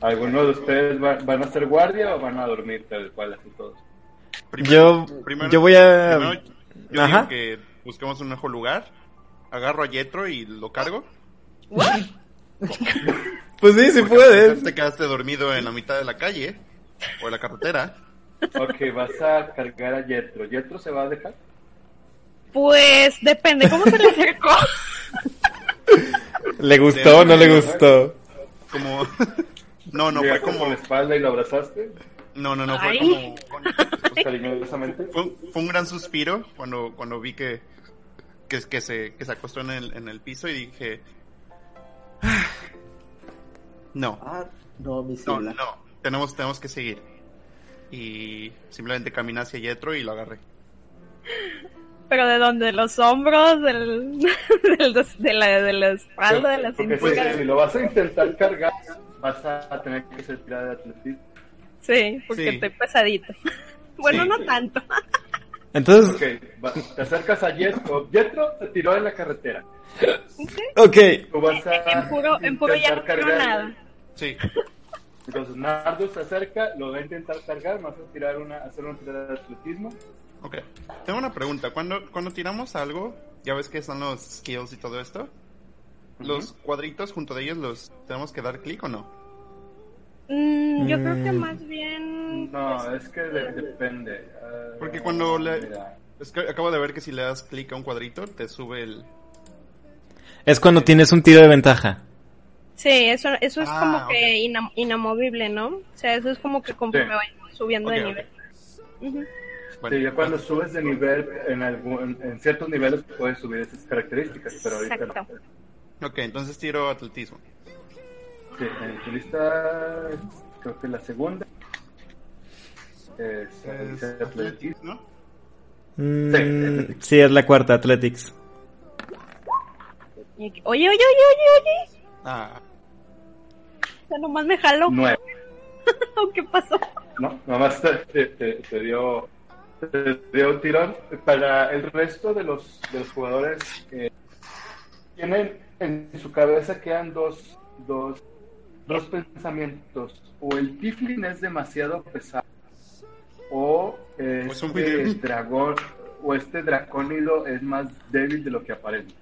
¿Alguno de ustedes va- van a ser guardia o van a dormir tal cual así todos? yo, Primero- yo voy a... Primero, yo Ajá. digo que busquemos un mejor lugar. Agarro a Yetro y lo cargo. Pues sí, sí Porque puedes. Te quedaste dormido en la mitad de la calle o en la carretera. Ok, vas a cargar a Yetro. ¿Yetro se va a dejar? pues depende cómo se le acercó ¿Le gustó o no le gustó? Como. No, no, fue como. con la espalda y lo abrazaste, No, no, no, fue Ay. como. con- pues, cariñosamente. Fue, un- fue un gran suspiro cuando, cuando vi que, que, que se, que se acostó en el, en el piso y dije. "Ah, No, Ah, no, mi no, no, tenemos, tenemos que seguir. Y simplemente caminé hacia Yetro y lo agarré. pero de dónde de los hombros del, del- de la de la espalda de la Porque si, cintura si lo vas a intentar cargar, vas a tener que ser tirada de atletismo. sí porque Sí. estoy pesadito bueno Sí. no tanto Entonces, Ok, va- te acercas a Yetro. Yetro se tiró en la carretera. ok. Tú vas a en puro en puro ya no nada Sí, Entonces Nardo se acerca, lo va a intentar cargar, vas a tirar una, hacer una tirada de atletismo. ok. Tengo una pregunta. Cuando, cuando tiramos algo, ya ves que son los skills y todo esto. Los cuadritos junto de ellos, ¿los tenemos que dar clic o no? Mm, yo creo que Mm. más bien No, es que de- depende. Ah, Porque cuando le- Es que acabo de ver que si le das clic a un cuadrito, te sube el... Es cuando tienes un tiro de ventaja. Sí, eso, eso es Ah, como ok. que ina- inamovible, ¿no? O sea, eso es como que conforme Sí. vayamos subiendo de nivel. Bueno, Sí, ya cuando subes de nivel, en, algún, en ciertos niveles puedes subir esas características, pero ahorita no. Exacto. Ok, entonces tiro atletismo. Sí, en tu lista, creo que la segunda es, Es atletismo. atletismo. Mm, sí, es la cuarta, Athletics. Oye, oye, oye, oye, oye. Ah, O sea, nomás me jaló. Nueve. ¿O ¿Qué pasó? No, nomás te, te, te- te dio te dio un tirón. Para el resto de los, de los jugadores, eh, tienen en su cabeza quedan dos, dos, dos pensamientos. O el Tiflin es demasiado pesado, o este dragón, o este dracónido es más débil de lo que aparenta.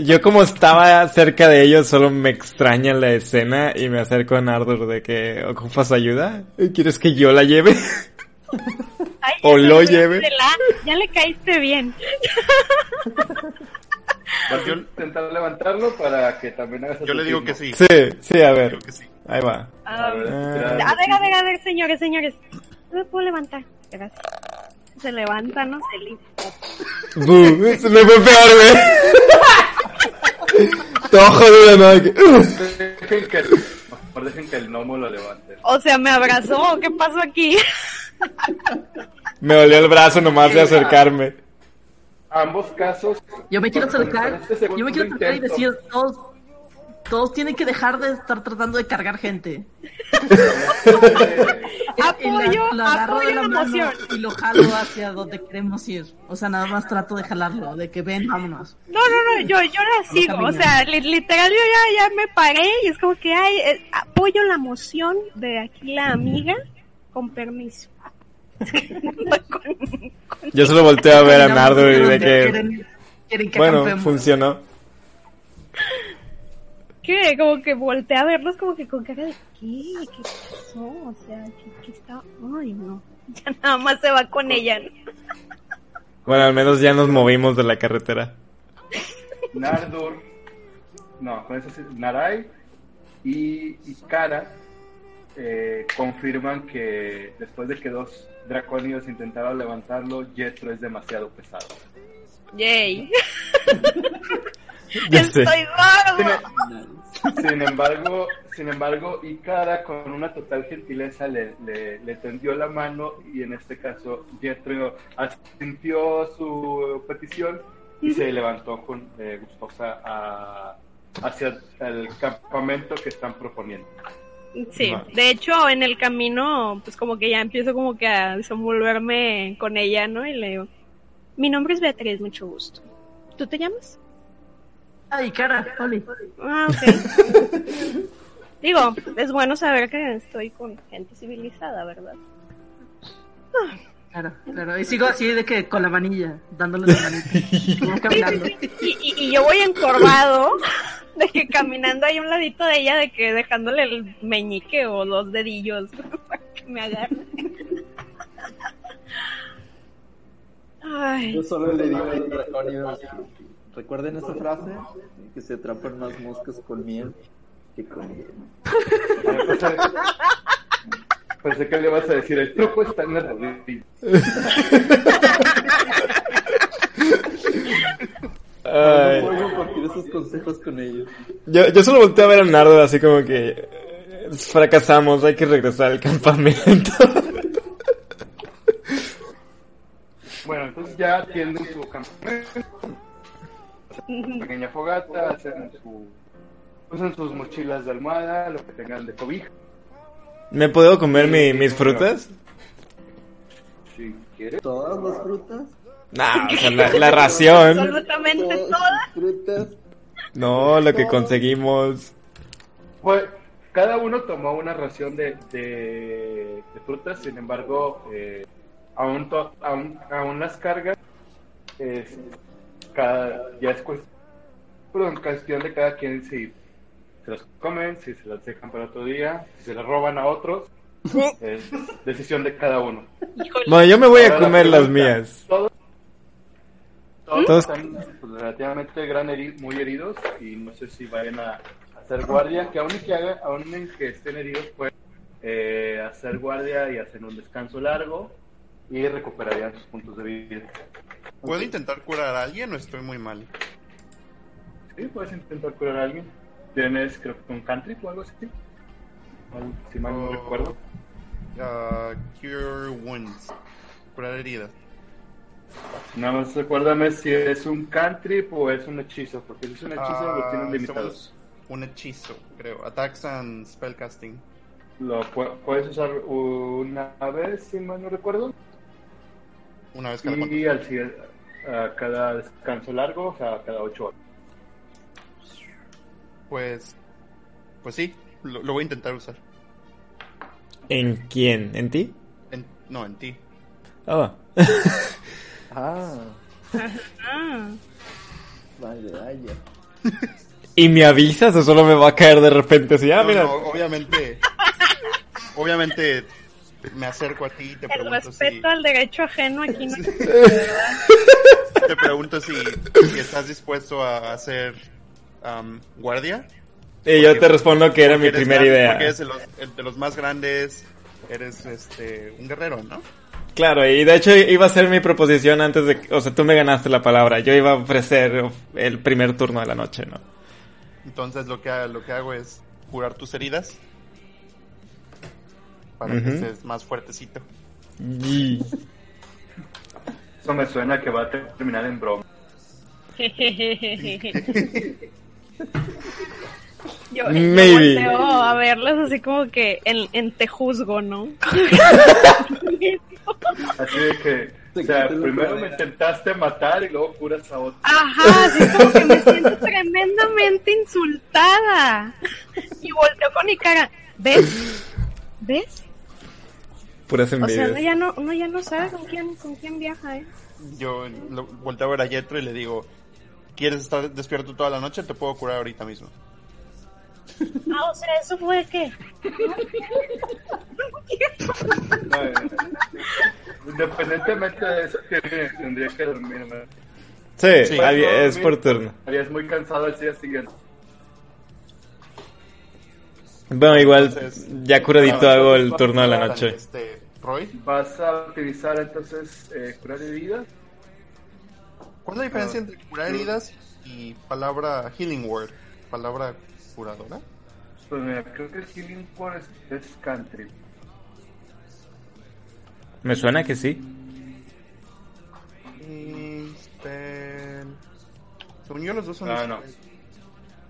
Yo como estaba cerca de ellos, solo me extraña la escena y me acerco a Nardor de que ocupas ayuda. ¿Quieres que yo la lleve? Ay, O lo lleve. la- ya le caíste bien. Vas a intentar levantarlo para que también hagas yo le digo que sí. Sí, sí, a ver. Digo que sí. Ahí va. A ver, tira A ver, a ver, a ver, señores, señores. No me puedo levantar. Gracias. Se levanta, no se limpia. Se me fue peor, güey. Todo jodido, ¿no? Que, Dejen que, mejor dejen que el gnomo lo levante. O sea, me abrazó. ¿Qué pasó aquí? Me dolió el brazo nomás de acercarme. Ambos casos. Yo me quiero acercar, este yo me quiero acercar y decir, todos, todos tienen que dejar de estar tratando de cargar gente. La- Apoyo, lo agarro apoyo de la emoción. Y lo jalo hacia donde queremos ir. O sea, nada más trato de jalarlo, de que ven, vámonos. No, no, no, yo, yo la sigo. O sea, li- literal, yo ya, ya me paré y es como que ay, eh, apoyo la emoción de aquí la amiga. Con permiso. Yo solo volteo a ver a Nardor y de que... quieren- quieren que Bueno, funcionó. Que como que volteé a verlos como que con cara de ¿qué? ¿Qué pasó? O sea, ¿qué, qué está? Ay, no. Ya nada más se va con ella. ¿no? Bueno, al menos ya nos movimos de la carretera. Nardur. No, con eso sí. Narai y, y Kara eh, confirman que después de que dos dracónidos intentaron levantarlo, Jetro es demasiado pesado. Yay. Estoy gordo. Sin embargo, sin embargo, Ikara con una total gentileza le, le, le tendió la mano y en este caso Jetro asintió su petición y se levantó con, eh, gustosa a- hacia el campamento que están proponiendo. Sí, Va. de hecho en el camino pues como que ya empiezo como que a desenvolverme con ella, ¿no? Y le digo, mi nombre es Beatriz, mucho gusto. ¿Tú te llamas? Ay, cara, Oli. Ah, ok. Digo, es bueno saber que estoy con gente civilizada, ¿verdad? Claro, claro. Y sigo así de que con la manilla, dándole la manita. Como caminando. Y, y, y yo voy encorvado, de que caminando ahí a un ladito de ella, de que dejándole el meñique o los dedillos para que me agarre. Ay, Yo solo le digo a los dracónidos, recuerden esa frase, que se atrapan más moscas con miel que con hielo. Pensé, que le ibas a decir, el truco está en la rodilla. Ay. No puedo compartir esos consejos con ellos. Yo, yo solo volteé a ver a Nardor así como que... Fracasamos, hay que regresar al campamento. Bueno, entonces ya tienden su campamento, pequeña fogata, hacen su, usan sus mochilas de almohada, lo que tengan de cobija. ¿Me puedo comer mi- mis frutas? Si quieres. Todas las frutas. No, o sea, la, la ración. absolutamente Todas frutas. No, lo que conseguimos. Pues cada uno tomó una ración de, de, de frutas, sin embargo, eh, aún, to- aún, aún las cargas es, cada, ya es perdón, cuestión de cada quien si se las comen, si se las dejan para otro día, si se las roban a otros, es decisión de cada uno. Bueno, yo me voy a la comer las mías. Todos, todos Todos- están pues, relativamente gran heri- muy heridos y no sé si vayan a hacer guardia, que aún y que, haga, aún en que estén heridos pueden eh, hacer guardia y hacer un descanso largo y recuperarían sus puntos de vida. ¿Puedo intentar curar a alguien o estoy muy mal? Sí, puedes intentar curar a alguien. Tienes, creo que un country o algo así. Si mal no Oh. recuerdo. Ah, cure wounds. Curar heridas. Nada más recuérdame si es un cantrip o es un hechizo, porque si es un hechizo lo Ah, tienes limitado. somos Un hechizo, creo. Attacks and spellcasting. Lo pu- puedes usar una vez, si mal no recuerdo, Una vez cada y al a cada descanso largo, o sea, cada 8 horas. Pues. Pues sí, lo, lo voy a intentar usar. ¿En quién? ¿En ti? En- no, en ti. Oh. Ah, Ah, vaya, vaya. ¿Y me avisas o solo me va a caer de repente así? Ah, No, mira. no, obviamente. obviamente me acerco a ti y te el pregunto si. respeto al derecho ajeno aquí no Te pregunto si, si estás dispuesto a hacer am, guardia. Y yo te respondo que era mi primera grande, idea. Porque eres de los, el de los más grandes. Eres este un guerrero, ¿no? Claro, y de hecho iba a ser mi proposición antes de... que- O sea, tú me ganaste la palabra. Yo iba a ofrecer el primer turno de la noche, ¿no? Entonces lo que, lo que hago es curar tus heridas. Para que estés más fuertecito. Y- Eso me suena que va a terminar en broma. Yo, yo Maybe. volteo a verlos así como que en, en te juzgo, ¿no? Así de que, o sea, primero me intentaste matar y luego curas a otro. Ajá, así como que me siento tremendamente insultada. Y volteo con mi cara. ¿Ves? ¿Ves? Puras O sea, uno ya no, uno ya no sabe con quién, con quién viaja, ¿eh? Yo lo, volteo a ver a Jetro y le digo: ¿Quieres estar despierto toda la noche? Te puedo curar ahorita mismo. Ah, o sea, ¿eso fue qué? No, eh, Independientemente de eso, tendría que dormir. ¿no? Sí, Sí. ahí es por turno. Estarías muy cansado al día siguiente. Bueno, igual Entonces- ya curadito Ah, hago el vas a turno de la curar noche. Este, Roy, Vas a utilizar entonces eh, curar heridas. ¿cuál es la diferencia Ah, entre curar sí. heridas y palabra healing word? Palabra curadora. Pues mira, creo que Healing Word es, es country. Me suena que sí. Y spell. Según yo, los dos son. Ah, no.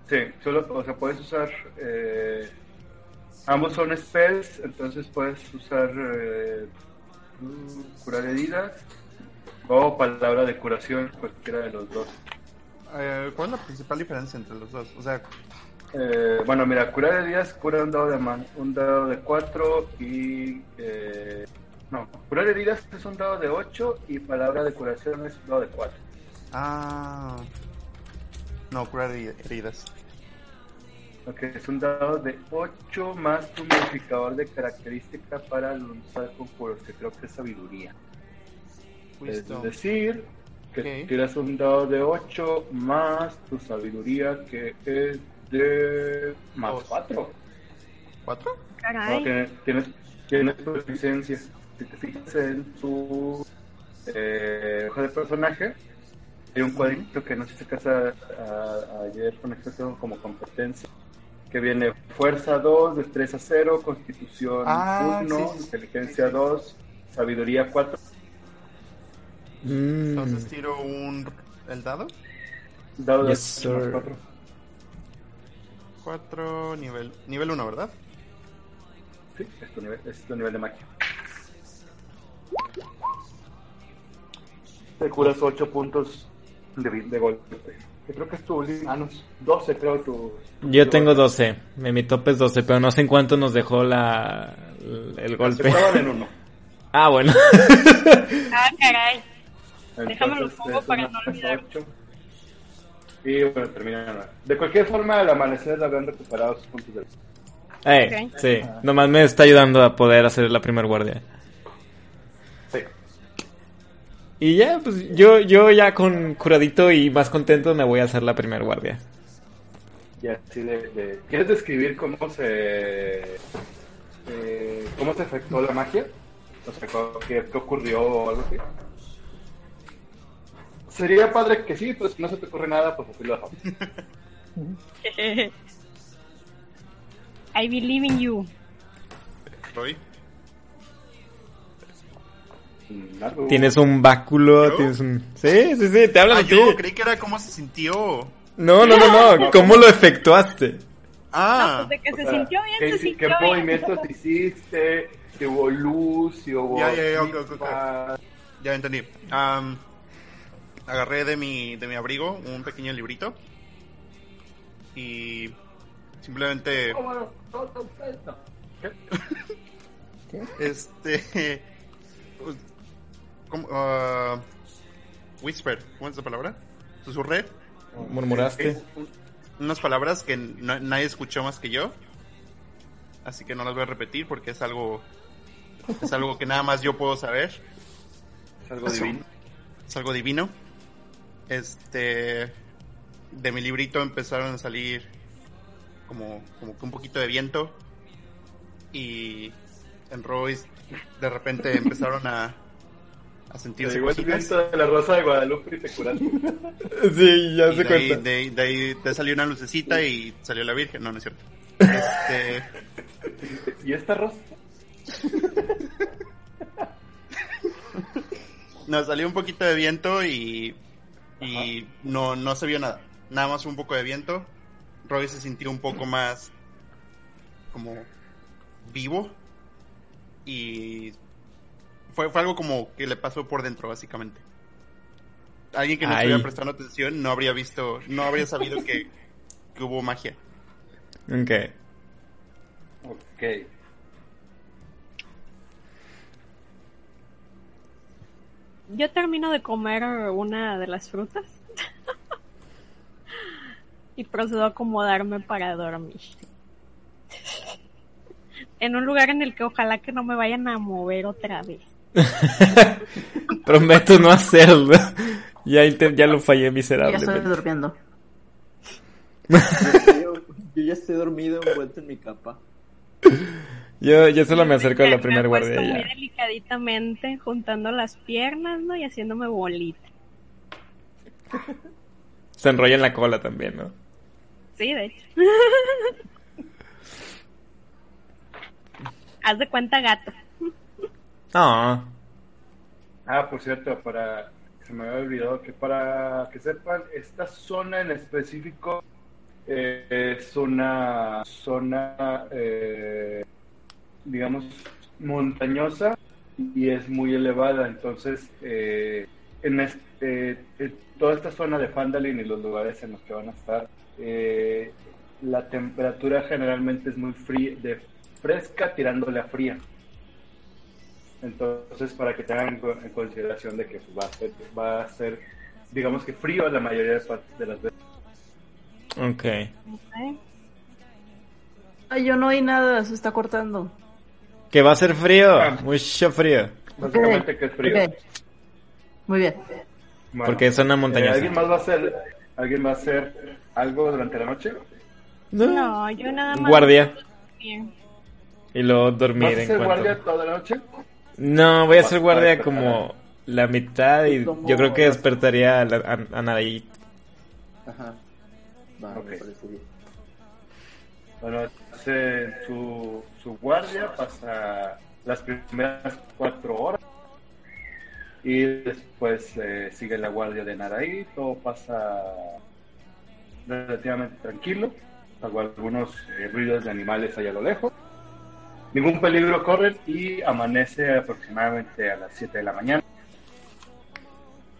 Sí, solo, o sea, puedes usar. Eh, ambos son spells, entonces puedes usar eh, curar heridas o palabra de curación, cualquiera de los dos. Eh, ¿Cuál es la principal diferencia entre los dos? O sea, Eh, bueno, mira, curar heridas cura un dado de man, un dado de 4 y. Eh, no, curar heridas es un dado de 8 y palabra de curación es un dado de 4. ah. No, curar heri- heridas. Ok, es un dado de 8 más tu modificador de característica para lanzar conjuros, que creo que es sabiduría. Wisdom. Es decir, que Ok. tiras un dado de 8 más tu sabiduría, que es de más Dos. 4. ¿Cuatro? Caray. tienes, tienes proficiencia. Si te fijas en tu eh, hoja de personaje, hay un cuadrito que no sé si se casa a- ayer con expresión como competencia. Que viene fuerza 2, destreza 0, constitución Ah, 1, sí, sí, sí, inteligencia sí, sí. 2, sabiduría 4. Mm. Entonces tiro un. ¿El dado? Dado de Yes, sir. cuatro. Cuatro, nivel. Nivel uno, ¿verdad? Sí, es tu nivel, es tu nivel de magia. Te curas 8 puntos de, de golpe. Yo creo que es tu último. Ah, no, 12 creo tu. Yo tengo 12. Mi top es 12, pero no sé en cuánto nos dejó la el golpe. Estaban en uno. Ah, bueno. Ah, caray. Déjame lo Entonces, pongo para no olvidar. Y bueno, termina en nueve. De cualquier forma, al amanecer habrán recuperado sus puntos de vista. Eh, Ok. sí. Nomás me está ayudando a poder hacer la primer guardia. Sí. Y ya, pues yo, yo ya con curadito y más contento me voy a hacer la primer guardia. Y así de, de- ¿Quieres describir cómo se. eh, cómo se efectuó la magia? O sea, ¿qué, qué ocurrió o algo así? Sería padre que sí, pues si no se te ocurre nada, pues así lo dejamos. I believe in you. Roy. Algo. Tienes un báculo, ¿Yo? tienes un... Sí, sí, sí, te hablan Ah, a ti. yo creí que era cómo se sintió. No, no, no, no, ¿cómo lo efectuaste? Ah, No, pues de que se sea, sintió bien, ¿qué, se qué sintió bien. movimientos hiciste? Si hubo luz, si hubo... Ya, ya, ya, ok, ok, ok. chispas. ya entendí. Am, agarré de mi, de mi abrigo un pequeño librito. Y simplemente... Este... ¿cómo? Ah, whisper, ¿cómo es la palabra? Susurré. Murmuraste. Un- unas palabras que no- nadie escuchó más que yo. Así que no las voy a repetir porque es algo... Es algo que nada más yo puedo saber. Es algo divino. Es algo divino. Este. De mi librito empezaron a salir como, como que un poquito de viento. Y en Royce de repente empezaron a, a sentirse llegó el cositas. viento de la rosa de Guadalupe y te curaste. Sí, ya Y se de ahí, cuenta. de, ahí- de ahí te salió una lucecita y salió la Virgen. No, no es cierto. Este, ¿Y esta rosa? nos salió un poquito de viento y, y no, no se vio nada. Nada más un poco de viento. Roy se sintió un poco más como vivo y fue, fue algo como que le pasó por dentro básicamente. Alguien que no Ay. estuviera prestando atención no habría visto, no habría sabido que, que hubo magia. Ok. Ok. Yo termino de comer una de las frutas. y procedo a acomodarme para dormir. en un lugar en el que ojalá que no me vayan a mover otra vez. Prometo no hacerlo. Ya, ya lo fallé Ya estoy miserablemente. durmiendo. Yo, yo ya estoy dormido envuelto en mi capa. Yo, yo solo me acerco a la Me primera guardia muy delicaditamente, juntando las piernas, ¿no? Y haciéndome bolita. Se enrolla en la cola también, ¿no? Sí, de hecho. Haz de cuenta gato. Ah, Ah, por cierto, para se me había olvidado que para que sepan, esta zona en específico eh, es una zona, eh, digamos, montañosa y es muy elevada. Entonces, eh, en este, en toda esta zona de Fandalin y los lugares en los que van a estar, eh, la temperatura generalmente es muy fría, de fresca tirándole a fría. Entonces, para que tengan en co- en consideración de que va a ser, va a ser, digamos que frío la mayoría de, las veces. ok. Ok. Ay, yo no oí nada, se está cortando. Que va a ser frío, Ah. mucho frío. Básicamente que es frío. Ok. Muy bien. Bueno, Porque es una eh, montañosa. ¿Alguien más va a hacer, alguien va a hacer algo durante la noche? No, yo nada más. Guardia. Bien. Y luego ¿Vas dormir a en hacer cuanto... guardia toda la noche? No, voy a ser guardia como la mitad y Como yo creo que despertaría a, la, a, a Naraí. Ajá. Va, Ok. me parece bien. Bueno, hace su, su guardia, pasa las primeras cuatro horas y después eh, sigue la guardia de Naraí, todo pasa relativamente tranquilo, salvo algunos eh, ruidos de animales allá a lo lejos. Ningún peligro corre y amanece aproximadamente a las 7 de la mañana.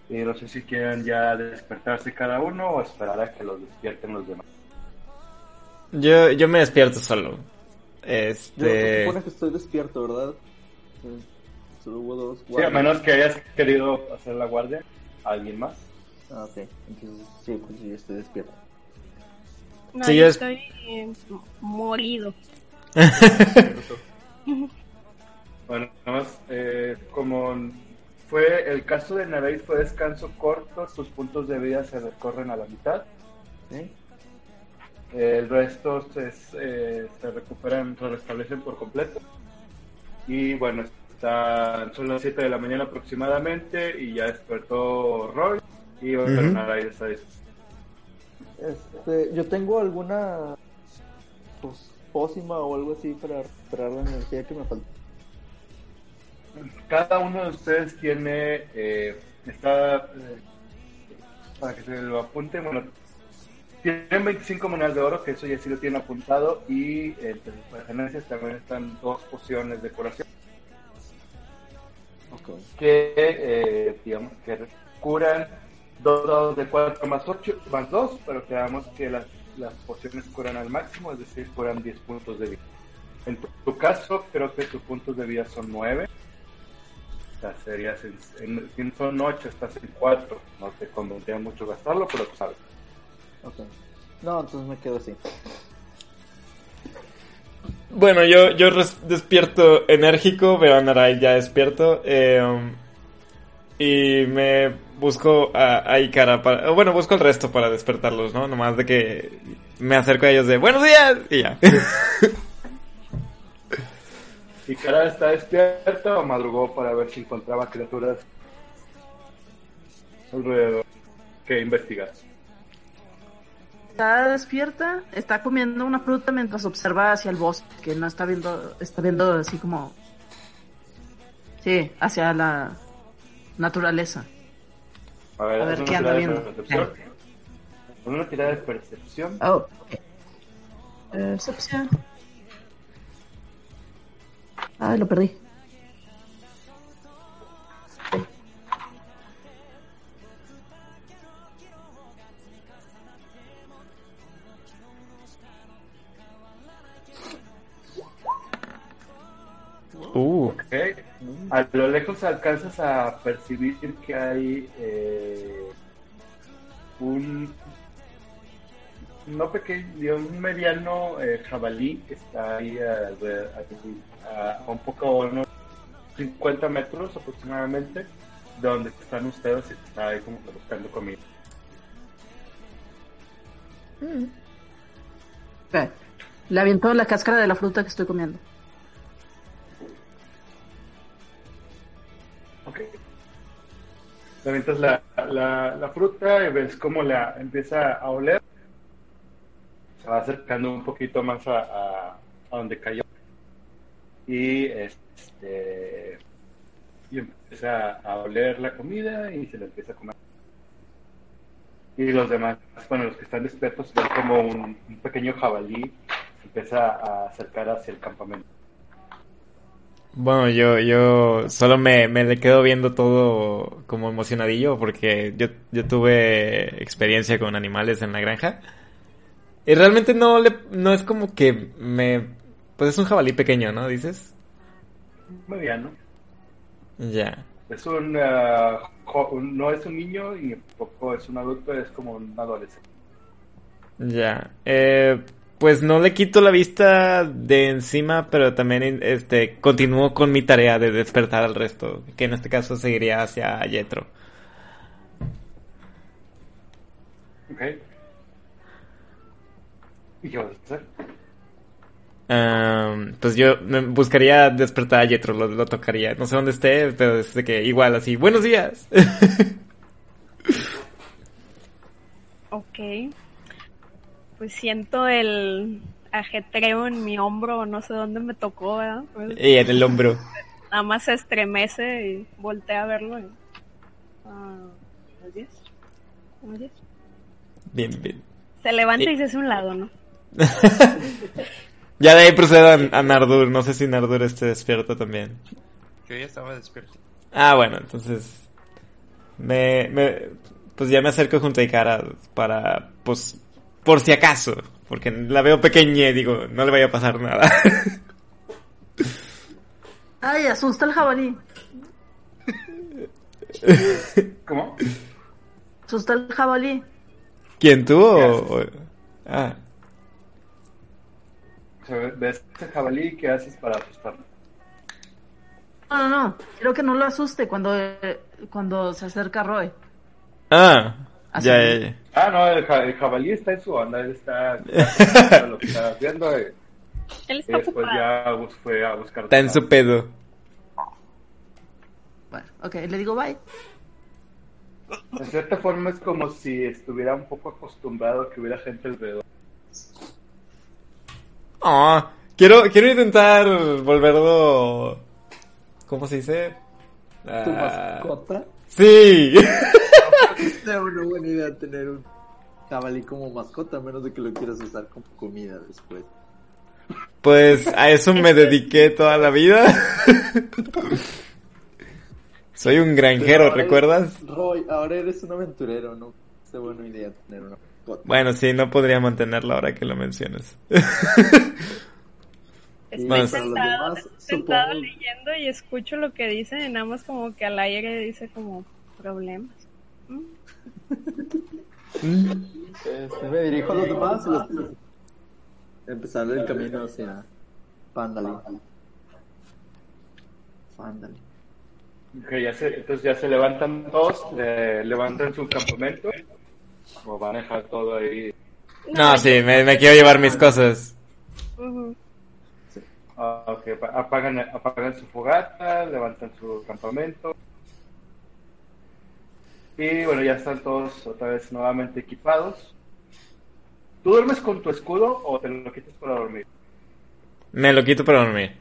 Y no sé si quieren ya despertarse cada uno o esperar a que los despierten los demás. Yo, yo me despierto solo. Yo se Este... supone que estoy despierto, ¿verdad? Sí. Solo hubo dos Sí, a guardias. menos que hayas querido hacer la guardia a alguien más. Ah, ok. Entonces, sí, pues sí, estoy despierto. No, Sí, yo yo es- estoy eh, morido. Bueno, nada más, eh, como fue el caso de Naray fue descanso corto, sus puntos de vida se recorren a la mitad. ¿Sí? El resto se, eh, se recuperan, se restablecen por completo. Y bueno, Está, son las 7 de la mañana aproximadamente y ya despertó Roy y Ujú. Naray está ahí. Este, yo tengo alguna pues, pócima o algo así para recuperar la energía que me falta. Cada uno de ustedes tiene, eh, está, eh, para que se lo apunten, bueno, tienen 25 monedas de oro, que eso ya sí lo tienen apuntado, y entre sus pertenencias también están dos pociones de curación, Ok. que, eh, digamos, que curan dos dados de 4 más 8, más 2, pero quedamos que las, las pociones curan al máximo, es decir, curan 10 puntos de vida. En tu, tu caso, creo que tus puntos de vida son 9. O sea, serías en, en- si son 8, estás en 4. No te convendría mucho gastarlo, pero tú sabes. Ok. No, entonces me quedo así. Bueno, yo, yo despierto enérgico, veo a Narai ya despierto. eh, y me busco a, a Ikara para. o Bueno, busco el resto para despertarlos, ¿no? Nomás de que me acerco a ellos de buenos días y ya. ¿Y Cara está despierta o madrugó para ver si encontraba criaturas alrededor que investigar? Está despierta, está comiendo una fruta mientras observa hacia el bosque, que no está viendo, está viendo así como... Sí, hacia la naturaleza. A ver, A ver, ¿qué de viendo? Haz Una tirada de percepción. Oh, ok. Percepción. Ay, lo perdí. Uh, Ok. A lo lejos alcanzas a percibir que hay eh, un no pequeño, un mediano eh, jabalí que está ahí a, a un poco unos 50 metros aproximadamente de donde están ustedes y está ahí como buscando comida. Ok. Le aviento la cáscara de la fruta que estoy comiendo. Ok. Le avientas la, la, fruta y ves cómo la empieza a oler. Se va acercando un poquito más a, a, a donde cayó. Y este y empieza a oler la comida y se la empieza a comer. Y los demás, bueno, los que están despiertos ven como un, un pequeño jabalí se empieza a acercar hacia el campamento. Bueno, yo, yo solo me, me le quedo viendo todo como emocionadillo porque yo, yo tuve experiencia con animales en la granja. Y realmente no le, no es como que me, pues es un jabalí pequeño, ¿no? Dices. Mediano. Ya. Es un, un- no es un niño y tampoco es un adulto, es como un adolescente. Ya. Eh, pues no le quito la vista de encima, pero también este continúo con mi tarea de despertar al resto, que en este caso seguiría hacia Yetro. ¿Ok? ¿Y qué vas a hacer? Am, pues yo me buscaría despertar a Yetro, lo, lo tocaría. No sé dónde esté, pero es de que igual así, buenos días. Ok. Pues siento el ajetreo en mi hombro, no sé dónde me tocó, ¿verdad? Pues, y en el hombro. nada más se estremece y voltea a verlo. y- Ah, ¿Buenos días? ¿Buenos días? Bien, bien. Se levanta Y- y se hace un lado, ¿no? Ya de ahí procedo a, a Nardur. No sé si Nardur esté despierto también. Yo ya estaba despierto. Ah, bueno, entonces. Me, me. Pues ya me acerco junto a Ikara para. Pues. Por si acaso. Porque la veo pequeña y digo, no le vaya a pasar nada. Ay, asusta el jabalí. ¿Cómo? Asusta el jabalí. ¿Quién tú o.? ¿Qué o- Ah. O sea, ¿Ves ese jabalí? ¿Qué haces para asustarlo? No, no, no. Quiero que no lo asuste cuando, eh, cuando se acerca Roy. Ah. Así. Ya, ya, ya. Ah, no, el, ja- el jabalí está en su onda, él está, está lo que está haciendo y, Él y está después ocupado. ya fue a buscar. Está en su pedo. Bueno, ok, le digo bye. De cierta forma es como si estuviera un poco acostumbrado a que hubiera gente alrededor. Ah, quiero, quiero intentar volverlo. ¿Cómo se dice? ¿Tu Ah, mascota? Sí. Es una buena idea tener un jabalí como mascota, a menos de que lo quieras usar como comida después. Pues a eso me dediqué toda la vida. Soy un granjero, ahora ¿recuerdas? eres- Roy, ahora eres un aventurero, ¿no? Es una buena idea tener una mascota. Bueno, sí, no podría mantenerlo ahora que lo mencionas. Estoy sentado, demás, sentado leyendo y escucho lo que dicen y nada más como que al aire dice como problemas. ¿Mm? Este, me dirijo a los demás y los empezar el camino hacia Fandali. Fandali. Ok, ya se, entonces ya se levantan todos, eh, levantan su campamento o van a dejar todo ahí. No, sí, me, me quiero llevar mis cosas. Ah, ok, apa- apagan, apagan su fogata, levantan su campamento. Y bueno, ya están todos otra vez nuevamente equipados. ¿Tú duermes con tu escudo o te lo quitas para dormir? Me lo quito para dormir.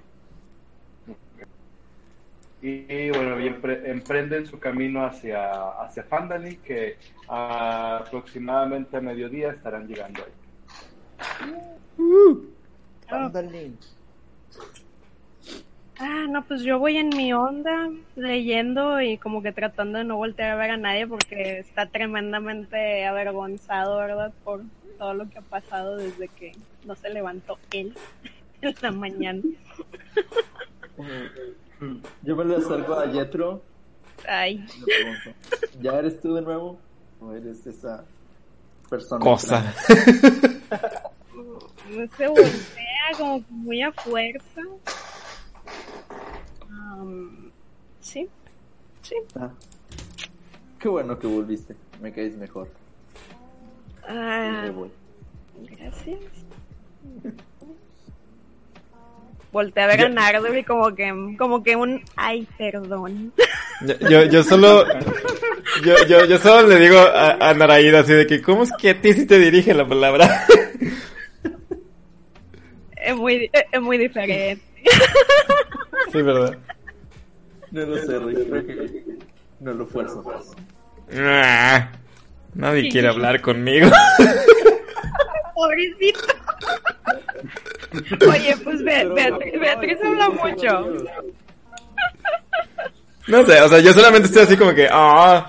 Y, bueno, y empre- emprenden su camino hacia, hacia Fandali, que a aproximadamente a mediodía estarán llegando ahí. Fandali. Ah, no, pues yo voy en mi onda leyendo y como que tratando de no voltear a ver a nadie porque está tremendamente avergonzado, ¿verdad? Por todo lo que ha pasado desde que no se levantó él en la mañana. Yo me le acerco a Jetro Ay, ¿ya eres tú de nuevo? ¿O eres esa persona? Cosa. se voltea como que muy a fuerza. Sí, sí. Ah. Qué bueno que volviste. Me caes mejor. Ah, me voy. Gracias. Volteé a ver a Nardo y como que, como que un ay, perdón. Yo, yo, yo solo. Yo, yo, yo solo le digo a, a Naraída así de que, ¿cómo es que a ti sí te dirige la palabra? Es muy, es muy diferente. sí, ¿verdad? No lo sé, Rick. Creo que no lo fuerzo más. Ah, nadie quiere hablar conmigo. Pobrecito. Oye, pues Beatriz, Beatriz habla mucho. No sé, o sea, yo solamente estoy así como que, ah.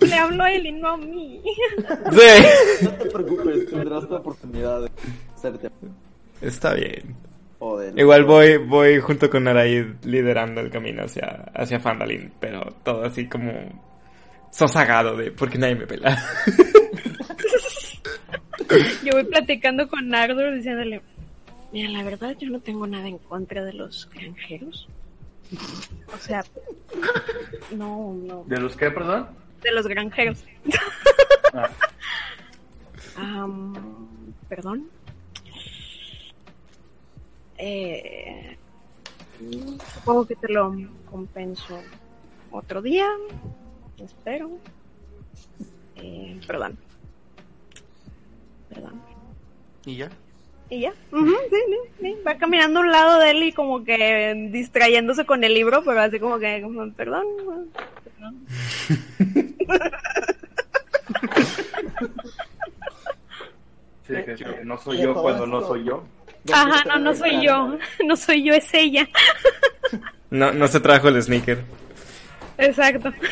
Le hablo a él y no a mí. Sí. No te preocupes, tendrás la oportunidad Está bien. joder. Igual voy, voy junto con Naraid liderando el camino hacia, hacia Fandalin, pero todo así como sosagado de porque nadie me pela. Yo voy platicando con Nardo diciéndole, mira, la verdad yo no tengo nada en contra de los granjeros. O sea, no, no, ¿De los qué, perdón? de los granjeros. Ah, Perdón. Eh, supongo que te lo compenso otro día. Espero. Eh, perdón. Perdón. ¿Y ya? Y ya. Ujú, sí, sí, sí. Va caminando a un lado de él y como que distrayéndose con el libro, pero así como que, como, perdón. perdón. sí, que, que no soy yo cuando no soy yo. Ajá, no, no soy yo. No soy yo, es ella. No, no se trajo el sneaker. Exacto.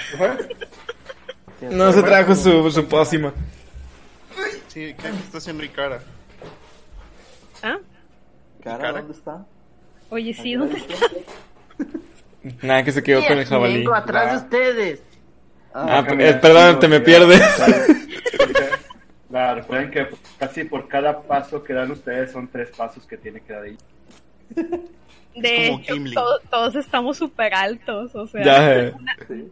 No se trajo su, su pócima. Sí, ¿qué está haciendo Ikara? ¿Ah? ¿Cara dónde está? Oye, sí, ¿dónde está? Nada, que se quedó con el jabalí. Vengo atrás de Ah. ustedes. Ah, Ah, eh, perdón, te me pierdes. Claro, recuerden que casi por cada paso que dan ustedes son tres pasos que tiene que dar ella. De como hecho, to- todos estamos súper altos, o sea, Ya, eh.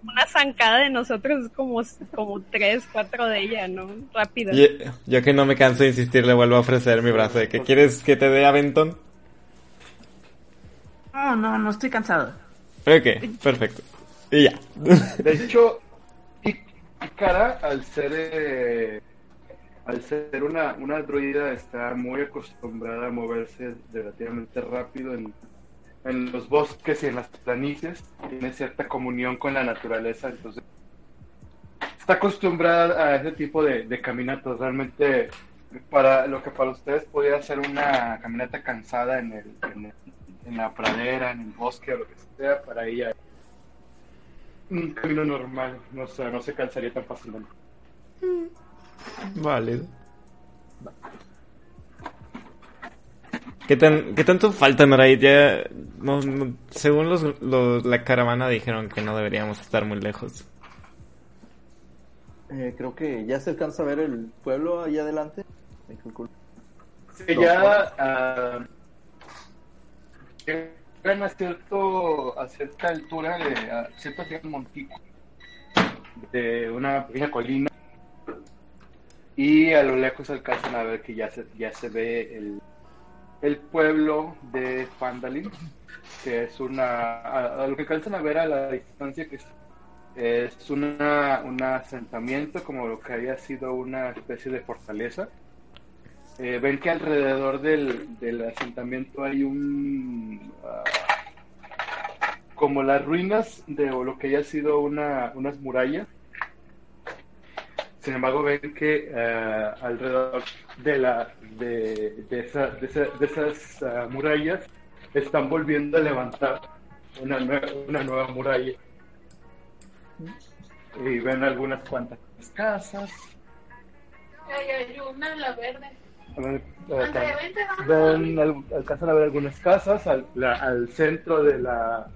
una zancada de nosotros es como, como tres, cuatro de ella, ¿no? Rápido. Yo, yo que no me canso de insistir, le vuelvo a ofrecer mi brazo. de que ¿Quieres que te dé aventón? No, no, no estoy cansado. Ok, perfecto. Y ya. De hecho, Ikara, al ser eh, al ser una, una druida, está muy acostumbrada a moverse relativamente rápido en, en los bosques y en las planicies. Tiene cierta comunión con la naturaleza, entonces está acostumbrada a ese tipo de, de caminatas. Realmente, para lo que para ustedes podría ser una caminata cansada en, el, en, la pradera, en el bosque o lo que sea, para ella un camino normal, no, sé, no se cansaría tan fácilmente. Válido. ¿Qué, tan, ¿Qué tanto falta, Naray? Ya, no, no- según los, los- la caravana dijeron que no deberíamos estar muy lejos. Eh, creo que ya se alcanza a ver el pueblo allá adelante. Sí, ya ah, llegan a, cierto, a cierta altura, de, a cierto montículo de una pequeña colina y a lo lejos alcanzan a ver que ya se, ya se ve el, el pueblo de Fandalin, que es una, a, lo que alcanzan a ver a la distancia que es, es una, un asentamiento como lo que había sido una especie de fortaleza. Eh, ven que alrededor del, del asentamiento hay un ah, como las ruinas de o lo que haya sido una, unas murallas sin embargo ven que ah, alrededor de la de, de, esa- de esa- de esas ah, murallas están volviendo a levantar una, nue- una nueva muralla y ven algunas cuantas casas Ay, hay una, la verde. Vamos. Ven, al- alcanzan a ver algunas casas al, la- al centro de la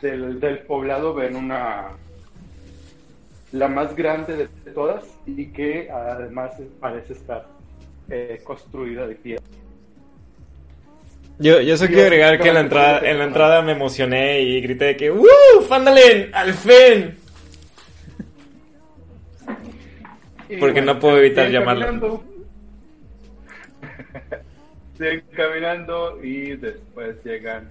del, del poblado ven una la más grande de todas y que además parece estar eh, construida de piedra Yo, yo solo quiero agregar que en la entrada, en la entrada me emocioné y grité de que ¡Woo! ¡Fandalen! ¡Al fin! Y Porque no puedo evitar llamarlo. caminando. siguen caminando y después llegan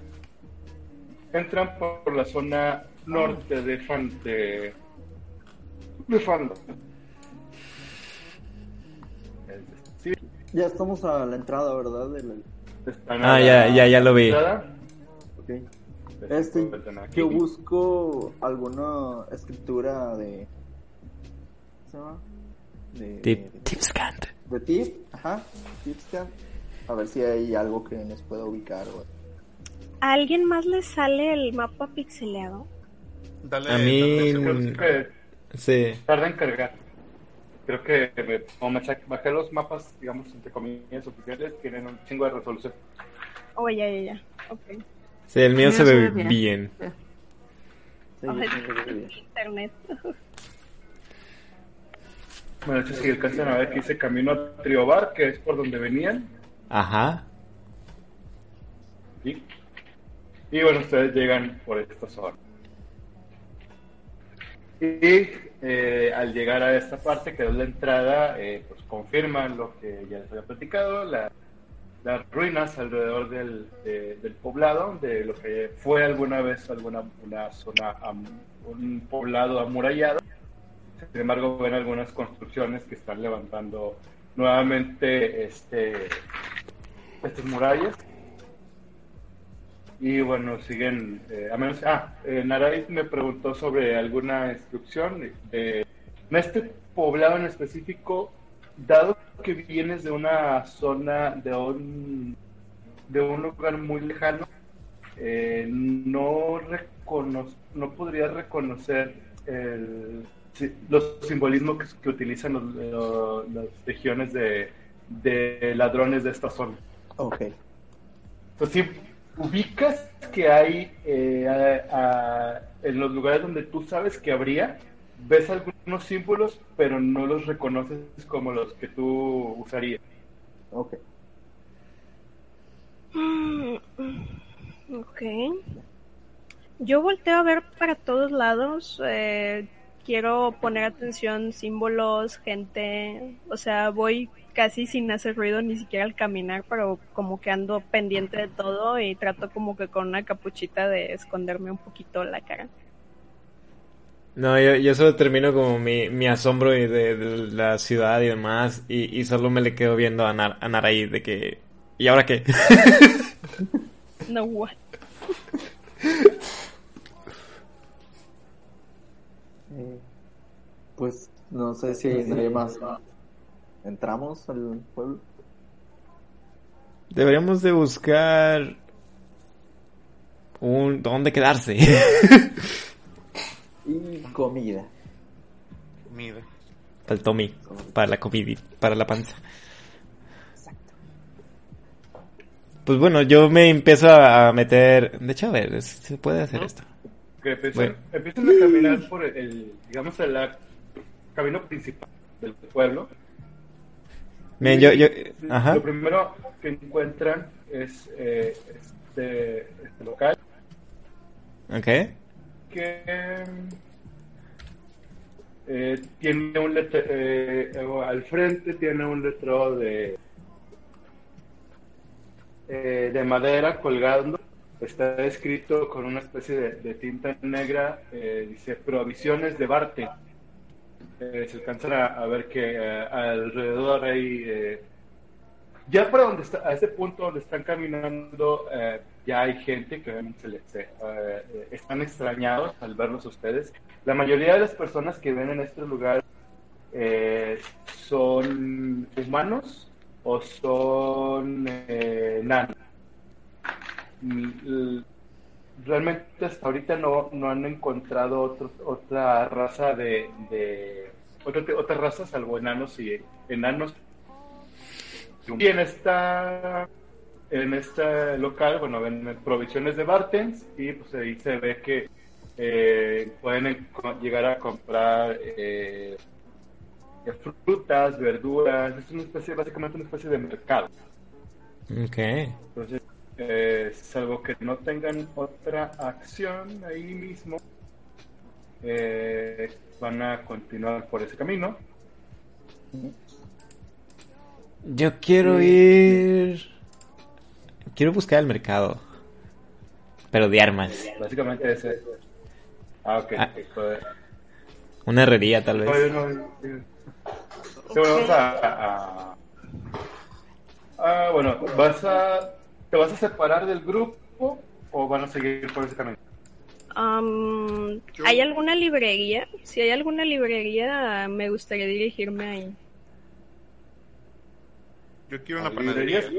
entran por la zona norte de Fan de, de. Es decir, Ya estamos a la entrada, ¿verdad? De la- Ah, ya, ya, ya lo vi. entrada. ok. Después Este, yo busco alguna escritura de... ¿Cómo se llama? De, Tip, tipscant. de tip, ajá, tipscan. A ver si hay algo que nos pueda ubicar. o- ¿A alguien más le sale el mapa pixeleado? Dale, A mí- dale Sí. tarda en cargar. Creo que me, como bajé los mapas, digamos, entre comillas oficiales, tienen un chingo de resolución. Oh, ya, ya, ya. Ok. Sí, el mío Mío se se ve bien. bien. Sí. Internet. Bueno, de hecho, si alcanzan a ver que dice camino a Triobar, que es por donde venían. Ajá. ¿sí? Y bueno, ustedes llegan por esta zona. Y eh, al llegar a esta parte, que es la entrada, eh, pues confirman lo que ya les había platicado, la- las ruinas alrededor del, de- del poblado, de lo que fue alguna vez alguna una zona, un poblado amurallado. Sin embargo, ven algunas construcciones que están levantando nuevamente este, estas murallas. Y bueno, siguen. eh, a menos. Ah, eh, me preguntó sobre alguna instrucción. De, en este poblado en específico, dado que vienes de una zona, de un, de un lugar muy lejano, eh, no, recono no podrías reconocer el, los simbolismos que, que utilizan los, los- las legiones de, de ladrones de esta zona. Ok. Entonces, sí, ubicas que hay eh, a- a- en los lugares donde tú sabes que habría, ves algunos símbolos, pero no los reconoces como los que tú usarías. Ok. Mm, Ok. Yo volteo a ver para todos lados. eh, quiero poner atención, símbolos, gente, o sea, voy casi sin hacer ruido ni siquiera al caminar, pero como que ando pendiente de todo y trato como que con una capuchita de esconderme un poquito la cara. No, yo, yo solo termino como mi, mi asombro y de, de la ciudad y demás, y, y solo me le quedo viendo a, Nar, a Naraí de que... ¿Y ahora qué? No, what? Eh, pues no sé si nadie más entramos al pueblo. Deberíamos de buscar un dónde quedarse. Y comida. Comida. para el Tommy, para la comida, para la panza. Pues bueno, yo me empiezo a meter... De hecho, a ver, se puede hacer esto. Que empiezan, a caminar por el, el, digamos, el camino principal del pueblo. Yo, yo... Y Ajá. Lo primero que encuentran es eh, este, este local Ok. que eh, tiene un letrero, eh, al frente tiene un letrero de eh, de madera colgando está escrito con una especie de, tinta negra eh, dice provisiones de Barte Eh, se alcanzan a, ver que eh, alrededor hay ya para donde está, a ese punto donde están caminando, ya hay gente que obviamente se les, están extrañados al verlos ustedes. La mayoría de las personas que ven en este lugar son humanos o son nanos. Mm, Realmente hasta ahorita no, no han encontrado otro- otra raza de, de otra, otra raza salvo enanos y enanos y en esta en este local, bueno, ven provisiones de Bartens y pues ahí se ve que eh, pueden llegar a comprar eh, frutas, verduras, es una especie, básicamente una especie de mercado. Ok. Entonces, eh, salvo que no tengan otra acción ahí mismo, eh, van a continuar por ese camino. Yo quiero ir... Quiero buscar el mercado. Pero de armas. Básicamente ese. Ah, ok. Ah. joder. Una herrería, tal vez. No, yo no- sí, bueno, vamos a, a- Ah, bueno, vas a... ¿Te vas a separar del grupo o van a seguir por ese camino? Um, ¿Hay alguna librería? Si hay alguna librería, me gustaría dirigirme ahí. Yo quiero una panadería.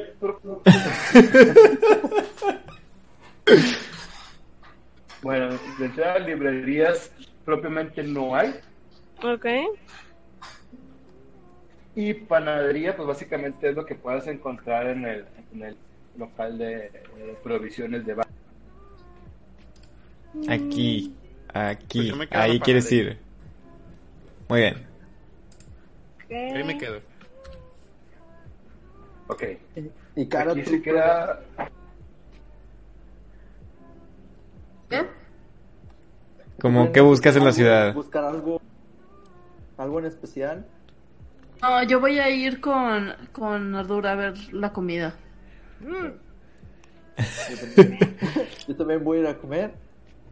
Bueno, de entrada librerías propiamente no hay. Ok. Y panadería, pues básicamente es lo que puedas encontrar en el, en el local de eh, provisiones de bar. Aquí. Aquí. Pues Ahí quieres ir. Muy bien. Ahí me quedo. Ok. Y cara, Aquí se queda... ¿Qué? Como, ¿tú ¿qué buscas en la ciudad? ¿Buscar algo, algo en especial? No, yo voy a ir con, con Ardura a ver la comida. Yo también, voy a ir a comer.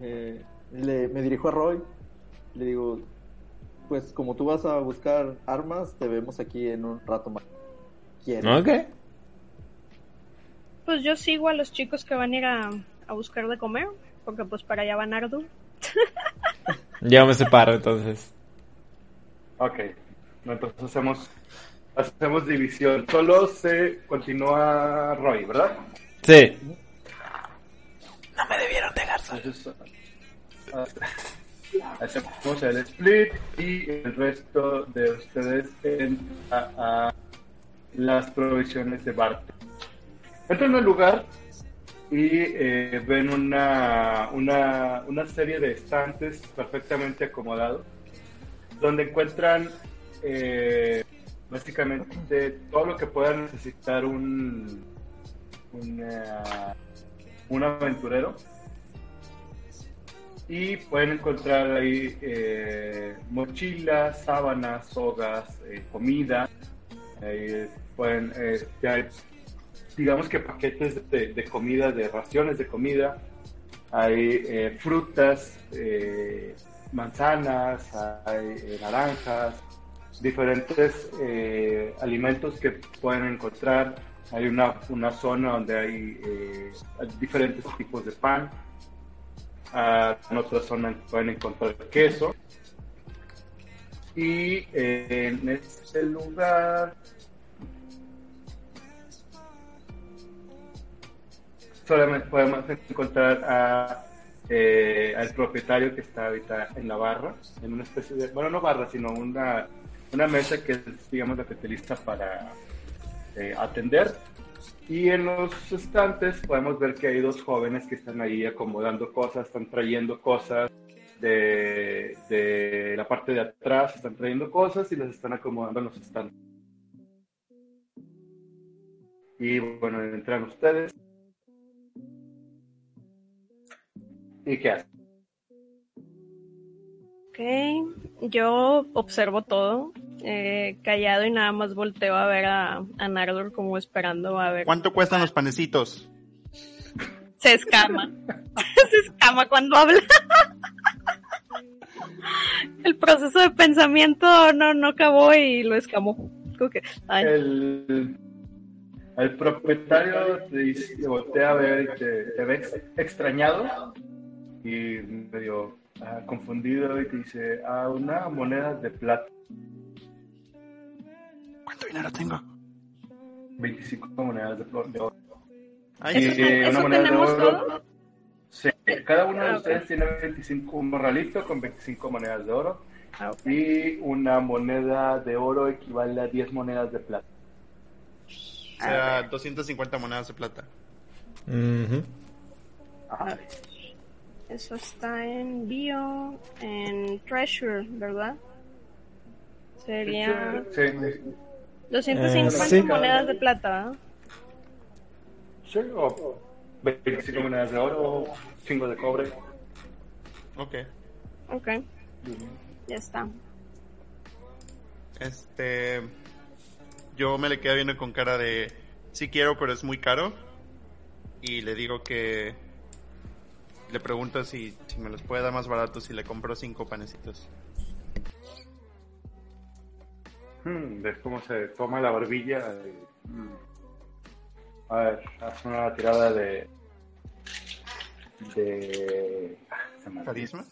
Eh, le, me dirijo a Roy. Le digo, pues como tú vas a buscar armas, te vemos aquí en un rato más. ¿Quieres? Ok. Pues yo sigo a los chicos que van a ir a, a buscar de comer, porque pues para allá van Ardu. Ya me separo entonces. Ok. No, entonces hacemos, hacemos división. Solo se continúa Roy, ¿verdad? Sí. No me debieron dejar solo. Hacemos el split y el resto de ustedes entra a las provisiones de Bart. Entran al lugar y eh, ven una, una, una serie de estantes perfectamente acomodados donde encuentran eh, básicamente todo lo que pueda necesitar un, una- un aventurero Y pueden encontrar ahí eh, mochilas, sábanas, sogas, eh, comida. Pueden, eh, hay, digamos que paquetes de, de comida, de raciones de comida. Hay eh, frutas, eh, manzanas, hay eh, naranjas, diferentes eh, alimentos que pueden encontrar. Hay una, una zona donde hay eh, diferentes tipos de pan. Ah, en otra zona pueden encontrar queso. Y eh, en este lugar solamente podemos encontrar a, al propietario que está ahorita en la barra, en una especie de, bueno, no barra, sino una, una mesa que es, digamos, la que utiliza para eh, atender. Y en los estantes podemos ver que hay dos jóvenes que están ahí acomodando cosas, están trayendo cosas de, de la parte de atrás, están trayendo cosas y las están acomodando en los estantes. Y bueno, entran ustedes. ¿Y qué hacen? Ok, yo observo todo, eh, callado y nada más volteo a ver a, a Nardor como esperando a ver. ¿Cuánto cuestan los panecitos? Se escama. Se escama cuando habla. El proceso de pensamiento no, no acabó y lo escamó. Que, El, el propietario te, dice- te voltea a ver y te, te ve ex- extrañado y medio ah, confundido y te dice, ah, una moneda de plata, ¿Cuánto dinero tengo? 25 monedas de, de oro. Ay, ¿Eso, Y, eh, eso una moneda de oro. todo? Sí, cada uno de Ah, ustedes tiene 25, un morralito con 25 monedas de oro Ah, ok. y una moneda de oro equivale a 10 monedas de plata. O sea, 250 monedas de plata. Ujú. Ajá. Eso está en bio, en treasure, ¿verdad? Sería Sí, 250 Eh, sí. monedas de plata. ¿eh? sí, o 25 monedas de oro, 5 de cobre. Ok. Ok, ya está. Este. Yo me le quedo viendo con cara de. Sí quiero, pero es muy caro. Y le digo que. Le pregunto si, si me los puede dar más baratos si le compro cinco panecitos. Hmm, ves cómo se toma la barbilla. y, hmm. A ver, haz una tirada de. de. ah. ¿Carisma?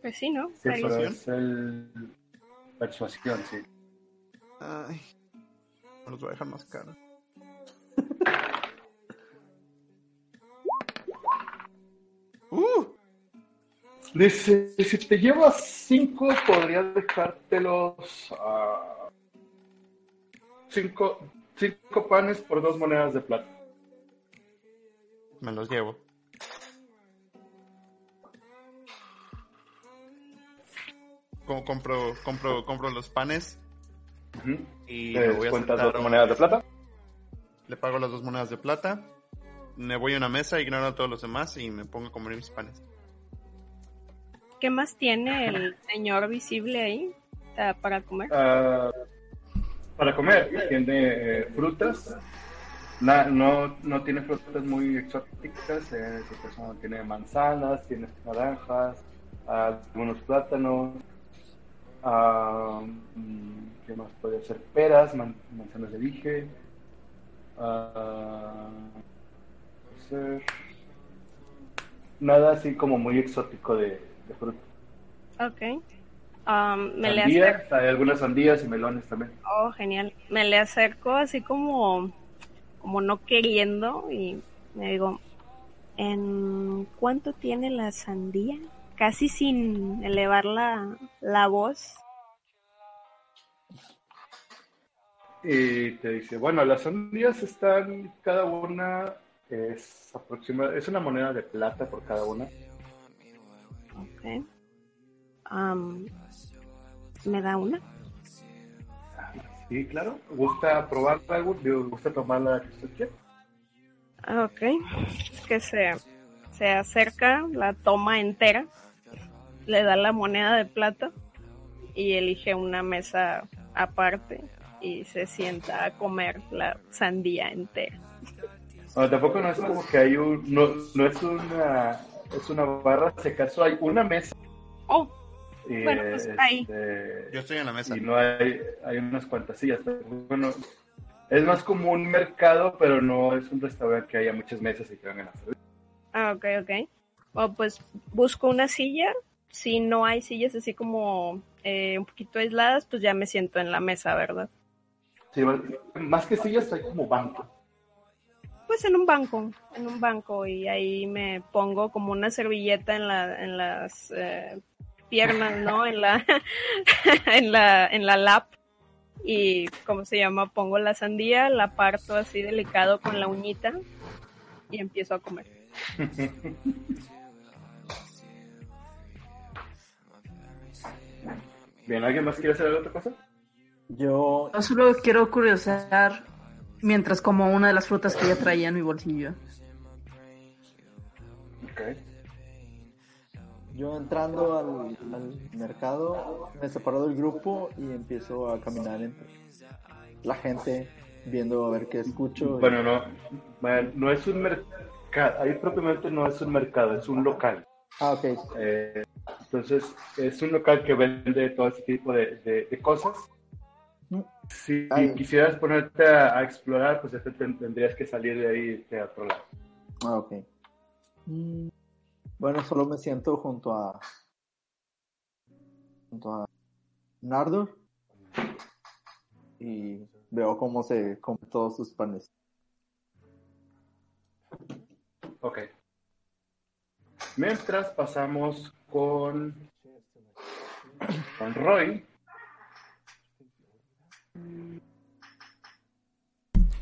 Pues sí, ¿no? Sí, es el. Persuasión, sí. Ay. Me los voy a dejar más caros. ¡Uh! Dice: si te llevas 5, podría dejártelos. a 5 cinco panes por dos monedas de plata. Me los llevo. Como compro, compro, compro los panes y me voy a sentar dos monedas de plata. Le pago las dos monedas de plata. Me voy a una mesa, ignoro a todos los demás y me pongo a comer mis panes. ¿Qué más tiene el señor visible ahí ah, para comer? Ah, para comer, tiene eh, frutas. Na- no, no tiene frutas muy exóticas. Eh, esta persona tiene manzanas, tiene naranjas, algunos plátanos. mm, ¿Qué más puede ser? Peras, man- manzanas de dije. Nada así como muy exótico de, de fruta. Ok. Um, me le acerco. Sandías, hay algunas sandías y melones también. Oh, genial. Me le acerco así como, como no queriendo y me digo, ¿en cuánto tiene la sandía? Casi sin elevar la, la voz. Y te dice, bueno, las sandías están, cada una es aproximada, es una moneda de plata por cada una. Ok. Um, ¿Me da una? Sí, claro. ¿Gusta probar algo? Digo, ¿Gusta tomar la que usted Ok. Es que se, se acerca, la toma entera, le da la moneda de plata y elige una mesa aparte y se sienta a comer la sandía entera. Bueno, tampoco no es como que hay un, no, no es una, es una barra, si acaso hay una mesa. Oh, y, Bueno, pues, ahí. este, Yo estoy en la mesa. y no hay, hay unas cuantas sillas. pero bueno, es más como un mercado, pero no es un restaurante que haya muchas mesas y que vengan a servir. ah, ok, ok. Bueno, pues busco una silla. Si no hay sillas así como eh, un poquito aisladas, pues ya me siento en la mesa, ¿verdad? Sí, más- más que sillas hay como banco. Pues en un banco, en un banco y ahí me pongo como una servilleta en la, en las eh, piernas, ¿no? En la, en la, en la lap y ¿cómo se llama? Pongo la sandía, la parto así delicado con la uñita y empiezo a comer. Bien, ¿alguien más quiere hacer otra cosa? Yo, Yo solo quiero curiosear mientras como una de las frutas que ya traía en mi bolsillo. Ok. yo entrando al, al mercado, me separo del grupo y empiezo a caminar entre la gente, viendo a ver qué escucho. y- Bueno, no, bueno, no es un mercado, ahí propiamente no es un mercado, es un local. Ah, ok. Eh, entonces, es un local que vende todo ese tipo de, de- de cosas. Si Ay. quisieras ponerte a, a explorar, pues ya te- ten- tendrías que salir de ahí irte a otro lado. Ah, ok. Mm, Bueno, solo me siento junto a. junto a Nardo. Y veo cómo se come todos sus panes. Ok. Mientras pasamos con, con Roy.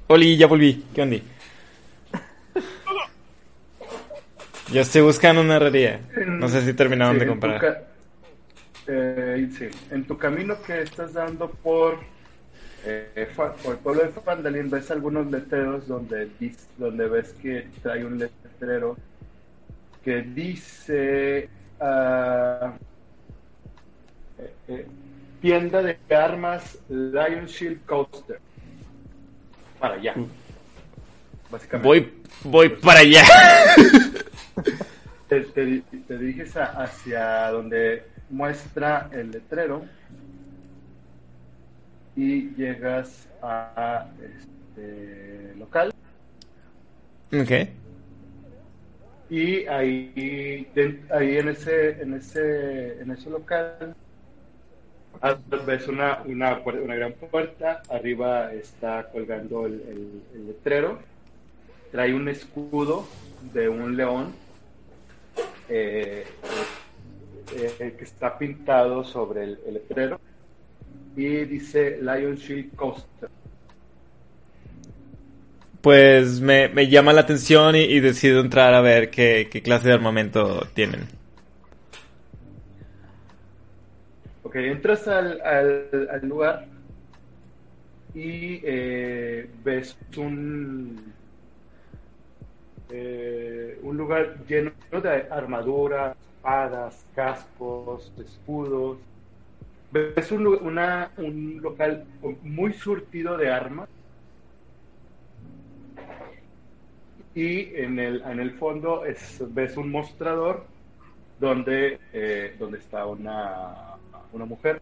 Oli, ya volví. ¿Qué onda? Yo estoy buscando una herrería. No sé si terminaron Sí, de comprar. eh, sí, en tu camino que estás dando por, eh, el pueblo de Fandalin, ves algunos letreros donde, donde ves que trae un letrero que dice ah, eh, eh, tienda de armas Lion Shield Coaster. Para allá. Básicamente. Voy, voy para allá. te, te, te diriges a- hacia donde muestra el letrero y llegas a este local ok. y ahí ahí en ese en ese en ese local ves una una, una gran puerta arriba está colgando el, el- letrero trae un escudo de un león eh, eh, que está pintado sobre el, el letrero y dice Lion Shield Coaster. Pues me, me llama la atención y, y decido entrar a ver qué, qué clase de armamento tienen. Ok, entras al, al, al lugar y eh, ves un eh, un lugar lleno de armaduras, espadas, cascos, escudos. Ves un, una- un local muy surtido de armas y en el, en el fondo es- ves un mostrador donde, eh, donde está una, una mujer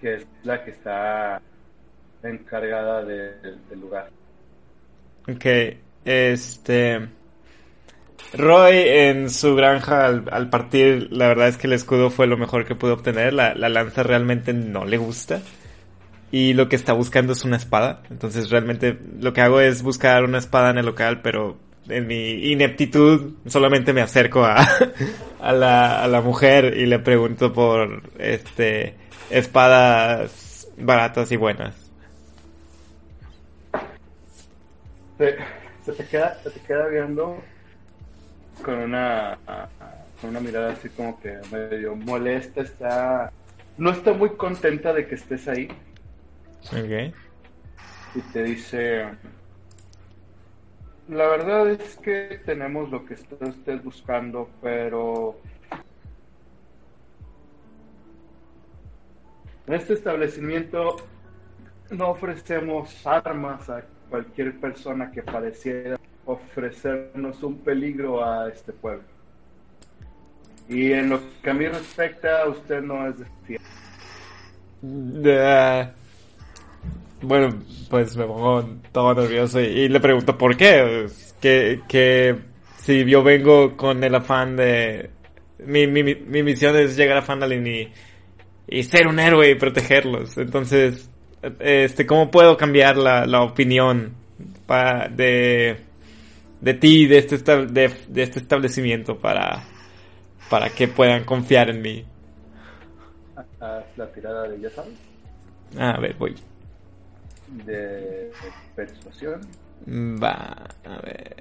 que es la que está encargada de- del lugar. Ok, este... Roy en su granja al, al partir, la verdad es que el escudo fue lo mejor que pudo obtener. La, la lanza realmente no le gusta. Y lo que está buscando es una espada. Entonces realmente lo que hago es buscar una espada en el local, pero en mi ineptitud solamente me acerco a, a, la, a la mujer y le pregunto por este espadas baratas y buenas. Se, se te queda, se te queda viendo con una, con una mirada así como que medio molesta, está, no está muy contenta de que estés ahí Ok. y te dice, La verdad es que tenemos lo que está usted buscando, pero en este establecimiento no ofrecemos armas a cualquier persona que pareciera ofrecernos un peligro a este pueblo. Y en lo que a mí respecta, usted no es de fiar. Ah, bueno, pues me pongo todo nervioso y, y le pregunto por qué. Que, que si yo vengo con el afán de... Mi, mi, mi- mi misión es llegar a Fandalin y, y ser un héroe y protegerlos. Entonces, este, ¿cómo puedo cambiar la, la opinión pa- de, de ti, de este, de, de este establecimiento para, para que puedan confiar en mí? Haz la tirada de, ya sabes, A ver, voy. De persuasión. Va, a ver.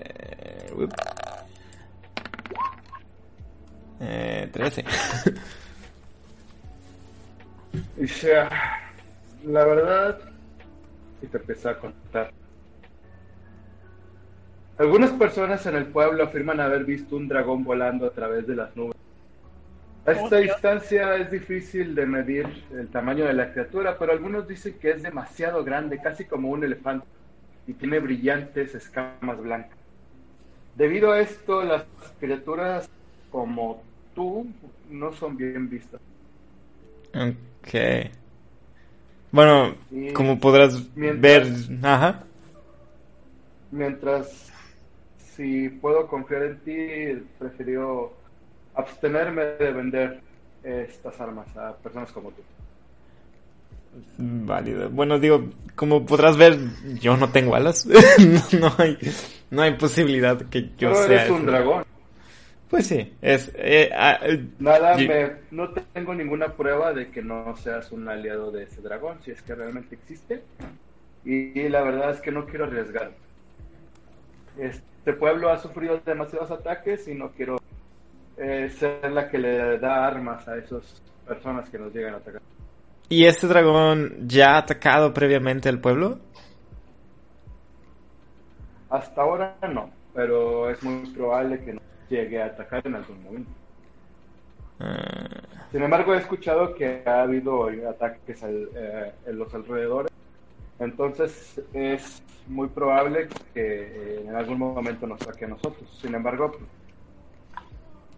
Eh, 13. Y sea, la verdad, y te empieza a contar. Algunas personas en el pueblo afirman haber visto un dragón volando a través de las nubes. A esta distancia es difícil de medir el tamaño de la criatura, pero algunos dicen que es demasiado grande, casi como un elefante, y tiene brillantes escamas blancas. Debido a esto, las criaturas como tú no son bien vistas. ok. Bueno, Y como podrás mientras- ver. Ajá. Mientras, si puedo confiar en ti, prefirió abstenerme de vender estas armas a personas como tú. Válido. Bueno, digo, como podrás ver, yo no tengo alas. no, no hay, no hay posibilidad que yo Pero sea. eres un ese. dragón. Pues sí, es. eh, ah, eh, Nada, me, no tengo ninguna prueba de que no seas un aliado de ese dragón, si es que realmente existe. Y, y la verdad es que no quiero arriesgar. Este pueblo ha sufrido demasiados ataques y no quiero eh, ser la que le da armas a esas personas que nos llegan a atacar. ¿Y este dragón ya ha atacado previamente al pueblo? Hasta ahora no, pero es muy probable que nos llegue a atacar en algún momento. Ah, Sin embargo, he escuchado que ha habido ataques al- eh, en los alrededores. Entonces es muy probable que eh, en algún momento nos ataque a nosotros. Sin embargo,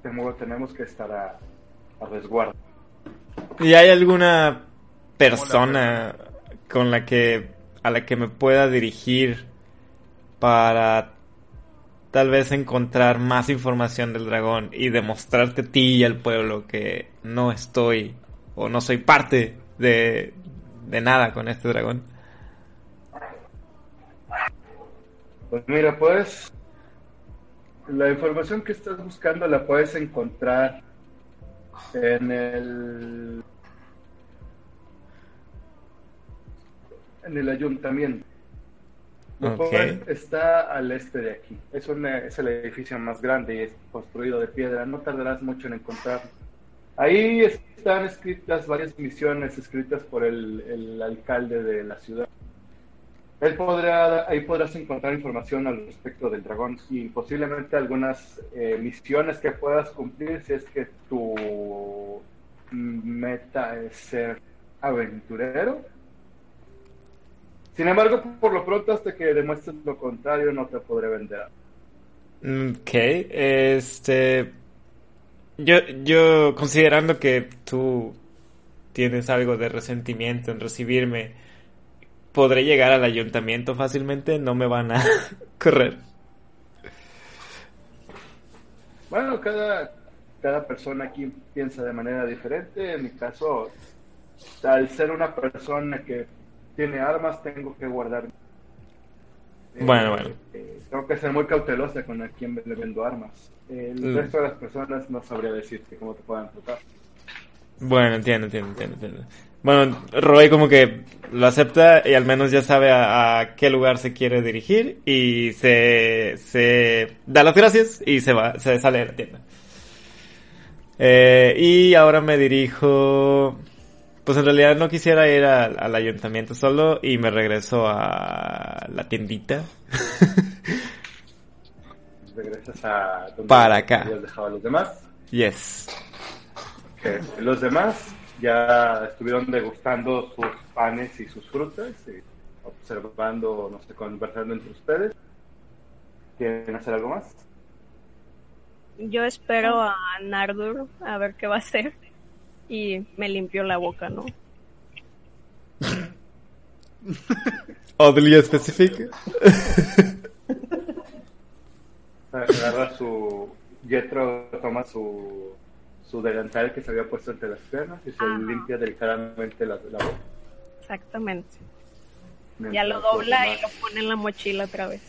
tenemos que estar a, a resguardo. ¿Y hay alguna persona con la que a la que me pueda dirigir para tal vez encontrar más información del dragón y demostrarte a ti y al pueblo que no estoy o no soy parte de, de nada con este dragón? Pues mira, pues la información que estás buscando la puedes encontrar en el en el ayuntamiento. Está al este de aquí. Es, una- es el edificio más grande y es construido de piedra. No tardarás mucho en encontrarlo. Ahí están escritas varias misiones escritas por el, el alcalde de la ciudad. Él podrá, ahí podrás encontrar información al respecto del dragón y posiblemente algunas eh, misiones que puedas cumplir si es que tu meta es ser aventurero. Sin embargo, por lo pronto, hasta que demuestres lo contrario, no te podré vender. Ok, este... Yo, yo considerando que tú tienes algo de resentimiento en recibirme, podré llegar al ayuntamiento fácilmente, no me van a correr. Bueno, cada, cada persona aquí piensa de manera diferente. En mi caso, al ser una persona que tiene armas, tengo que guardar. eh, Bueno, bueno. eh, tengo que ser muy cautelosa con a quién le vendo armas. El Mm. resto de las personas no sabría decirte cómo te puedan tocar. Bueno, entiendo, entiendo, entiendo, entiendo. Bueno, Roy como que lo acepta y al menos ya sabe a, a qué lugar se quiere dirigir y se, se da las gracias y se va, se sale de la tienda. Eh, y ahora me dirijo, pues en realidad no quisiera ir al, al ayuntamiento solo y me regreso a la tiendita. regresas a donde Para acá. habías dejado a los demás. Yes. Que los demás ya estuvieron degustando sus panes y sus frutas, y observando, no sé, conversando entre ustedes. ¿Quieren hacer algo más? Yo espero a Nardur a ver qué va a hacer. Y me limpio la boca, ¿no? Oddly specific. Agarra su. Jetro toma su. Su delantal que se había puesto entre las piernas y se Ajá. limpia delicadamente la, la boca. Exactamente. Ya lo dobla y lo pone en la mochila otra vez.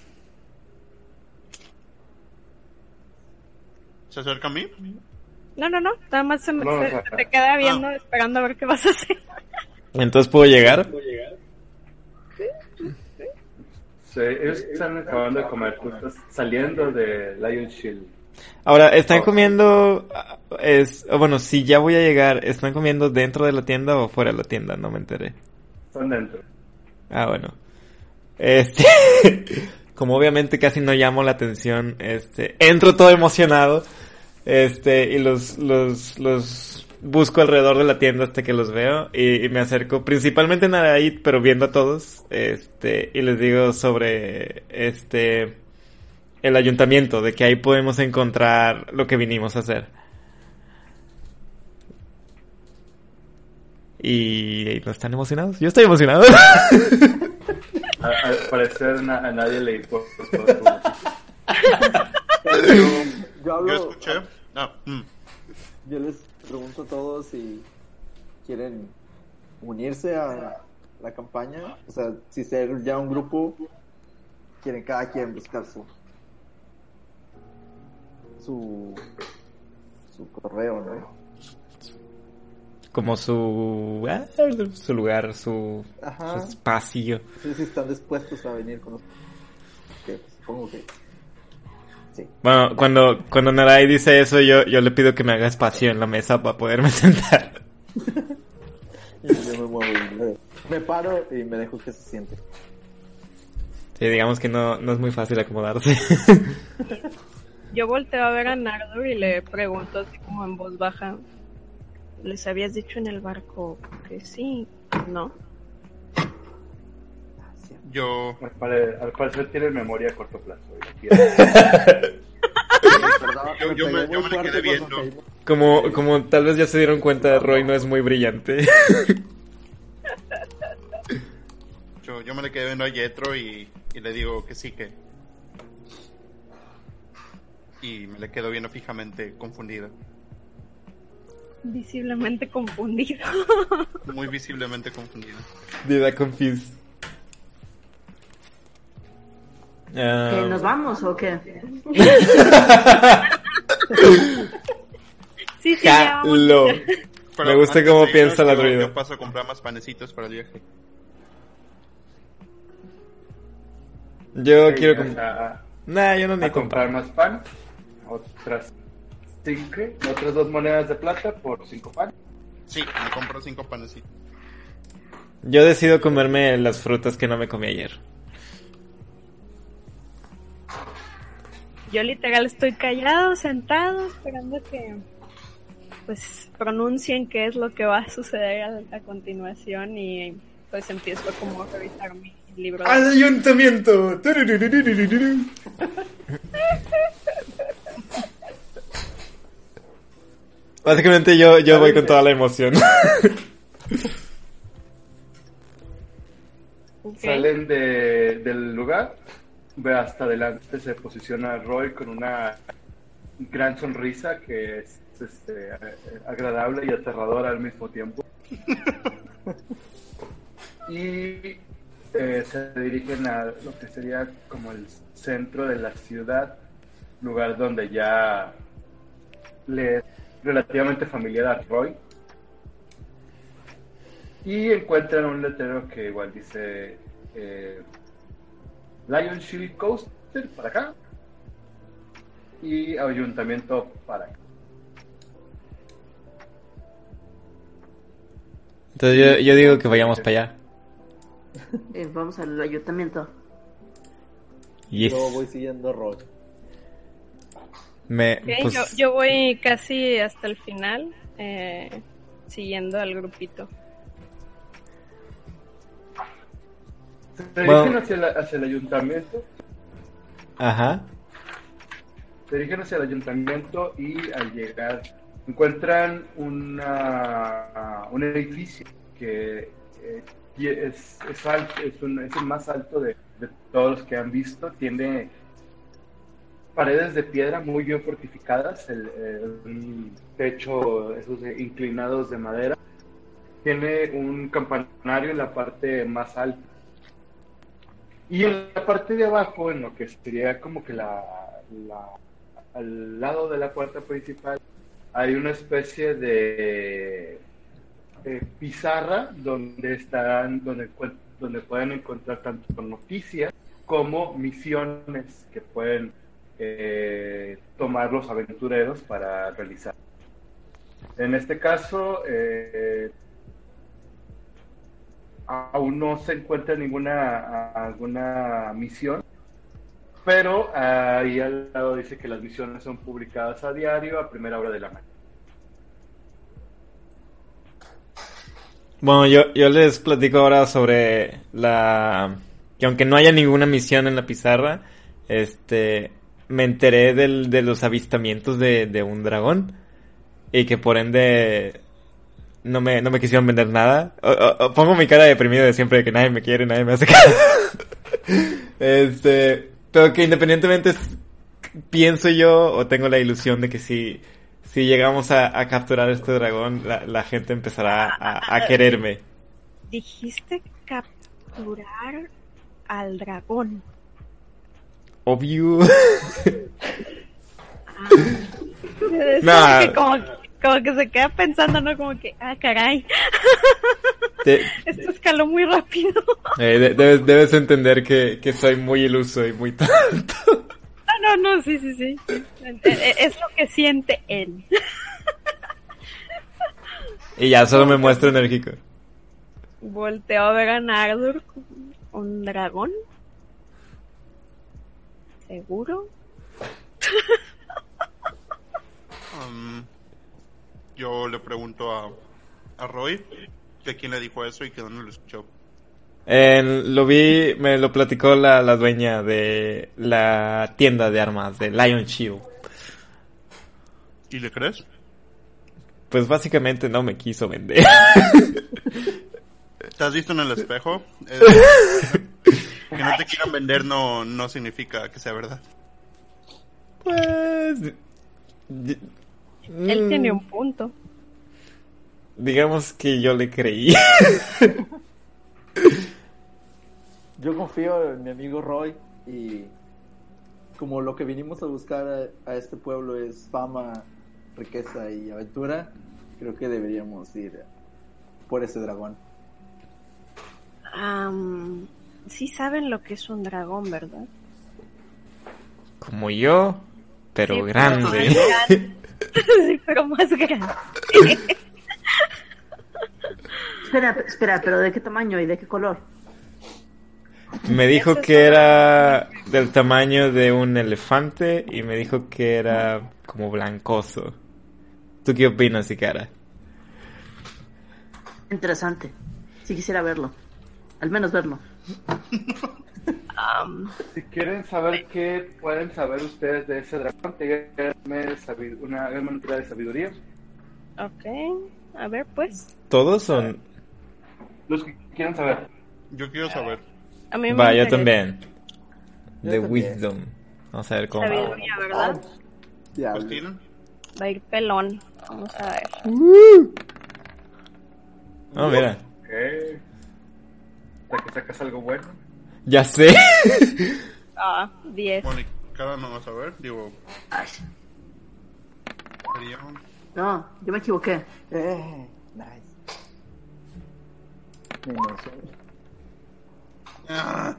¿Se acerca a mí? No, no, no. Nada más se, me- No, se- te queda viendo, esperando a ver qué vas a hacer. Entonces puedo llegar. Sí, ellos están acabando de comer, tú estás saliendo de Lion Shield. Ahora, ¿están comiendo? ah, Es, bueno, si ya voy a llegar, ¿están comiendo dentro de la tienda o fuera de la tienda? No me enteré. Están dentro. Ah, bueno. Este, como obviamente casi no llamo la atención, este, entro todo emocionado, este, y los, los, los busco alrededor de la tienda hasta que los veo y, y me acerco principalmente a Narait, pero viendo a todos, este, y les digo sobre, este, el ayuntamiento, de que ahí podemos encontrar lo que vinimos a hacer. Y no están emocionados. Yo estoy emocionado. A- Al parecer na- a nadie le importa. Yo, yo hablo, Yo escuché. Mm. yo les pregunto a todos si quieren unirse a la campaña, o sea, si ser ya un grupo, quieren cada quien buscar su su su correo, ¿no? como su ah, su lugar, su, Ajá. su espacio. Si están dispuestos a venir con nosotros. Supongo que sí. Bueno, cuando cuando Narai dice eso, yo yo le pido que me haga espacio en la mesa para poderme sentar. Yo me muevo me paro y me dejo que se siente. Sí, digamos que no no es muy fácil acomodarse. Yo volteo a ver a Nardur y le pregunto así como en voz baja. ¿Les habías dicho en el barco que sí? ¿No? Yo. Al, pare- al parecer tiene memoria a corto plazo. y Yo- yo me- yo me le quedé viendo. Como como tal vez ya se dieron cuenta, Roy no es muy brillante. Yo, yo me le quedé viendo a Yetro y, y le digo que sí, que. Y me le quedo viendo fijamente, confundido. Visiblemente confundido. Muy visiblemente confundido. Did I confuse? Ah, ¿Que ¿Nos vamos o qué? sí, sí, ya vamos. Jalo. Me gusta cómo piensa la druida. Yo paso a comprar más panecitos para el viaje. Yo quiero com- a, Nah, yo no comprar comprar. más pan. Otras cinco, otras dos monedas de plata por cinco pan. Sí, me compro cinco panecitos. Yo decido comerme las frutas que no me comí ayer. Yo literal estoy callado, sentado, esperando que pues pronuncien qué es lo que va a suceder a, a continuación y pues empiezo a como a revisar mi libro. de- ayuntamiento! Básicamente yo, yo voy con toda la emoción. Salen de, del lugar. Ve hasta adelante, se posiciona Roy con una gran sonrisa que es este, agradable y aterradora al mismo tiempo. y eh, se dirigen a lo que sería como el centro de la ciudad, lugar donde ya le es relativamente familiar a Roy. Y encuentran un letrero que igual dice eh, Lion Shield Coaster para acá y Ayuntamiento para acá. Entonces yo, yo digo que vayamos para allá. Eh, vamos al ayuntamiento. Yes. Yo voy siguiendo a Roy. Me, Ok, pues, yo, yo voy casi hasta el final, eh, siguiendo al grupito. Se Bueno. dirigen hacia, la- hacia el ayuntamiento, Ajá. se dirigen hacia el ayuntamiento y al llegar encuentran una, un edificio que eh, es, es, alto, es, un- es el más alto de, de todos los que han visto. Tiene paredes de piedra muy bien fortificadas, el, un techo esos inclinados de madera. Tiene un campanario en la parte más alta. Y en la parte de abajo, en lo que sería como que la, la- al lado de la puerta principal, hay una especie de eh, pizarra donde están, donde, donde pueden encontrar tanto noticias como misiones que pueden eh, tomar los aventureros para realizar. En este caso, eh, aún no se encuentra ninguna alguna misión, pero ahí al lado dice que las misiones son publicadas a diario a primera hora de la mañana. Bueno, yo, yo les platico ahora sobre la... Que aunque no haya ninguna misión en la pizarra, este... Me enteré del, de los avistamientos de, de un dragón. Y que por ende... No me, no me quisieron vender nada. O- o- o pongo mi cara deprimido de siempre de que nadie me quiere, nadie me hace caso. este... Pero que independientemente pienso yo o tengo la ilusión de que si, si llegamos a, a capturar este dragón, la, la gente empezará a, a quererme. Dijiste capturar al dragón. Obvio. Es Nah. como, que, como, como que se queda pensando, ¿no? Como que, ah, caray, Te- esto escaló muy rápido. eh, de- debes, debes entender que, que soy muy iluso y muy tonto. Ah, no, no, sí, sí, sí. Eh, eh, Es lo que siente él. Y ya solo me muestro enérgico. Volteo a ver a Nardur un dragón. ¿Seguro? Um, yo le pregunto a, a Roy que quién le dijo eso y que dónde lo escuchó. En- lo vi, me lo platicó la, la dueña de la tienda de armas, de Lion Shield. ¿Y le crees? Pues básicamente no me quiso vender. ¿Te has visto en el espejo? Es- que no te quieran vender no, no significa que sea verdad. pues... Él mm, tiene un punto. Digamos que yo le creí. Yo confío en mi amigo Roy y como lo que vinimos a buscar a, a este pueblo es fama, riqueza y aventura, creo que deberíamos ir por ese dragón. Am, sí saben lo que es un dragón, ¿verdad? Como yo, pero Sí, grande. sí, pero más grande. Espera, espera, pero ¿de qué tamaño y de qué color? Me dijo que era del tamaño de un elefante y me dijo que era como blancoso. ¿Tú qué opinas, Ikara? Interesante. Si quisiera verlo. Al menos verlo. Am, Si quieren saber qué pueden saber ustedes de ese dragón, díganme una una tirada de sabiduría. ok, a ver pues. ¿Todos son...? Los que quieran saber. Yo quiero saber. A mí me Va, yo también. Yo De también. Wisdom. Vamos a ver cómo. Sabiduría, ¿verdad? Ya, ¿Pues? Va a ir pelón. Vamos a ver. Oh, mira. Ok. Hasta que sacas algo bueno. Ya sé. Ah, 10. Bueno, y cada no vas a ver. Digo, Ay, sería no, yo me equivoqué. Eh, nice. Ah,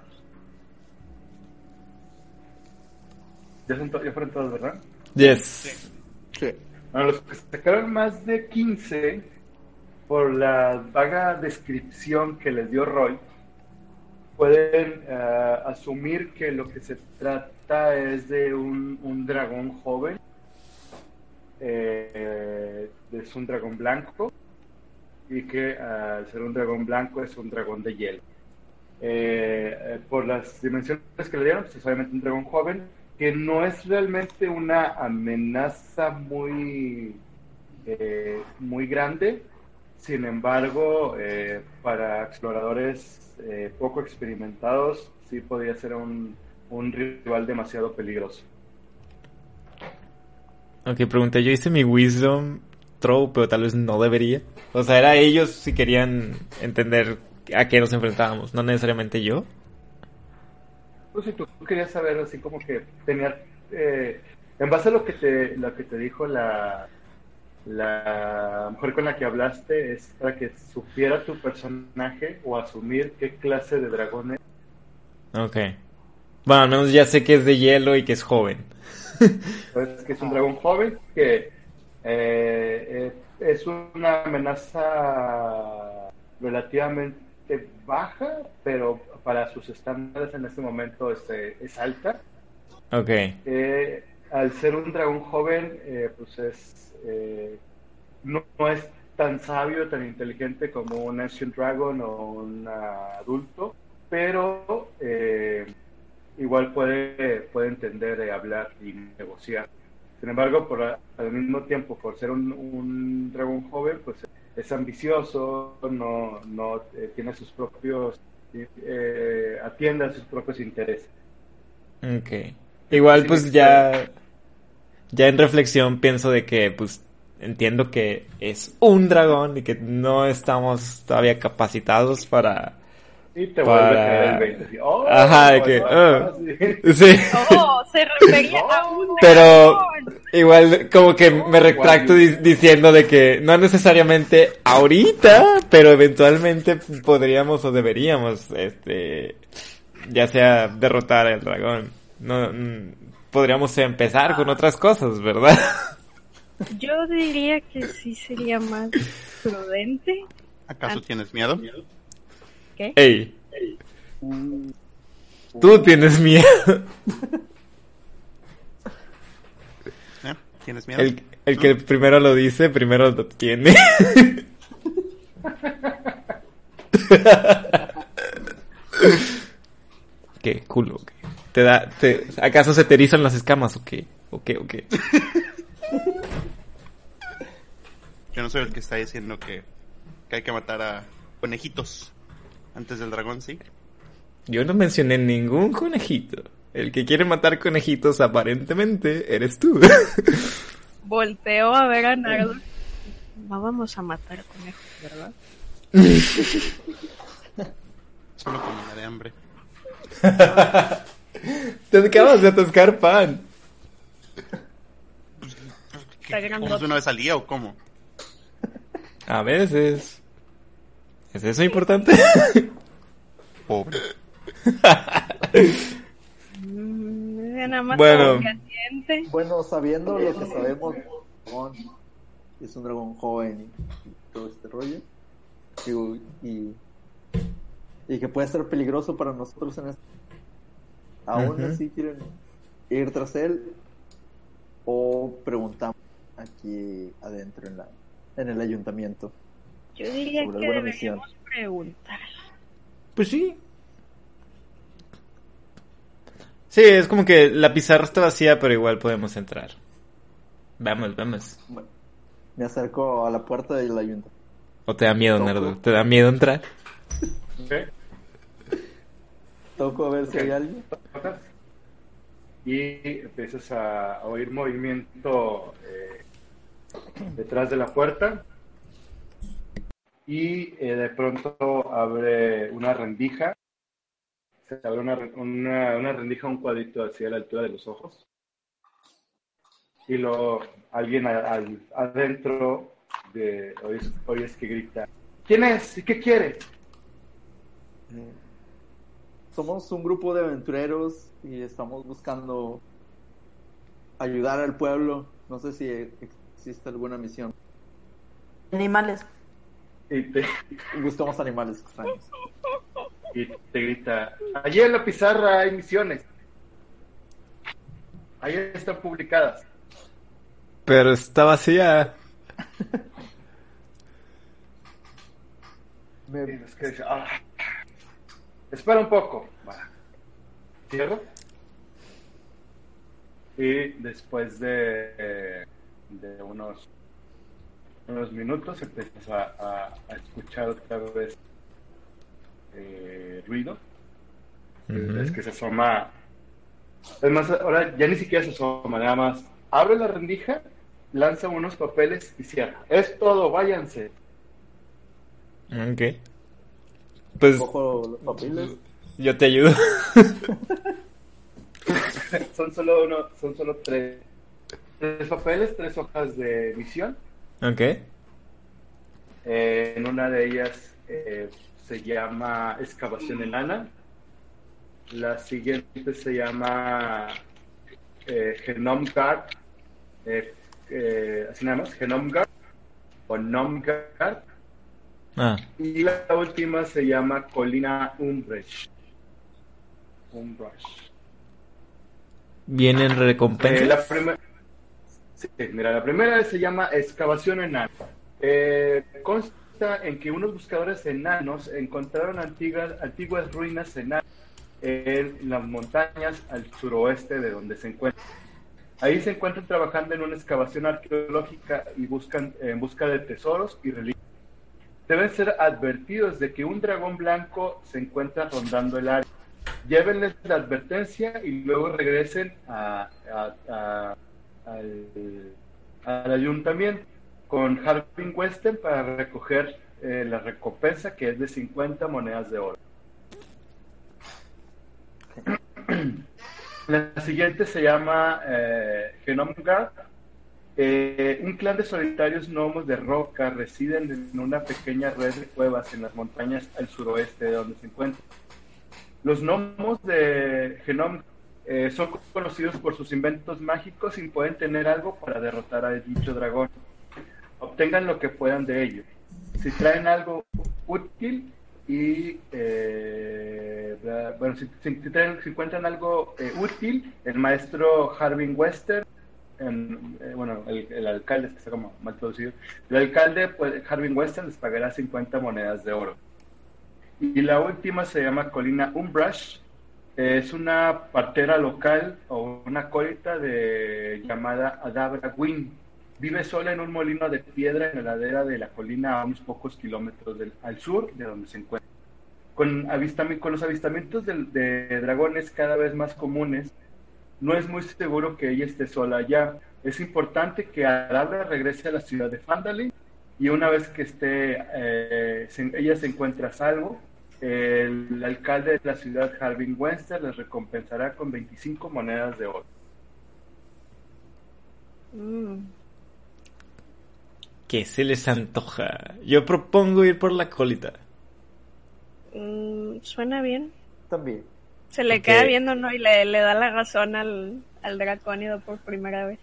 Ya, son ya fueron todos, ¿verdad? Yes. Sí. Bueno, los que sacaron más de 15, por la vaga descripción que les dio Roy, pueden eh, asumir que lo que se trata es de un, un dragón joven eh, es un dragón blanco y que al ser un dragón blanco es un dragón de hielo. Eh, eh, por las dimensiones que le dieron, pues es obviamente un dragón joven, que no es realmente una amenaza muy, eh, muy grande, sin embargo, eh, para exploradores eh, poco experimentados, sí podría ser un, un rival demasiado peligroso. Ok, pregunta, yo hice mi wisdom throw, pero tal vez no debería. O sea, era ellos si querían entender a qué nos enfrentábamos, no necesariamente yo. Pues si tú querías saber así como que tenía eh, en base a lo que te lo que te dijo la la mujer con la que hablaste es para que supiera tu personaje o asumir qué clase de dragón es. Ok. Bueno, al menos ya sé que es de hielo y que es joven. Pues que es un dragón joven que eh, es una amenaza relativamente baja, pero para sus estándares en este momento es, eh, es alta. Ok. Eh, al ser un dragón joven, eh, pues es eh, no, no es tan sabio, tan inteligente como un Ancient Dragon o un adulto, pero eh, igual puede, puede entender, eh, hablar y negociar. Sin embargo, por, al mismo tiempo, por ser un, un dragón joven, pues es ambicioso, no, no eh, tiene sus propios, eh, atiende a sus propios intereses. Ok. Igual Sí, pues ya ya en reflexión pienso de que pues entiendo que es un dragón y que no estamos todavía capacitados para Y te vuelve a Para- caer el 20. así, "Oh, Ajá, de que, no, ah. sí". Oh, se refería a un Pero dragón. igual como que me retracto di- diciendo de que no necesariamente ahorita, pero eventualmente podríamos o deberíamos este ya sea derrotar al dragón. No mm, podríamos empezar con otras cosas, ¿verdad? Yo diría que sí sería más prudente. ¿Acaso Ah. tienes miedo? ¿Qué? Ey, tú tienes miedo. ¿Eh? ¿Tienes miedo? El, el que primero lo dice, primero lo tiene. ¿Qué? Culo, ¿qué? ¿Te da, te, ¿Acaso se te erizan las escamas o qué? ¿O qué? ¿O qué? Yo no soy el que está diciendo que, que hay que matar a conejitos antes del dragón, ¿sí? Yo no mencioné ningún conejito. El que quiere matar conejitos aparentemente eres tú. Volteo a ver a Nardo. No vamos a matar conejos, ¿verdad? Solo la de hambre. Te acabas de atascar pan. ¿Cómo grandote. una vez al día o cómo? A veces. ¿Es eso importante? Pobre. Nada más Bueno. Bueno, sabiendo lo que sabemos, es un dragón joven y, y todo este rollo, digo, y, y que puede ser peligroso para nosotros en este. Aún así quieren ir tras él o preguntamos aquí adentro en la en el ayuntamiento. Yo diría Sobre que alguna deberíamos preguntar. Pues sí. Sí, es como que la pizarra está vacía, pero igual podemos entrar. Vamos, vamos. Bueno, me acerco a la puerta del ayuntamiento. ¿O te da miedo. Nerdo? ¿Te da miedo entrar? Toco a ver si hay alguien. y empiezas a, a oír movimiento eh, detrás de la puerta y eh, de pronto abre una rendija se abre una, una, una rendija un cuadrito hacia la altura de los ojos y luego alguien a- al- adentro de oyes, oyes que grita ¿quién es? ¿y qué quiere? Somos un grupo de aventureros y estamos buscando ayudar al pueblo. No sé si existe alguna misión. Animales. y te, Buscamos animales extraños. y te grita, allí en la pizarra hay misiones. Ahí están publicadas. Pero está vacía. Me- Es que dice, ah, espera un poco. Cierro. Y después de, eh, de unos, unos minutos empiezas a, a- a escuchar otra vez eh, ruido. Es que se asoma. Es más, ahora ya ni siquiera se asoma, nada más. Abre la rendija, lanza unos papeles y cierra. Es todo, váyanse. Ok. Pues Cojo los papeles. yo te ayudo. son solo uno, son solo tres, tres papeles, tres hojas de misión. ok. Eh, en una de ellas eh, se llama excavación enana. La siguiente se llama eh, Genome Guard. eh, eh, así nada más, Genome Guard o Nom Guard. Ah, Y la última se llama Colina Umbresh. Umbresh. ¿vienen Eh, recompensas? la primer- Sí, mira, la primera se llama excavación enana. Eh, consta en que unos buscadores enanos encontraron antiguas, antiguas ruinas enanas en las montañas al suroeste de donde se encuentran. Ahí se encuentran trabajando en una excavación arqueológica y buscan en busca de tesoros y reliquias. Deben ser advertidos de que un dragón blanco se encuentra rondando el área. Llévenles la advertencia y luego regresen a- a- a- al, al ayuntamiento con Harbin Western para recoger eh, la recompensa que es de 50 monedas de oro. La siguiente se llama eh, Genome Guard. Eh, un clan de solitarios gnomos de roca residen en una pequeña red de cuevas en las montañas al suroeste de donde se encuentran. Los gnomos de Genome eh, son conocidos por sus inventos mágicos y pueden tener algo para derrotar a dicho dragón. Obtengan lo que puedan de ello. Si traen algo útil y eh, bueno, si, si- encuentran algo útil, el maestro Harbin Wester, en- eh, bueno, el, el alcalde, está como mal traducido, el alcalde, pues, Harbin Wester, les pagará 50 monedas de oro. Y la última se llama Colina Umbrush. Es una partera local o una colita de llamada Adabra Win. Vive sola en un molino de piedra en la ladera de la colina a unos pocos kilómetros del- al sur de donde se encuentra. Con, avistami- con los avistamientos del- de, dragones cada vez más comunes, no es muy seguro que ella esté sola allá. Es importante que Adabra regrese a la ciudad de Fandalin y una vez que esté, eh, se- ella se encuentra a salvo, el alcalde de la ciudad, Harbin Wester, les recompensará con 25 monedas de oro. Mm. ¿Qué se les antoja? Yo propongo ir por la colita. Mm, suena bien. También. Se le queda viendo, ¿no? Y le, le da la razón al, al dracónido por primera vez.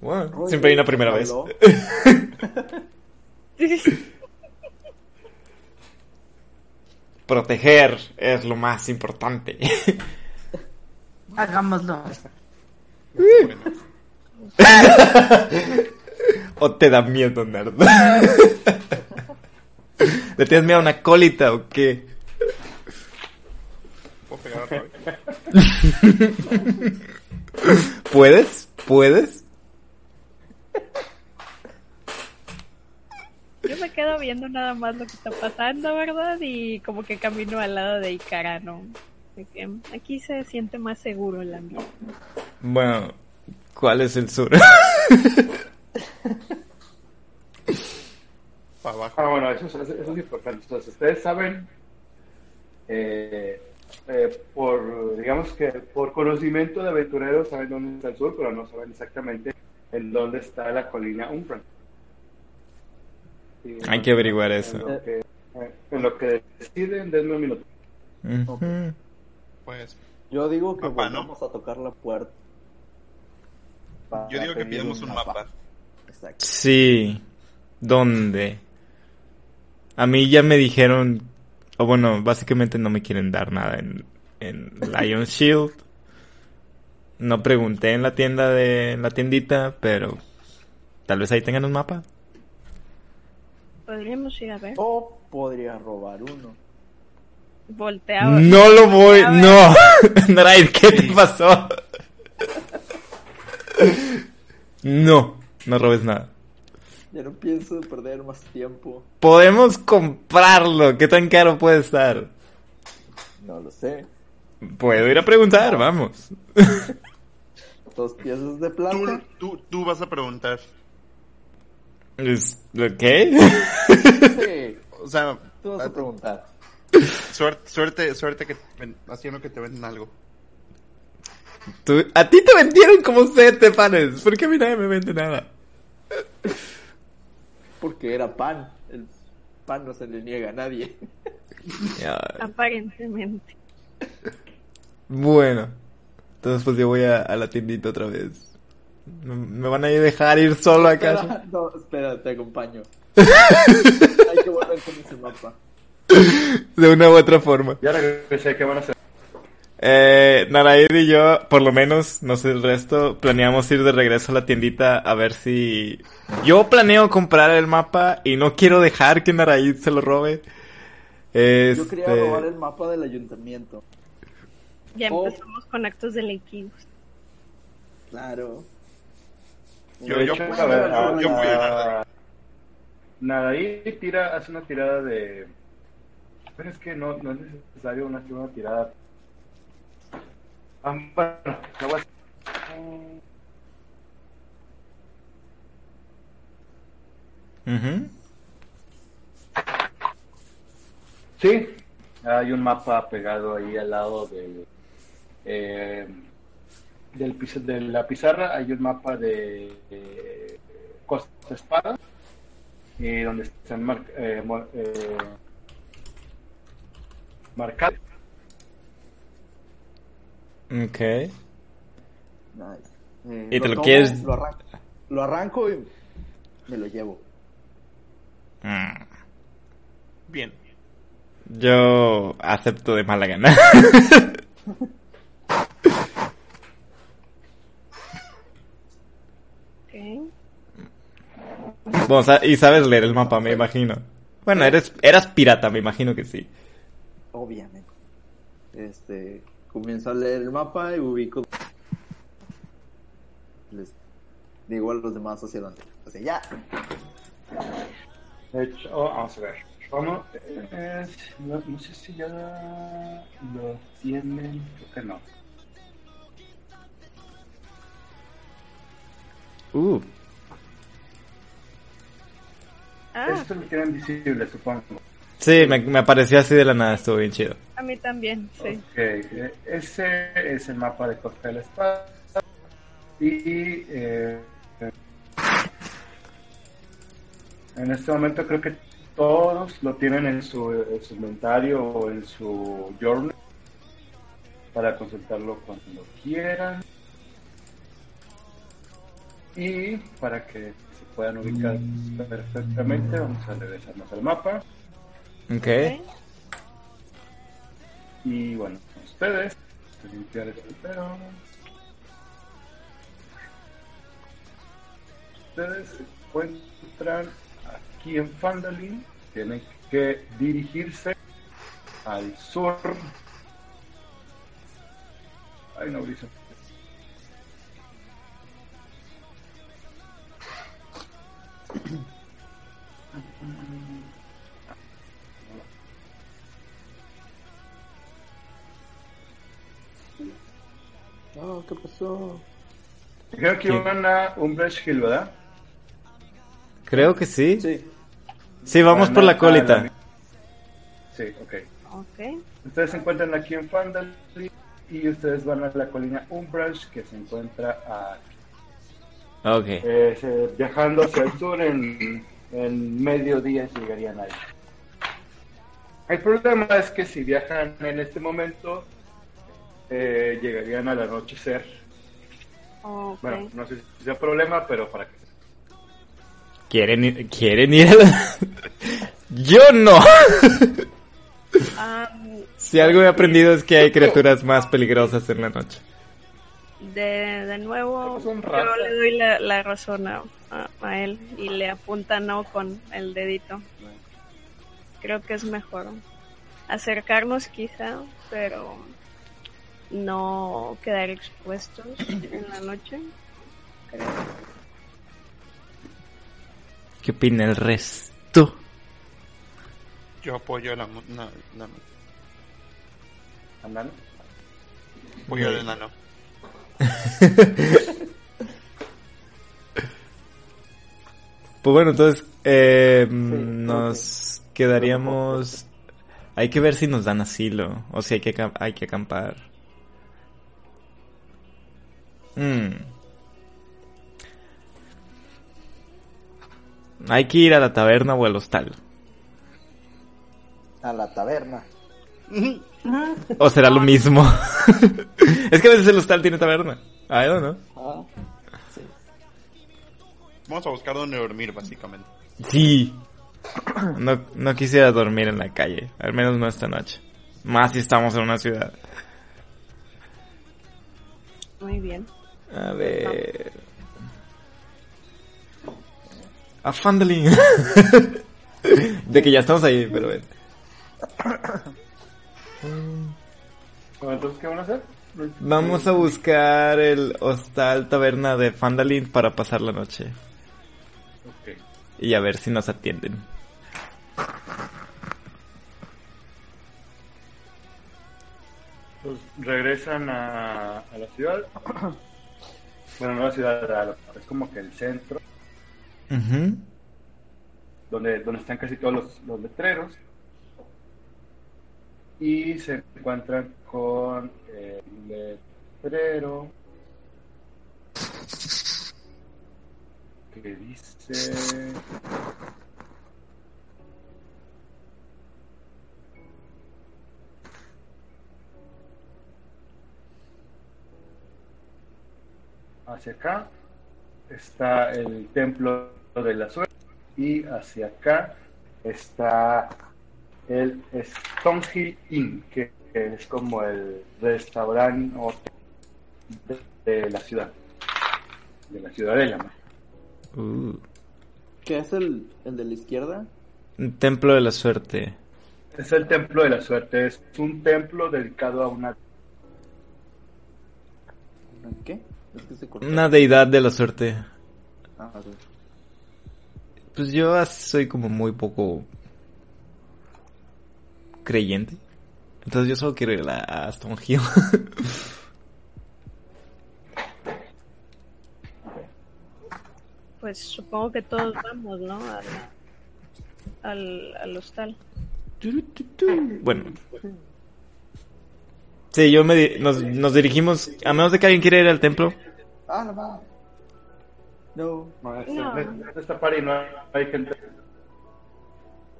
Bueno, Roy, siempre hay una primera vez. Proteger es lo más importante. Hagámoslo. ¿O te da miedo, nerd? ¿Le tienes miedo a una colita o qué? ¿Puedo pegar a Roy? ¿Puedes? ¿Puedes? Yo me quedo viendo nada más lo que está pasando, ¿verdad? Y como que camino al lado de Ikara, ¿no? De que aquí se siente más seguro el ambiente. Bueno, ¿cuál es el sur? Para abajo. Ah, bueno, eso, es- eso es importante. Entonces, ustedes saben, eh, eh, por, digamos que por conocimiento de aventureros, saben dónde está el sur, pero no saben exactamente en dónde está la colina Umbran. Sí, Hay que averiguar en eso. lo que- eh, en lo que deciden, denme un minuto. Pues Yo digo que Mapa, ¿no? volvamos a tocar la puerta. Yo digo que pidamos un mapa. Exacto. Sí. ¿Dónde? A mí ya me dijeron, o bueno, básicamente no me quieren dar nada en, en Lion Shield. No pregunté en la tienda de en la tiendita, pero tal vez ahí tengan un mapa. Podríamos ir a ver. O podría robar uno. Voltea. No lo voy, no. Naraid, ¿qué te pasó? No, no robes nada. Ya no pienso perder más tiempo. Podemos comprarlo. ¿Qué tan caro puede estar? No lo sé. Puedo ir a preguntar, vamos. Dos piezas de plata. tú, tú vas a preguntar. ¿Qué? Sí, O sea, tú vas a preguntar. suerte, suerte, suerte que haciendo que te venden algo. Tú- a ti te vendieron como sete panes. ¿Por qué a mí nadie me vende nada? Porque era pan. El pan no se le niega a nadie. Aparentemente. Bueno, entonces pues yo voy a, a la tiendita otra vez. ¿Me, me van a dejar ir solo a casa? Espera, no, espera, te acompaño. Hay que volver con ese mapa. De una u otra forma. Ya regresé, ¿qué van a hacer? Eh, Naraid y yo, por lo menos, no sé el resto, planeamos ir de regreso a la tiendita a ver si... Yo planeo comprar el mapa y no quiero dejar que Naraid se lo robe. Yo quería Este, robar el mapa del ayuntamiento. Ya Oh. empezamos con actos delictivos. Claro. Yo- De yo hecho, puedo- a ver, yo- yo voy a ah, Nadaí tira, hace una tirada de. Pero es que no, no es necesario una, una tirada. Ah, bueno, la voy a hacer. ujú. Sí, hay un mapa pegado ahí al lado del, eh, del de la pizarra. Hay un mapa de, de Costa Espada, eh, donde están mar- eh, eh, marcados. Ok. Nice. Eh, ¿Y te lo tomo, quieres? Lo arranco, lo arranco y me lo llevo. Mm. Bien. Yo acepto de mala gana. Bueno, y sabes leer el mapa, me imagino. Bueno, eres, eras pirata, me imagino que sí. Obviamente. Este, comienzo a leer el mapa y ubico. Les digo a los demás hacia dónde. Hacia allá. De hecho, oh, vamos a ver. Vamos, eh, no, no sé si ya lo tienen, creo que no. Uh, Ah, Esto lo tienen visible, supongo. Sí, me, me apareció así de la nada, estuvo bien chido. a mí también, sí. Ok, eh, ese es el mapa de la Espada. Y eh, en este momento creo que todos lo tienen en su, en su inventario o en su journal para consultarlo cuando quieran. Y para que se puedan ubicar perfectamente, vamos a regresarnos al mapa. Ok. Y bueno, ustedes, a limpiar esto pero Ustedes se encuentran aquí en Fandalin, tienen que dirigirse al sur. Ay, no, Brisa. No, ¿qué pasó? Dijeron que iban a Umbresh Hill, ¿verdad? Creo que sí. Sí, Sí. vamos Van por la colita. Sí, ok. Ok. Ustedes se encuentran aquí en Fandalin y ustedes van a la colina Umbresh que se encuentra aquí. Ok. Eh, se- viajando hacia el sur en, en mediodía llegarían ahí. El problema es que si viajan en este momento, eh, llegarían al anochecer. Bueno, no sé si sea problema, pero para que ¿Quieren ir, ¿quieren ir a la... Yo no. Ah, si algo he aprendido es que hay criaturas más peligrosas en la noche. de, de nuevo, Es un yo le doy la, la razón a, a- a él y le apunta no con el dedito. Creo que es mejor acercarnos quizá, pero no quedar expuestos en la noche. Creo. ¿Qué opina el resto? Yo apoyo la, la, la- Andando. apoyo al enano. Pues bueno, entonces eh, nos quedaríamos... Hay que ver si nos dan asilo o si hay que, hay que acampar. Mm. Hay que ir a la taberna o al hostal. A la taberna. O será lo mismo. es que a veces el hostal tiene taberna. I don't know. Ah, sí. Vamos a buscar dónde dormir, básicamente. Sí. No, no quisiera dormir en la calle. Al menos no esta noche. Más si estamos en una ciudad. Muy bien. A ver. A Fandling. De que ya estamos ahí, pero ven. Bueno, entonces, ¿qué van a hacer? Vamos a buscar el hostal taberna de Fandalin para pasar la noche. Ok. Y a ver si nos atienden. Pues regresan a, a la ciudad. Bueno, no la ciudad, es como que el centro, donde, donde están casi todos los, los letreros. Y se encuentran con el letrero que dice... Hacia acá está el templo de la suerte y hacia acá está el Stonehill Inn, que que es como el restaurante de, de la ciudad, de la ciudadela. Uh. ¿Qué es el, el de la izquierda? Un templo de la suerte. Es el templo de la suerte, es un templo dedicado a una ¿Una ¿Qué? Es que se cortó. Una deidad de la suerte. Ah. Pues yo soy como muy poco creyente. Entonces yo solo quiero ir a a Aston Hill. Pues supongo que todos vamos, ¿no? Al, al, al hostal. bueno. Sí, yo me di- nos, nos dirigimos, a menos de que alguien quiera ir al templo. Ah, no. No. No, es- No. en esta party no hay gente.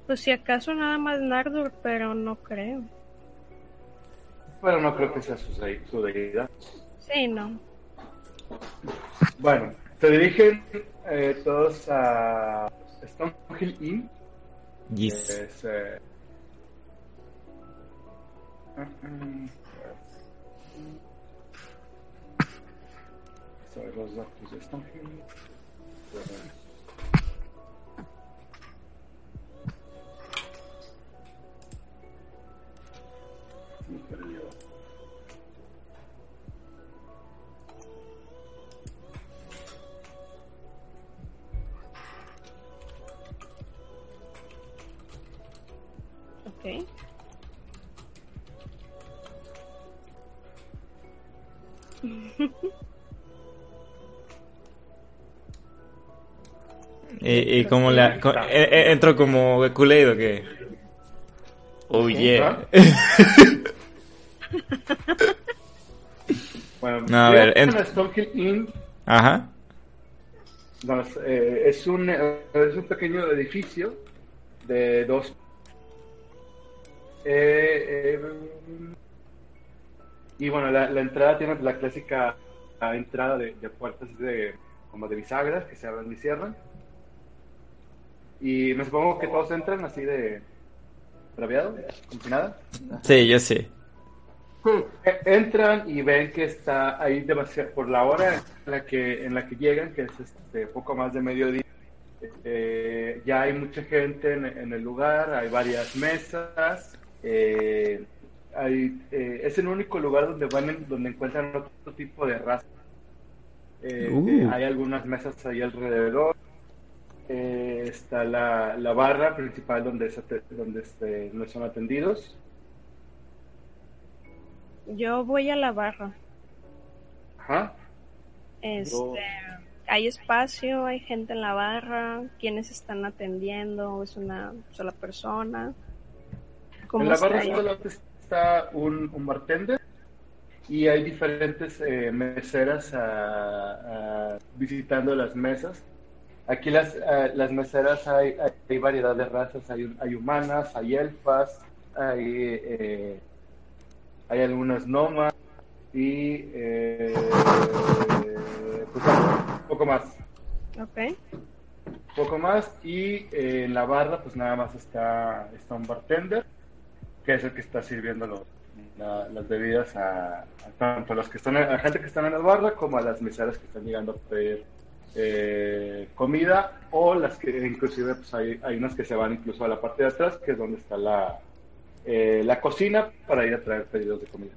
Pues si acaso nada más Nardur, pero no creo. Pero no creo que sea su, de- su deidad. Sí, no. Bueno, se dirigen eh, todos a Stonehill Inn. Yes. Es, eh, ah, ah, sobre los datos de Y, y como la... co- eh, entro como Kool-Aid o qué? Oh yeah. Bueno, No, a ver, Stonehill Inn Ajá. Eh, es un, eh, es un pequeño edificio de dos. Eh, eh, y bueno, la, la entrada tiene la clásica la entrada de, de puertas de como de bisagras que se abren y cierran. Y me supongo que todos entran así de braviado, como nada. Sí, yo. Sí. E- entran y ven que está ahí demasiado por la hora en la que en la que llegan que es este poco más de mediodía eh, ya hay mucha gente en, en el lugar hay varias mesas eh, hay, eh, es el único lugar donde van donde encuentran otro tipo de raza Eh, Uh. eh, hay algunas mesas ahí alrededor Eh, está la, la barra principal donde se donde este, no son atendidos Yo voy a la barra. Ajá. Este, hay espacio, hay gente en la barra, quienes están atendiendo, es una sola persona. ¿Cómo En la barra solamente está un, un bartender y hay diferentes eh, meseras visitando las mesas. Aquí las, ah, las meseras hay, hay, variedad de razas, hay, hay humanas, hay elfas, hay, eh, hay algunas nomas y eh, pues, un poco más. Ok. poco más y eh, en la barra pues nada más está, está un bartender que es el que está sirviendo los- la- las bebidas a, a tanto a los que están a la gente que están en la barra como a las meseras que están llegando a pedir eh, comida o las que inclusive pues hay, hay unas que se van incluso a la parte de atrás que es donde está la eh, la cocina para ir a traer pedidos de comida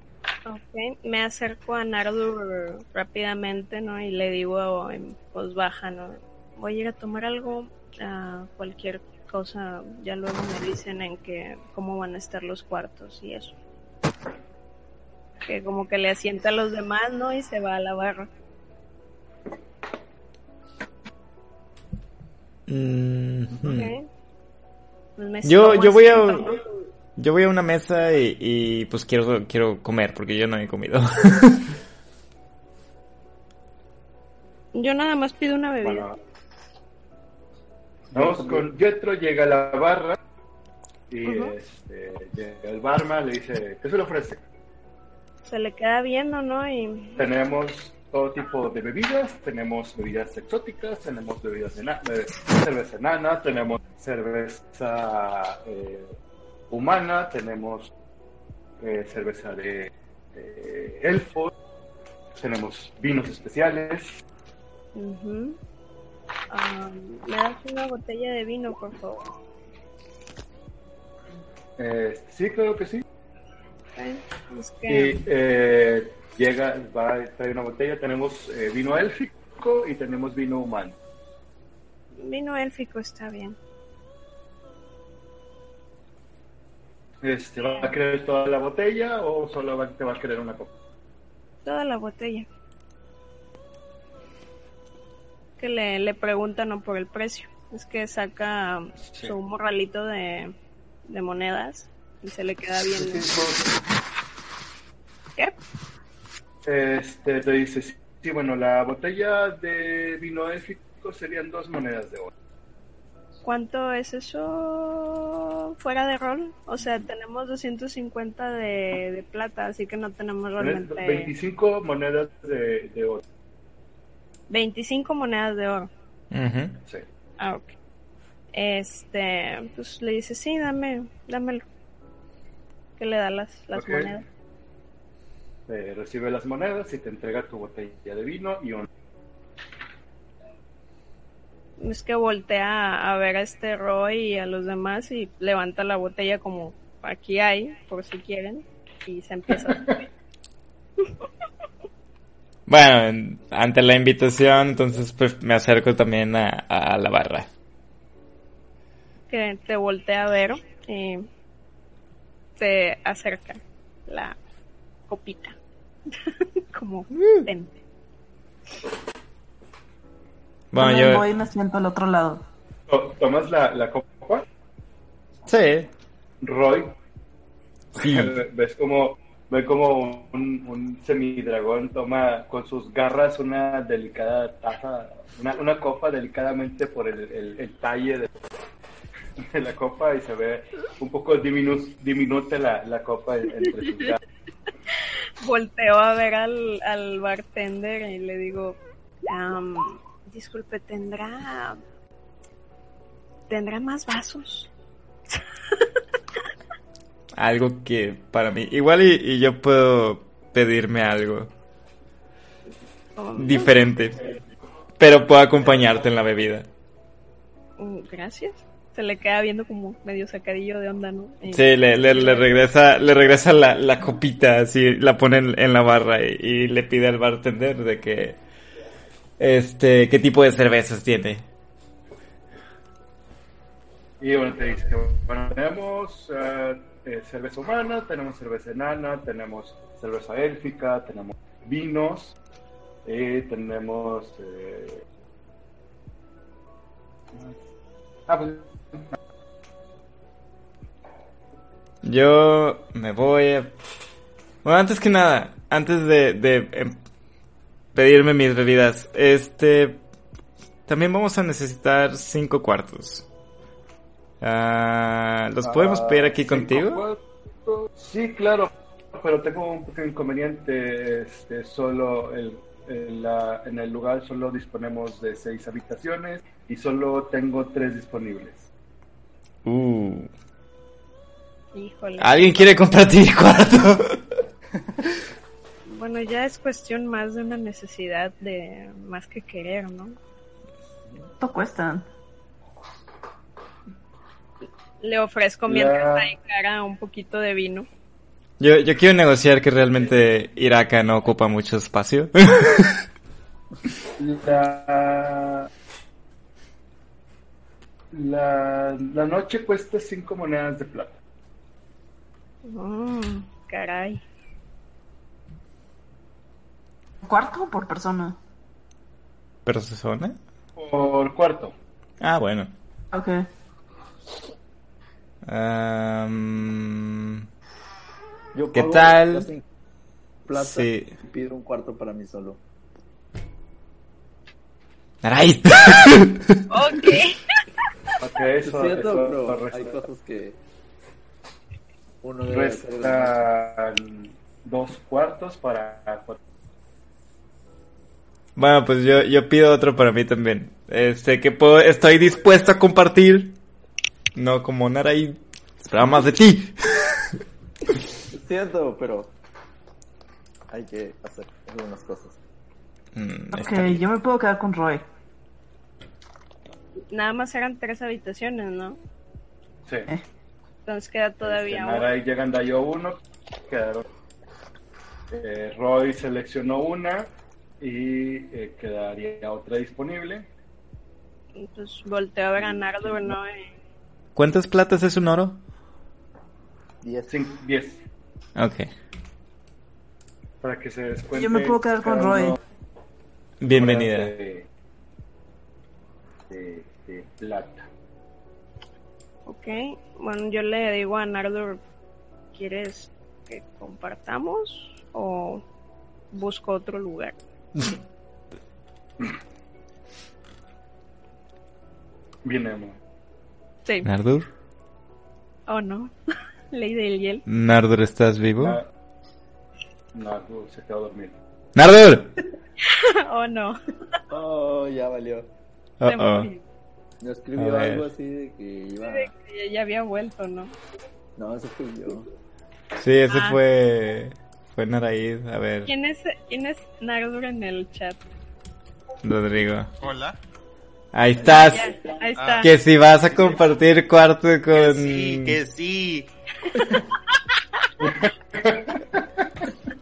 Ok, me acerco a Nardur rápidamente, ¿no? Y le digo en voz baja, ¿no? Voy a ir a tomar algo, a cualquier cosa, ya luego me dicen en que cómo van a estar los cuartos y eso. Que como que le asienta a los demás, ¿no? Y se va a la barra. Mm, hmm. Pues Yo, yo voy a, yo voy a una mesa y, y, pues quiero, quiero comer porque yo no he comido. Yo nada más pido una bebida. Bueno, vamos con Jetro, llega a la barra y este, llega el barman, le dice, ¿qué se le ofrece? Se le queda viendo, ¿no? Y Tenemos todo tipo de bebidas, tenemos bebidas exóticas, tenemos bebidas de de cerveza enana, tenemos cerveza eh, humana, tenemos eh, cerveza de, de elfos, tenemos vinos especiales. ¿Me das una botella de vino, por favor? Eh, sí, claro que sí. Ok, Es Y que eh, llega, va, trae una botella, tenemos eh, vino élfico y tenemos vino humano. vino élfico está bien. Este, ¿Va a querer toda la botella o solo va- te va a querer una copa? Toda la botella. Que le, le preguntan ¿no? por el precio. Es que saca Sí. su morralito de, de monedas y se le queda bien. ¿Qué? Este, te dice, sí, sí, bueno, la botella de vino élfico serían dos monedas de oro. ¿Cuánto es eso fuera de rol? O sea, tenemos 250 de, de plata, así que no tenemos realmente 25 monedas de, de oro. 25 monedas de oro. Sí. Ah, ok. Este, pues le dice, sí, dame, dámelo. Que le da las, las monedas. Eh, recibe las monedas y te entrega tu botella de vino y un... Es que voltea a ver a este Roy y a los demás y levanta la botella como aquí hay, por si quieren, y se empieza a. Bueno, en- ante la invitación, entonces pues me acerco también a, a la barra. que te voltea a ver y te acerca la copita. como vente. Bueno, También yo... voy y me siento al otro lado. To- Tomas la, la copa, Sí. Roy, Sí. ves como ve como un, un semidragón toma con sus garras una delicada taza, una, una copa delicadamente por el, el, el talle de, de la copa y se ve un poco diminu, diminuta la, la copa en- entre sus garras. Volteo a ver al, al bartender y le digo, "Am, disculpe, ¿tendrá, ¿tendrá más vasos? algo que para mí, igual y, y yo puedo pedirme algo diferente, pero puedo acompañarte en la bebida. mm, Gracias. Se le queda viendo como medio sacadillo de onda, ¿no? Eh, Sí, le, le, le regresa, le regresa la, la copita, así, la pone en, en la barra y, y le pide al bartender de que, este, qué tipo de cervezas tiene. Y bueno, te dice, bueno, tenemos eh, eh, cerveza humana, tenemos cerveza enana, tenemos cerveza élfica, tenemos vinos, y tenemos... eh, Ah, pues... Yo me voy a... Bueno, antes que nada, antes de, de em, pedirme mis bebidas, este... También vamos a necesitar cinco cuartos. Ah, ¿Los podemos ah, pedir aquí contigo? cuartos. Sí, claro, pero tengo un pequeño inconveniente, este, solo el, en, la- en el lugar solo disponemos de seis habitaciones y solo tengo tres disponibles. Uh. Híjole. ¿Alguien quiere compartir cuarto? Bueno, ya es cuestión más de una necesidad de más que querer, ¿no? ¿Cuánto cuestan? Le ofrezco mientras Ya. hay cara un poquito de vino. Yo, yo quiero negociar que realmente Iraka no ocupa mucho espacio. La, la, la noche cuesta cinco monedas de plata. Mm, caray. ¿Cuarto por persona? ¿Pero se suena? Por cuarto. Ah, bueno. Ok. Yo ¿Qué tal? Plata Sí. y pido un cuarto para mí solo. ¡Naray! Ok. Ok, Es eso, cierto, eso pero resta- hay cosas que uno debe hacer. restan dos cuartos para. Bueno, pues yo, yo pido otro para mí también. Este, que puedo, estoy dispuesto a compartir. No como Naray. Esperaba más de ti. Es cierto, pero hay que hacer algunas cosas. Mm, Ok, yo me puedo quedar con Roy. Nada más eran tres habitaciones, ¿no? Sí. Entonces queda todavía Este, uno. Y llegan yo uno. Quedaron. Eh, Roy seleccionó una y eh, quedaría otra disponible. Entonces volteo a ver a Nardo, ¿no? Y- ¿Cuántas platas es un oro? Diez. Cin- Diez. Ok. Para que se descuente. Yo me puedo quedar con Roy. uno Bienvenida. De, de- de plata. Ok. Bueno, yo le digo a Nardo, ¿quieres que compartamos o busco otro lugar? Bien, amor. Sí. ¿Nardur? ¿O no? Ley del hiel. ¿Nardur, estás vivo? Na- Nardo se quedó dormido. ¡Nardur! ¿O no? Oh, ya valió. Uh-oh. murió. Yo escribió algo así de que iba. De que ya había vuelto, ¿no? No, eso fui yo. Sí, ese Ah. fue. Fue Naraid. A ver, ¿Quién es, quién es Nardur en el chat? Rodrigo. Hola. Ahí estás. Ya, ahí está. Que si vas a compartir cuarto con. Sí, que sí.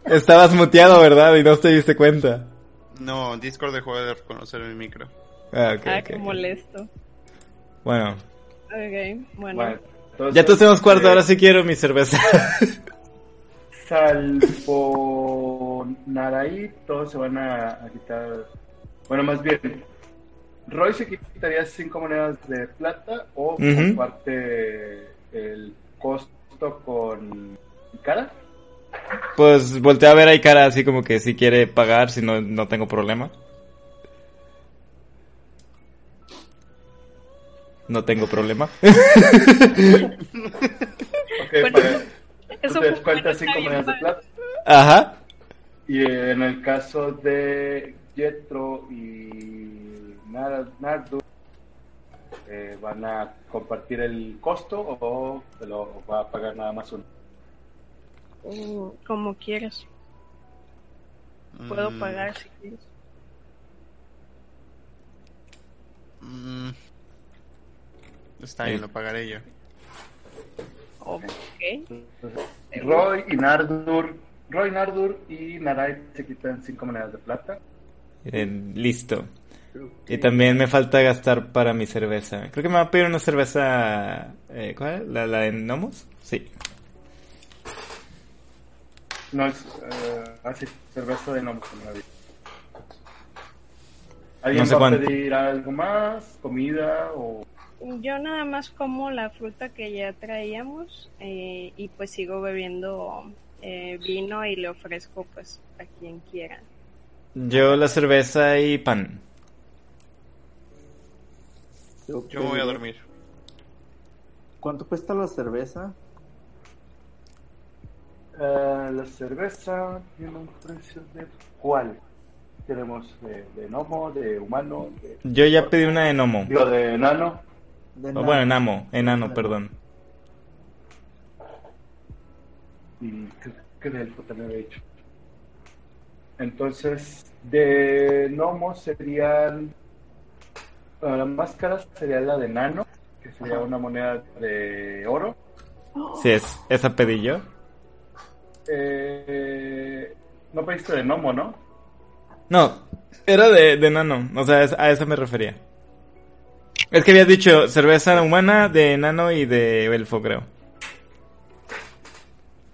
Estabas muteado, ¿verdad? Y no te diste cuenta. No, Discord dejó de reconocer mi micro. Ah, ok, Ah, ok, qué ok. molesto. Bueno, Ok, bueno. Bueno, entonces, ya todos tenemos cuarto, eh, ahora sí quiero mi cerveza. Salvo Naraí, todos se van a, a quitar. Bueno, más bien, Roy se quitaría cinco monedas de plata o comparte el costo con cara. Pues volteé a ver ahí cara así como que si quiere pagar, si no, no tengo problema. No tengo problema. Ok, Bueno, para, Eso te descuentas bueno, cinco está monedas de bien, plata. Ajá. Y en el caso de Jetro y Nar- Nardu, eh, ¿van a compartir el costo o se lo va a pagar nada más uno? Mm, Como quieras. Puedo Mm, pagar si quieres. mm, está bien, lo pagaré yo. Ok. Roy y Nardur, Roy, Nardur y Narai se quitan cinco monedas de plata. Eh, listo. Y también me falta gastar para mi cerveza. Creo que me va a pedir una cerveza... Eh, ¿Cuál es? ¿La, la de Nomos? Sí. No es eh, así, cerveza de nombre. como la vi. ¿Alguien No sé va cuánto. a pedir algo más? ¿Comida? o Yo nada más como la fruta que ya traíamos eh, y pues sigo bebiendo eh, vino y le ofrezco pues a quien quiera. Yo la cerveza y pan. Yo me voy a dormir. ¿Cuánto cuesta la cerveza? Eh, la cerveza tiene un precio de cuál? Tenemos de, de gnomo, de humano, de, Yo ya pedí una de Nomo. digo, de enano. De O nada. bueno, enamo. Enano, perdón. y que de elfo también había dicho. Entonces, de gnomo serían. bueno, la más cara sería la de nano, que sería una moneda de oro. Sí, es, esa pedí yo. Eh, no pediste de gnomo, ¿no? No, era de, de enano. O sea, es- a eso me refería. Es que habías dicho cerveza humana, de enano y de elfo, creo.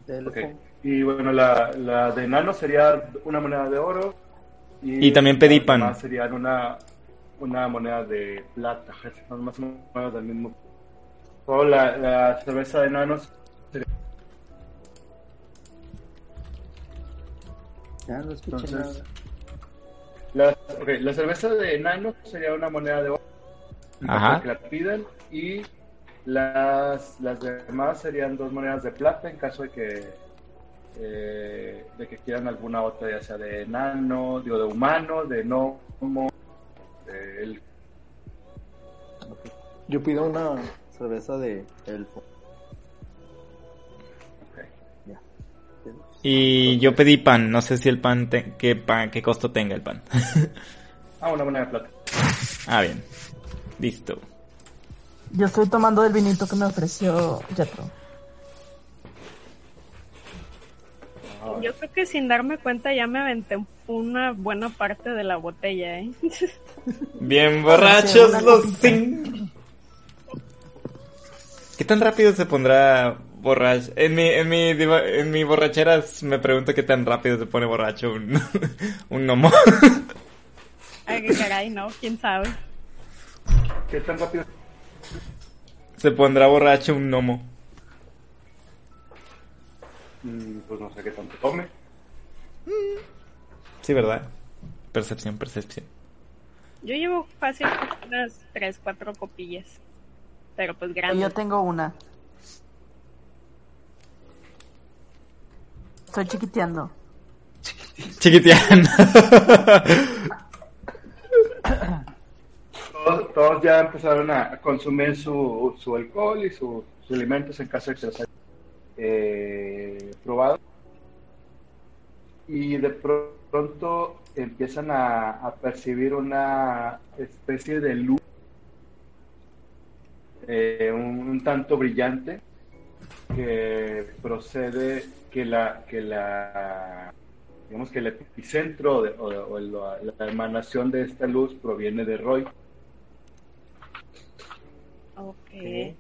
De elfo. Ok. Y bueno, la, la de nano sería una moneda de oro. Y también pedí pan. serían una, una moneda de plata. Son más o menos del mismo. O la, la cerveza de nanos Ya no escuché Entonces, nada. La, la cerveza de enano sería una moneda de oro. Ajá. Que la. Y las, las demás serían dos monedas de plata en caso de que eh, de que quieran alguna otra, ya sea de enano, digo, de humano, de gnomo, de elfo. Yo pido una cerveza de elfo. Ok. Ya. Y yo pedí pan. No sé si el pan, te- qué pan, qué costo tenga el pan. Ah, una moneda de plata. ah, bien. Listo. Yo estoy tomando el vinito que me ofreció Jetro. Yo creo que sin darme cuenta ya me aventé una buena parte de la botella, ¿eh? Bien borrachos los cinco. ¿Qué tan rápido se pondrá borracho? En mi, en mi, en mi borracheras me pregunto qué tan rápido se pone borracho un, un gnomo. Ay, caray, no, quién sabe. ¿Qué tan rápido? se pondrá borracho un gnomo. Mm, Pues no sé qué tanto tome. Sí, ¿verdad? Percepción, percepción. Yo llevo fácil unas tres, cuatro copillas. Pero pues Yo grandes. tengo una. Estoy chiquiteando. Chiquitiano. Todos, ya empezaron a consumir su, su alcohol y su- sus alimentos en caso de que los hayan eh, probado. Y de pro- pronto empiezan a, percibir una especie de luz eh, un, tanto brillante que procede que la que la digamos que el epicentro de- o, la emanación de esta luz proviene de Roy Ok.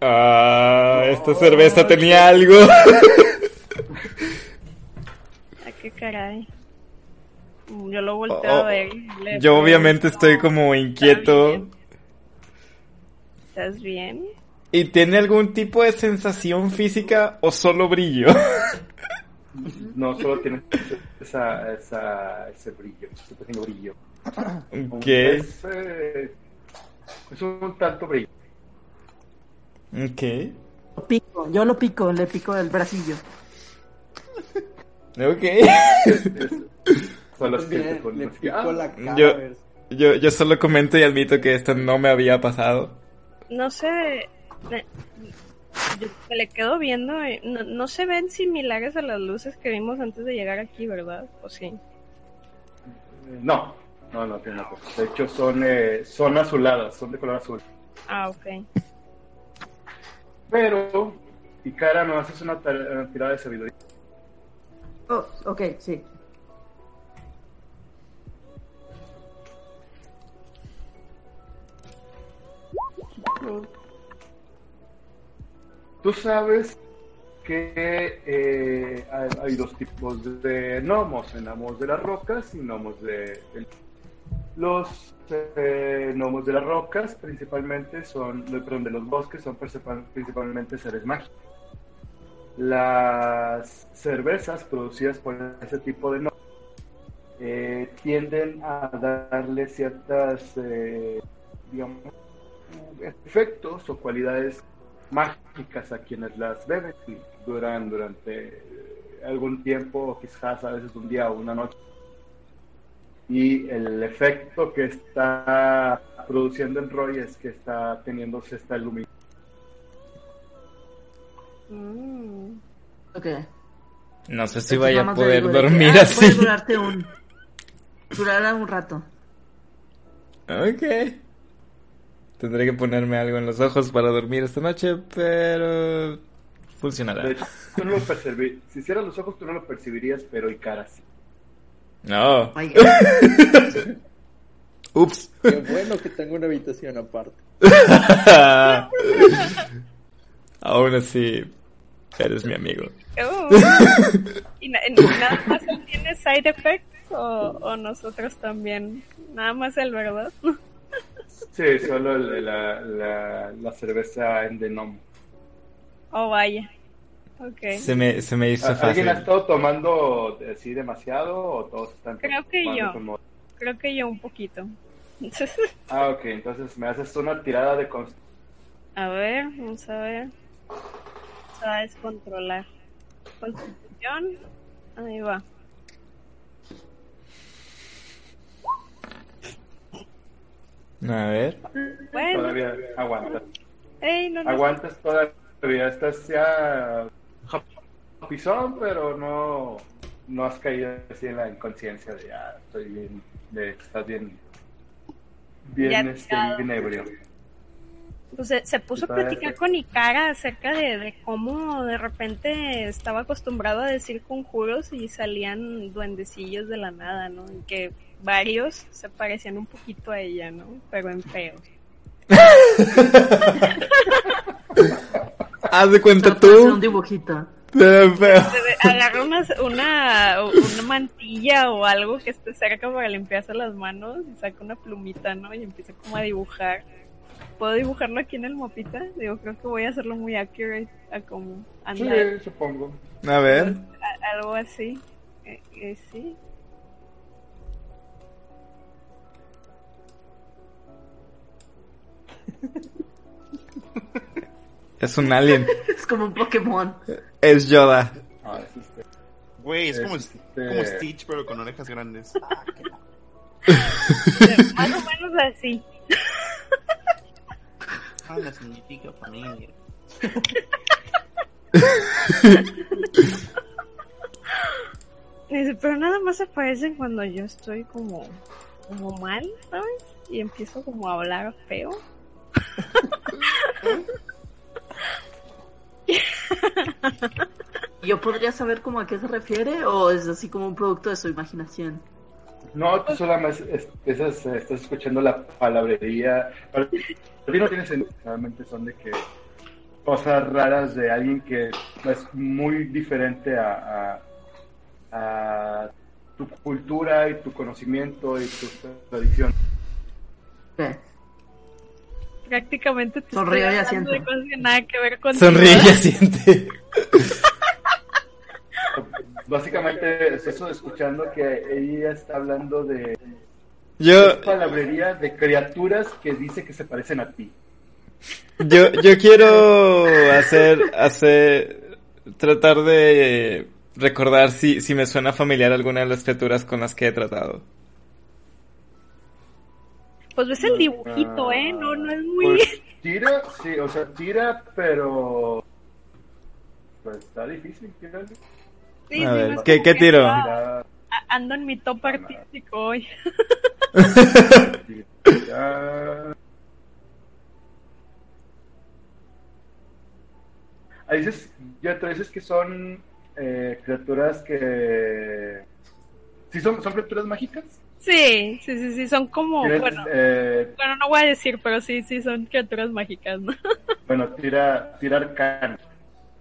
Ah, esta cerveza tenía algo. Ay, qué caray. Yo lo volteo Oh, oh, a ver. le Yo obviamente estoy como inquieto. bien. ¿Estás bien? ¿Y tiene algún tipo de sensación física o solo brillo? no solo tiene esa, esa, ese brillo, ese pequeño brillo. ok, Es, eh, es un tanto brillo. ok, Lo pico, yo lo pico, le pico el bracillo. ok. Ah, la cara. Yo-. Yo, yo solo comento y admito que esto no me había pasado. No sé. eh, yo me le quedo viendo. y No, no se ven similares a las luces que vimos antes de llegar aquí, ¿verdad? ¿O sí? No, no, no tiene nada. De hecho, son, eh, son azuladas, son de color azul. Ah, ok. Pero, Ikara, no haces una, una tirada de sabiduría. Oh, ok, sí. Tú sabes que eh, hay, hay dos tipos de gnomos, gnomos de las rocas y gnomos de... del- Los eh, gnomos de las rocas principalmente son, perdón, de los bosques son principal- principalmente seres mágicos. Las cervezas producidas por ese tipo de gnomos eh, tienden a darle ciertas, eh, digamos, efectos o cualidades mágicas a quienes las beben duran durante algún tiempo, quizás a veces un día o una noche. Y el efecto que está produciendo en Roy es que está teniéndose esta iluminación. Mm. Ok. No sé si Entonces vaya a poder digo de que, dormir ah, así. Puede durarte un... Durará un rato. Ok. Tendré que ponerme algo en los ojos para dormir esta noche, pero funcionará. De hecho, tú no lo percibí- si cierras los ojos tú no lo percibirías, pero Ikara sí. No. Ups. Qué bueno que tengo una habitación aparte. Aún así, eres mi amigo. Oh. ¿Y na- nada más él tiene side effects o, o nosotros también? Nada más él, ¿verdad? Sí, solo el- la, la, la cerveza en denom. Oh, vaya. Ok. Se me, se me hizo ¿Alguien ha fácil. estado tomando así demasiado o todos están Creo que yo. con mod- Creo que yo un poquito. Ah, ok, entonces me haces una tirada de const- A ver, vamos a ver. Se va a descontrolar. Constitución. Ahí va. A ver. Bueno. Todavía aguantas. Ey, no, no. Aguantas todavía. Estás ya pisón, pero no, no has caído así en la inconsciencia de ya estoy bien, de que estás bien, bien, este, bien ebrio. Pues se, se puso a platicar con Ikara acerca de, de cómo de repente estaba acostumbrado a decir conjuros y salían duendecillos de la nada, ¿no? Y que varios se parecían un poquito a ella, ¿no? Pero en feos. Haz de cuenta tú. un dibujito. Agarra una, una, una mantilla o algo que esté cerca para limpiarse las manos y saca una plumita, ¿no? Y empieza como a dibujar. ¿Puedo dibujarlo aquí en el mapita? Digo, creo que voy a hacerlo muy accurate a como anda. Sí, supongo. A ver. A- algo así. Eh, eh, sí. Es un alien. Es como un Pokémon. Es Yoda. Ah, es este. Güey, es como, Este- como Stitch, pero con orejas grandes. Más o menos así. Hola, significa familia. Dice, pero nada más aparecen cuando yo estoy como, como mal, ¿sabes? Y empiezo como a hablar feo. ¿Yo podría saber como a qué se refiere o es así como un producto de su imaginación? No, tú solamente estás escuchando la palabrería. Para ti no tiene sentido. Realmente son de que cosas raras de alguien que es muy diferente a, a, a tu cultura y tu conocimiento y tu tradición. ¿Qué? Prácticamente te estoy y hablando de asiento. cosas que nada que ver contigo. Sonríe y asiente. Básicamente es eso, escuchando que ella está hablando de Yo, palabrería de criaturas que dice que se parecen a ti. yo, yo quiero hacer, hacer, tratar de recordar si, si me suena familiar alguna de las criaturas con las que he tratado. Pues ves el dibujito, ¿eh? No, no es muy... Pues, tira, sí, o sea, tira, pero pues está difícil, tírale. Sí, A sí, ver, ¿qué- qué tiro? ando- Tira- en mi top artístico hoy. tira- Ah, dices, ya tú dices que son eh, criaturas que... ¿Sí son, son criaturas mágicas? Sí, sí, sí, sí, son como, bueno, eh, bueno, no voy a decir, pero sí, sí, son criaturas mágicas, ¿no? bueno, tira, tirar can.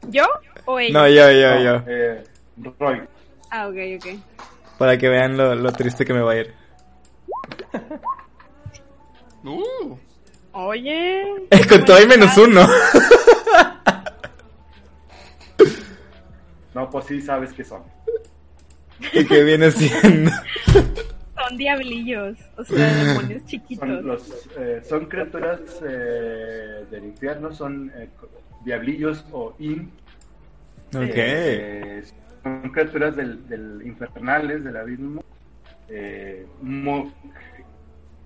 ¿Yo o ella? No, yo, yo, yo. Eh, Roy. Ah, ok, ok. Para que vean lo, lo triste que me va a ir. Uh, Oye. Con todo y menos uno. No, pues sí sabes que son. ¿Y qué viene siendo? Son diablillos, o sea, demonios chiquitos. Son, los, eh, son criaturas eh, del infierno, son eh, diablillos o in. Ok. Eh, son criaturas del, del infernales, del abismo. Eh, mo-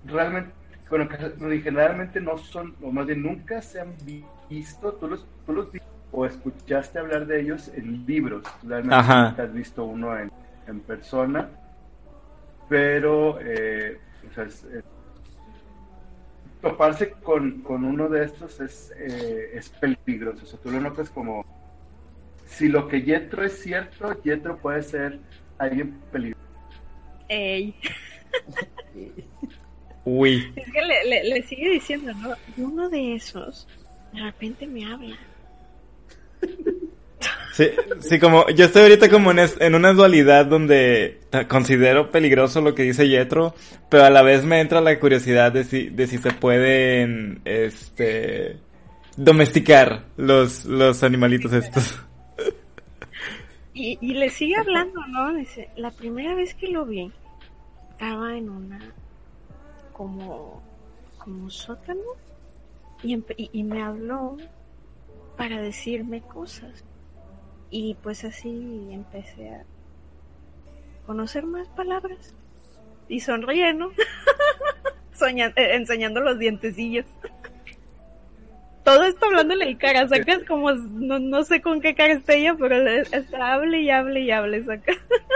realmente, bueno, que- generalmente no son, o más bien nunca se han vi- visto, tú los, tú los o escuchaste hablar de ellos en libros, realmente Ajá. nunca has visto uno en, en persona, pero eh, o sea, es- es- toparse con, con uno de estos es, eh, es peligroso, o sea, tú lo notas como si lo que Yetro es cierto, Yetro puede ser alguien peligroso. Ey. Uy. Es que le, le, le sigue diciendo, ¿no? Y uno de esos, de repente me habla. Sí, sí, como yo estoy ahorita como en, en una dualidad donde considero peligroso lo que dice Yetro, pero a la vez me entra la curiosidad de si, de si se pueden, este, domesticar los, los animalitos estos. Y, y le sigue hablando, ¿no? Dice, la primera vez que lo vi, estaba en una, como, como sótano, y, y me habló para decirme cosas. Y pues así empecé a conocer más palabras. Y sonríe, ¿no? Soña- eh, enseñando los dientecillos. Todo esto hablándole el cara, sacas como, no, no sé con qué cara está ella, pero le- está hable y hable y hable, saca.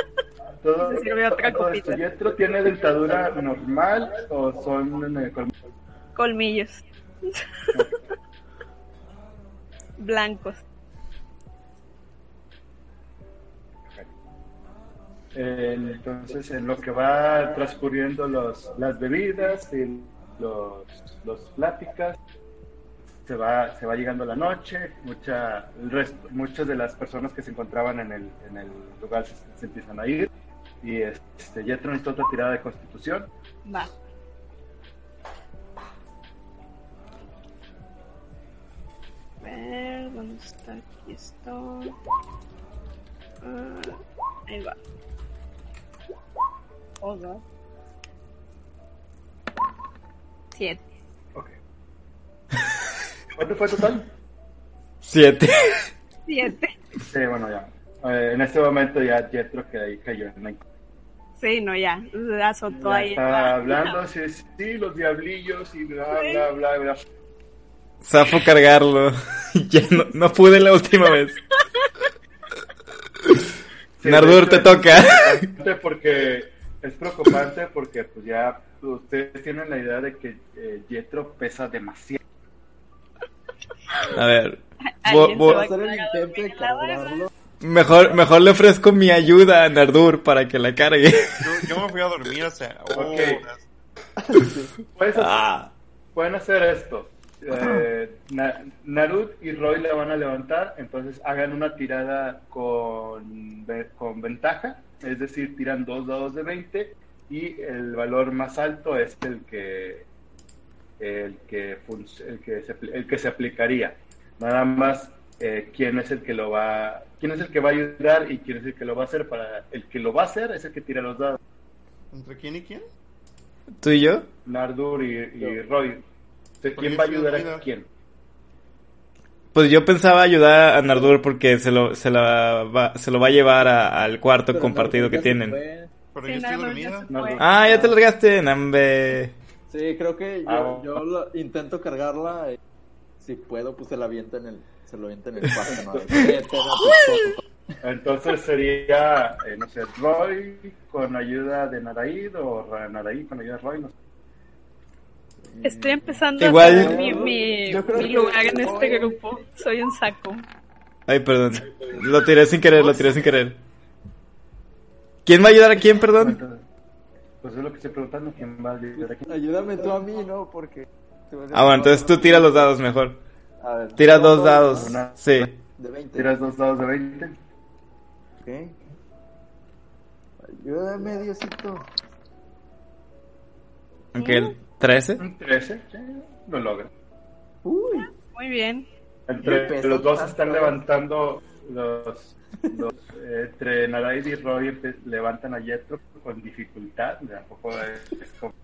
Todo, Se sirve otra todo esto, copita. ¿Yetro tiene dentadura normal o son eh, con- Colmillos. Blancos. Entonces, en lo que va transcurriendo los, las bebidas y los, los pláticas, se va, se va llegando la noche, mucha, el resto, muchas de las personas que se encontraban en el, en el lugar se, empiezan a ir y este, Yetro necesita otra tirada de constitución. Va. A ver, ¿dónde está? Aquí está. Ah, ahí va. Oh, God. Siete. Ok. ¿Cuánto fue total? Siete. Siete. Sí, bueno, ya. Eh, en este momento ya Yetro que cayó en la Sí, no, ya. Azotó Ya ahí. está hablando, sí, sí, los diablillos y bla, bla, bla, bla. Zafo cargarlo. ya no, no pude la última vez. Nardur, te toca. Es preocupante porque, es preocupante porque pues ya ustedes tienen la idea de que eh, Yetro pesa demasiado. A ver. Bo- se bo- va a hacer el intento de cargarlo. Mejor, mejor le ofrezco mi ayuda a Nardur para que la cargue. yo, yo me fui a dormir. Puedes hacer- Ah. pueden hacer esto. Eh, Na- Narud y Roy la van a levantar, entonces hagan una tirada con, con ventaja, es decir, tiran dos dados de 20 y el valor más alto es el que el que el que se, el que se aplicaría. Nada más eh, quién es el que lo va quién es el que va a ayudar y quién es el que lo va a hacer para el que lo va a hacer es el que tira los dados. ¿Entre quién y quién? ¿Tú y yo? Nardur y, y Roy. ¿Quién va a ayudar a quién? Pues yo pensaba ayudar a Nardur porque se lo, se la va, se lo va a llevar a- al cuarto Pero compartido que tienen. Pero Sí, yo estoy ya no. Ah, ya te largaste, Nambe. Sí, creo que yo, Ah, yo lo- intento cargarla. y si puedo, pues se la avienta en el, se lo avienta en el. Eh, da Entonces sería, eh, no sé, Roy con ayuda de Naraid o Ra- Naraid con ayuda de Roy. No sé. Estoy empezando Igual- a hacer mi, mi, mi que- lugar en este grupo. Soy un saco. Ay, perdón. Lo tiré sin querer, lo tiré sin querer. ¿Quién va a ayudar a quién, perdón? Pues es lo que estoy preguntando, ¿quién va a ayudar aquí? Ayúdame tú a mí, ¿no? Porque... Ah, bueno, entonces tú tira los dados mejor. A ver, Tira dos dados. Una- Sí. De 20. Tiras dos dados de 20. Ok. Ayúdame, Diosito. Aunque el 13. Un 13, sí, lo logra. Uy. Muy bien. Entre los dos están levantando los, los eh, entre Naraid y Roy levantan a Jetro con dificultad, tampoco es, es como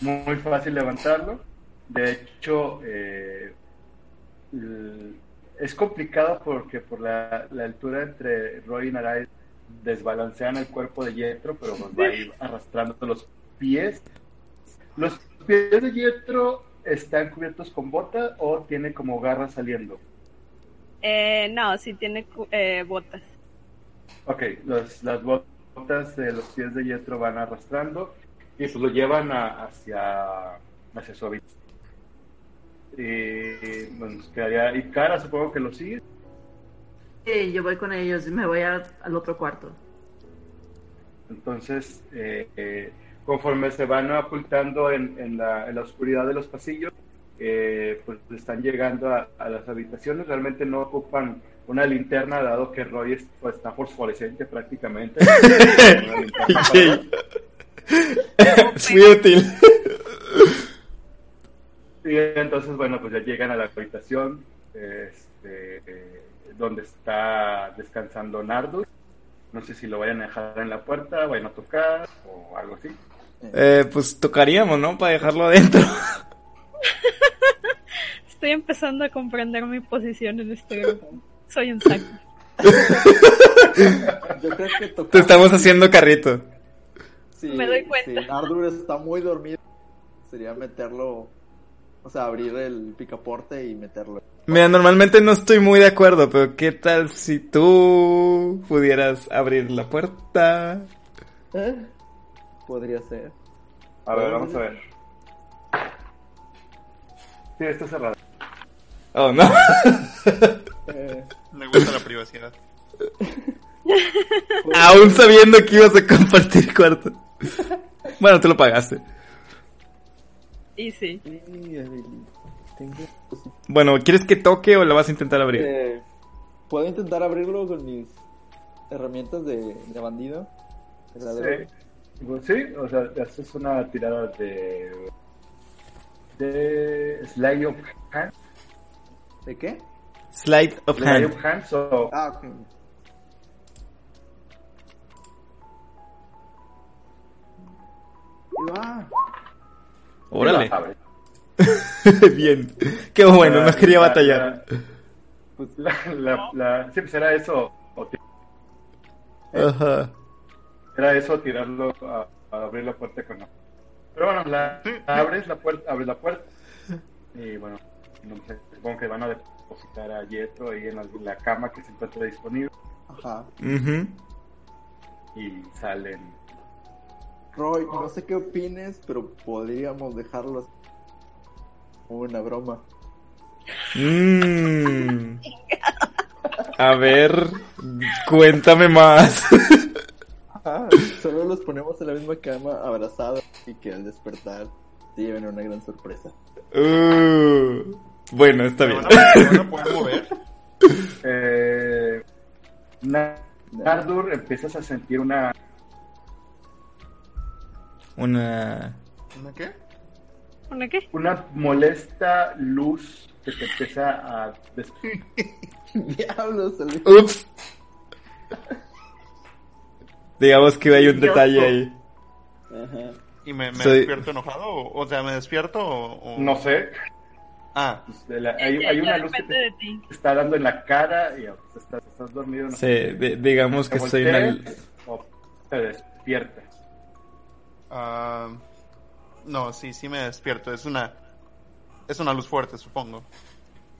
muy fácil levantarlo. De hecho, eh, es complicado porque por la, la altura entre Roy y Naraid desbalancean el cuerpo de Jetro, pero pues va a ir arrastrando los pies. Los pies de Jetro están cubiertos con bota o tiene como garras saliendo. Eh, no, sí tiene eh, botas. Ok, los- las botas de los pies de Jetro van arrastrando y pues lo llevan a- hacia, hacia su habitación. Y bueno, nos quedaría. Y Cara, supongo que lo sigue. Sí, yo voy con ellos y me voy a- al otro cuarto. Entonces, eh, eh, conforme se van ocultando en, en la, en la oscuridad de los pasillos, eh, pues están llegando a, a las habitaciones. Realmente no ocupan una linterna, dado que Roy es- pues, está fosforescente prácticamente. Es muy útil. Y entonces, bueno, pues ya llegan a la habitación este, eh, donde está descansando Nardus. No sé si lo vayan a dejar en la puerta, vayan a tocar o algo así. Eh, pues tocaríamos, ¿no? Para dejarlo adentro. Estoy empezando a comprender mi posición en este grupo. Soy un saco. Yo creo que tocamos- Te estamos haciendo carrito. Sí, Me doy cuenta. Si Nardur está muy dormido, sería meterlo. O sea, abrir el picaporte y meterlo. Mira, normalmente no estoy muy de acuerdo, pero ¿qué tal si tú pudieras abrir la puerta? ¿Eh? Podría ser. A ver, vamos a ver. Sí, está cerrado. Oh, no. Eh, Me gusta la privacidad. Aún sabiendo que ibas a compartir cuarto. Bueno, tú lo pagaste. Y sí. Bueno, ¿quieres que toque o lo vas a intentar abrir? Eh, ¿Puedo intentar abrirlo con mis herramientas de, de bandido? De? Sí. Pues sí, o sea, haces una tirada de. de. Slide of Hand. ¿De qué? Slide of Slide hand. of Hand, so. Ah, ok. Órale. Bien. Qué bueno, no quería La- batallar. Pues, La, la, pues era eso. Ajá. Era eso, tirarlo a, a abrir la puerta con. Pero bueno, la, la abres la puerta, abres la puerta. Y bueno, no sé, supongo que van a depositar a Jetro ahí en la, la cama que se encuentra disponible. ajá. Ujú. Y salen. Roy, no sé qué opines, pero podríamos dejarlo así. Como una broma. Mm. A ver, cuéntame más. Ajá, solo los ponemos en la misma cama, abrazados, y que al despertar te lleven una gran sorpresa. Uh, bueno, está ¿Me bien. a poder mover? Eh, Na- Nardur empiezas a sentir una Una. ¿Una qué? ¿Una qué? una molesta luz que te empieza a Diablos. Ups. Digamos que hay un detalle ahí. Ajá. ¿Y me, me Soy- despierto enojado? O, o sea, ¿me despierto o...? o- no sé Ah, pues, la- hay, hay una luz que te está dando en la cara y pues, estás, estás dormido no Sí, di- digamos te que soy una. o te despiertas ah, no, sí, sí me despierto. Es una... Es una luz fuerte, supongo.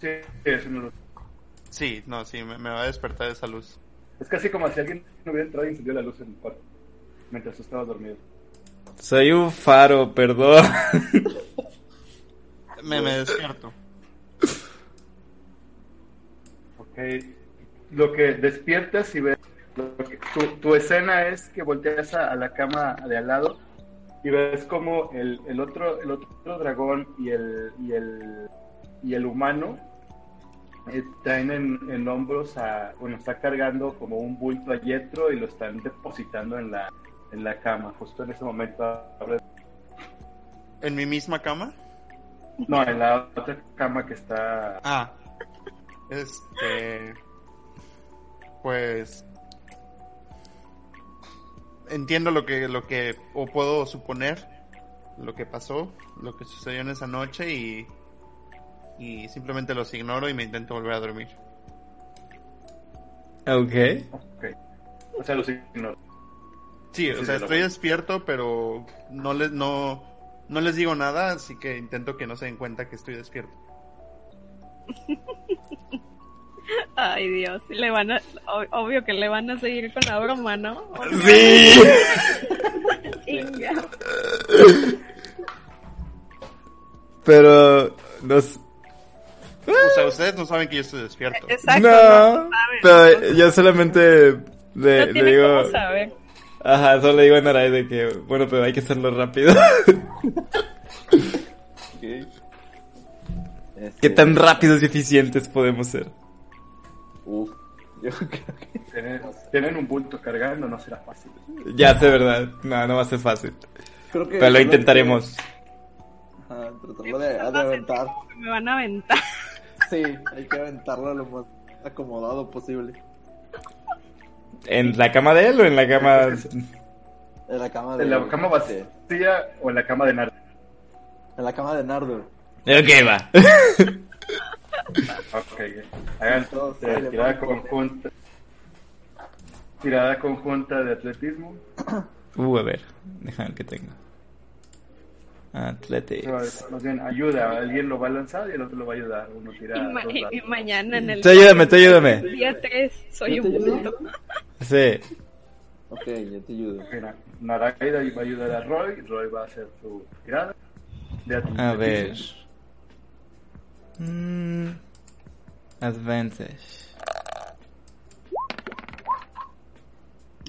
Sí, sí, es una luz. Sí, no, sí, me, me va a despertar esa luz. Es casi como si alguien no hubiera entrado y encendió la luz en el cuarto. Mientras tú estabas dormido. Soy un faro, perdón. Me, me despierto. Ok. Lo que despiertas y ves. lo que- tu, tu escena es que volteas a, a la cama de al lado y ves como el, el otro el otro dragón y el y el y el humano eh, traen en, en hombros a bueno está cargando como un bulto a Yetro y lo están depositando en la en la cama justo en ese momento abre- ¿En mi misma cama? no en la otra cama que está Ah. Este. Pues. Entiendo lo que, lo que, o puedo suponer lo que pasó, lo que sucedió en esa noche y. Y simplemente los ignoro y me intento volver a dormir. ok. ok. o sea los ignoro Sí, o Sí, sea, estoy despierto, pero no les, no, no les digo nada, así que intento que no se den cuenta que estoy despierto. Ay, Dios. Le van a, obvio que le van a seguir con la broma, ¿no? Sí. Chinga. Pero nos... O sea, ustedes no saben que yo estoy despierto. Exacto. no, no, saben, pero no, yo solamente le, no le tiene digo... cómo saber. Ajá, solo le digo a Narai de que, bueno, pero hay que hacerlo rápido. Este, ¿Qué tan rápidos y eficientes podemos ser? Uf, yo creo que... tienen, tienen un bulto cargando no será fácil Ya sé, ¿verdad? No, no va a ser fácil. Creo que Pero lo intentaremos. que- Ajá, tratarlo de, de aventar. Me van a aventar. Sí, hay que aventarlo lo más acomodado posible. ¿En la cama de él o en la cama...? En la cama de... en la cama de- vacía o en la cama de Nardo En la cama de Nardo. Ok, va. Ok, hagan Todos eh, tirada conjunta. Tirada conjunta de atletismo. Uh, a ver, déjame ver qué tengo. O sea, Athletics. Más bien, ayuda. Alguien lo va a lanzar y el otro lo va a ayudar. Uno tira ma- y- dados. y mañana en el Tú ayúdame, tú ayúdame. día 3 soy un bulto. Sí. Ok, yo te ayudo. Mira, Naraida va a ayudar a Roy. Roy va a hacer su tirada. A ver. Mm, advantage.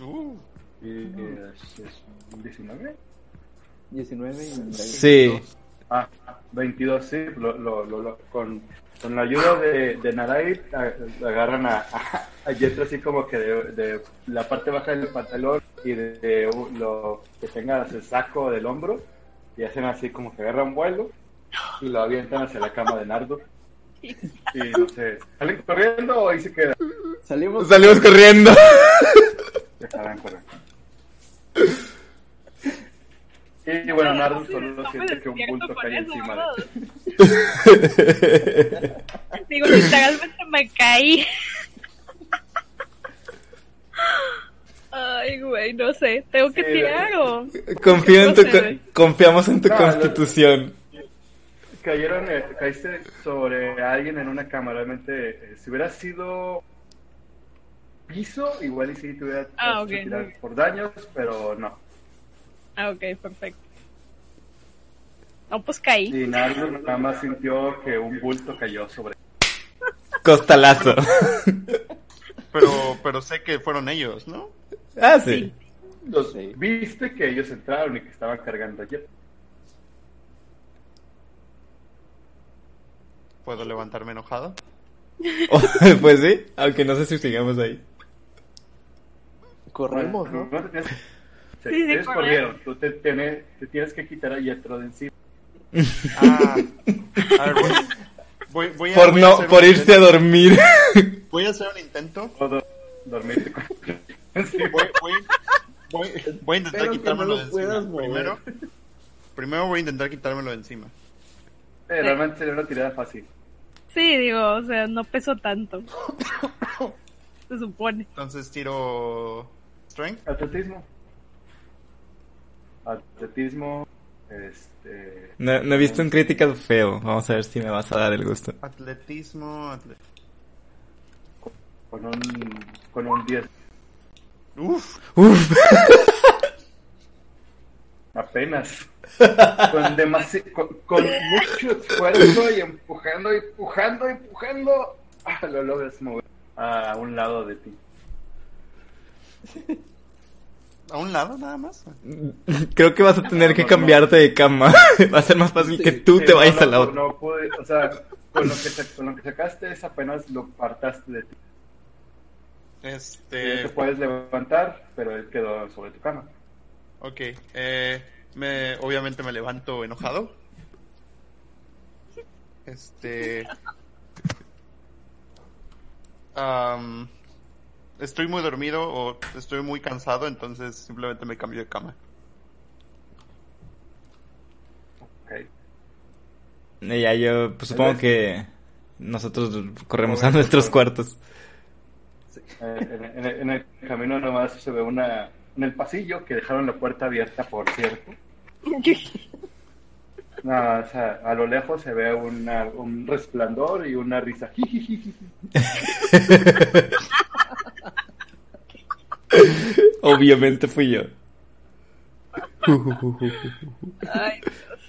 Uh, Y es, es un 19. 19 y... Sí. Ah, 22, sí. Lo, lo, lo, lo- con, con la ayuda de, de Narai agarran a, a, a Jetro así como que de, de la parte baja del pantalón y de, de lo que tenga el saco del hombro y hacen así como que agarran vuelo y lo avientan hacia la cama de Nardo. Y no sé, ¿salen corriendo o ahí se queda? Salimos... Salimos corriendo. Dejarán correr. Y bueno, Nardo solo siente que un bulto cae eso, encima de él. Digo, literalmente me caí. Ay, güey, no sé. ¿Tengo que Sí, tirar o...? Confío en tu, confiamos en tu No, constitución. cayeron, eh, caíste sobre alguien en una cama. Realmente, eh, si hubiera sido piso, igual y sí te hubiera Ah, hecho ok, tirar bien. por daños, pero no. Ah, ok, perfecto. No, pues caí. Y Nardo nada más sintió que un bulto cayó sobre Costalazo. pero, pero sé que fueron ellos, ¿no? ah, sí. Los Sí. viste que ellos entraron y que estaban cargando ayer. ¿Puedo levantarme enojado? pues sí, aunque no sé si sigamos ahí. Corremos, ¿no? Te tienes- Sí. Tú te, tienes- te tienes que quitar a Yetro de encima. Ah, a ver, voy, voy, voy a, Por voy a no, por un irse a intento- dormir. Voy a hacer un intento. Do- dormirte con... Sí, Voy, voy, voy, voy a intentar quitármelo no de encima. mover. Primero, primero voy a intentar quitármelo de encima. Eh, realmente sería una tirada fácil. Sí, digo, o sea, no peso tanto. Se supone. Entonces tiro Strength. Atletismo. Atletismo. Este, No, no he visto un Critical feo. Vamos a ver si me vas a dar el gusto. Atletismo. atle- con un, con un 10. Uf. Uf. Apenas. Con, demasi- con, con mucho esfuerzo y empujando, empujando, empujando. Ah, lo logras mover a un lado de ti. ¿A un lado nada más? Creo que vas a tener que cambiarte de cama. Va a ser más fácil que tú Sí, te vayas no, a la otra. No pude, o sea, con lo, que con lo que sacaste es apenas lo apartaste de ti. Este. te puedes levantar, pero él quedó sobre tu cama. Ok. Eh, me, obviamente me levanto enojado. Este. am, estoy muy dormido o estoy muy cansado, entonces simplemente me cambio de cama. Ok. Y ya yo pues, supongo que nosotros corremos a nuestros cuartos. Eh, en, en el- en el camino nomás se ve una en el pasillo que dejaron la puerta abierta por cierto no, o sea, a lo lejos se ve una- un resplandor y una risa Obviamente fui yo. Ay, Dios.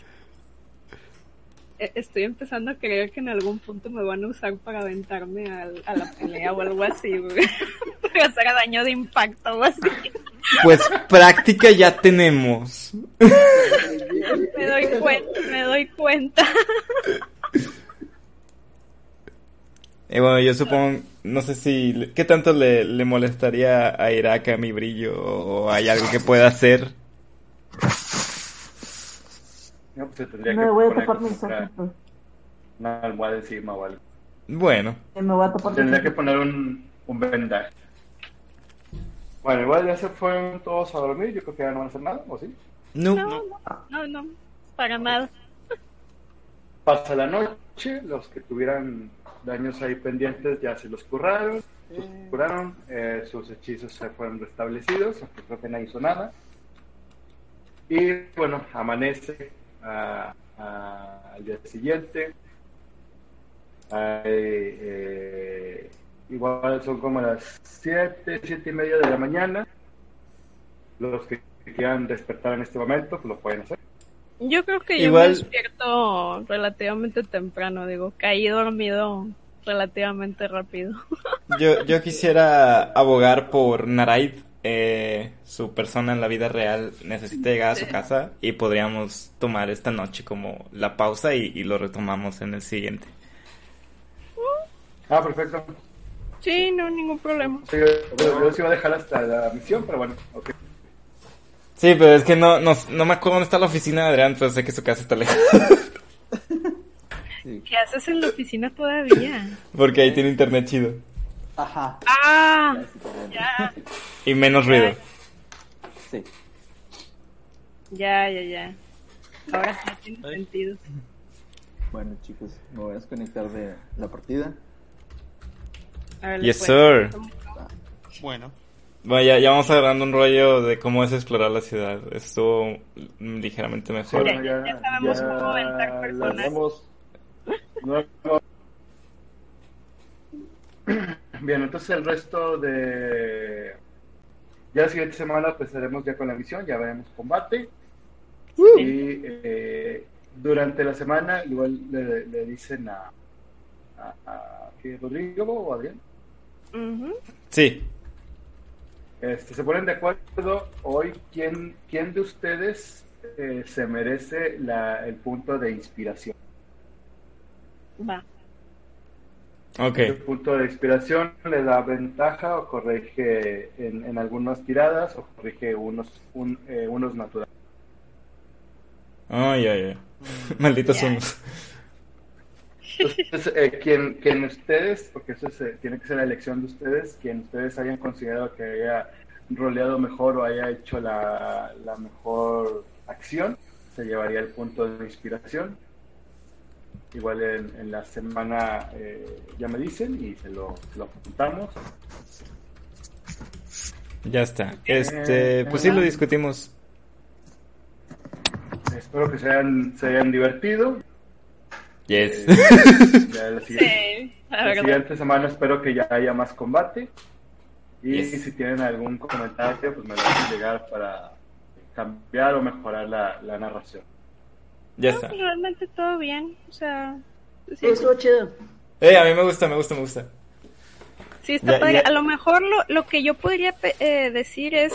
E- Estoy empezando a creer que en algún punto me van a usar para aventarme al- a la pelea o algo así, güey. para hacer daño de impacto o así. Pues práctica ya tenemos. Me doy cuenta, me doy cuenta. Y bueno, yo supongo, no sé si, ¿qué tanto le, le molestaría a Irak a mi brillo o hay algo que pueda hacer? no, pues se tendría Me que voy a tapar mis una, ojitos. una almohada encima o algo Bueno, Me voy a tapar tendría que poner un, un vendaje bueno igual ya se fueron todos a dormir yo creo que ya no van a hacer nada ¿o sí? no. No, no, no, para nada. Pasa la noche, los que tuvieran daños ahí pendientes ya se los curraron, curaron, eh, sus hechizos se fueron restablecidos, aunque creo que no hizo nada. Y bueno, amanece ah, ah, al día siguiente. Hay, eh, igual son como las 7, 7 y media de la mañana. Los que quieran despertar en este momento, pues lo pueden hacer. Yo creo que yo Igual- me despierto relativamente temprano, digo, caí dormido relativamente rápido. Yo, yo quisiera abogar por Naraid. Eh, su persona en la vida real necesita llegar a su casa y podríamos tomar esta noche como la pausa y, y lo retomamos en el siguiente. Ah, perfecto. Sí, no, ningún problema. Sí, yo, yo sí iba a dejar hasta la misión, pero bueno, ok. Sí, pero es que no, no, no me acuerdo dónde está la oficina de Adrián, pero sé que su casa está lejos. ¿Qué haces en la oficina todavía? Porque ahí tiene internet chido. Ajá. Ah, Ya, Y menos ruido. Sí. ya, ya, ya. Ahora sí tiene Ay. sentido. Bueno, chicos, me voy a desconectar de la partida. Órale, Yes, pues. sir. Bueno. Bueno, ya, ya vamos agarrando un rollo de cómo es explorar la ciudad. Estuvo ligeramente mejor. Ya- ya sabemos cómo aventar personas. Bien, entonces el resto de... Ya la siguiente semana empezaremos ya con la misión, ya veremos combate. Y eh, durante la semana igual le, le dicen a, a, a- ¿qué, Rodrigo o Adrián. Sí. Este, se ponen de acuerdo hoy quién, quién de ustedes eh, se merece la, el punto de inspiración. Va. Ok. El punto de inspiración le da ventaja o corrige en, en algunas tiradas o corrige unos, un- eh, unos naturales. Ay, ay, ay. Malditos unos. Entonces, eh, quien, quien ustedes, porque eso es, eh, tiene que ser la elección de ustedes, quien ustedes hayan considerado que haya roleado mejor o haya hecho la, la mejor acción, se llevaría el punto de inspiración. Igual en, en la semana eh, ya me dicen y se lo, se lo apuntamos. Ya está. Este, pues sí lo discutimos. Espero que se hayan, se hayan divertido. Yes. Ya la siguiente, Sí, la siguiente semana espero que ya haya más combate. Y Yes. si tienen algún comentario, pues me lo hacen llegar para cambiar o mejorar la, la narración. ya No, está. pues, realmente todo bien. O sea, sí, Sí, estuvo chido. Eh, a mí me gusta, me gusta, me gusta. Sí, está Ya- padre. ya- A lo mejor lo, lo que yo podría eh, decir es,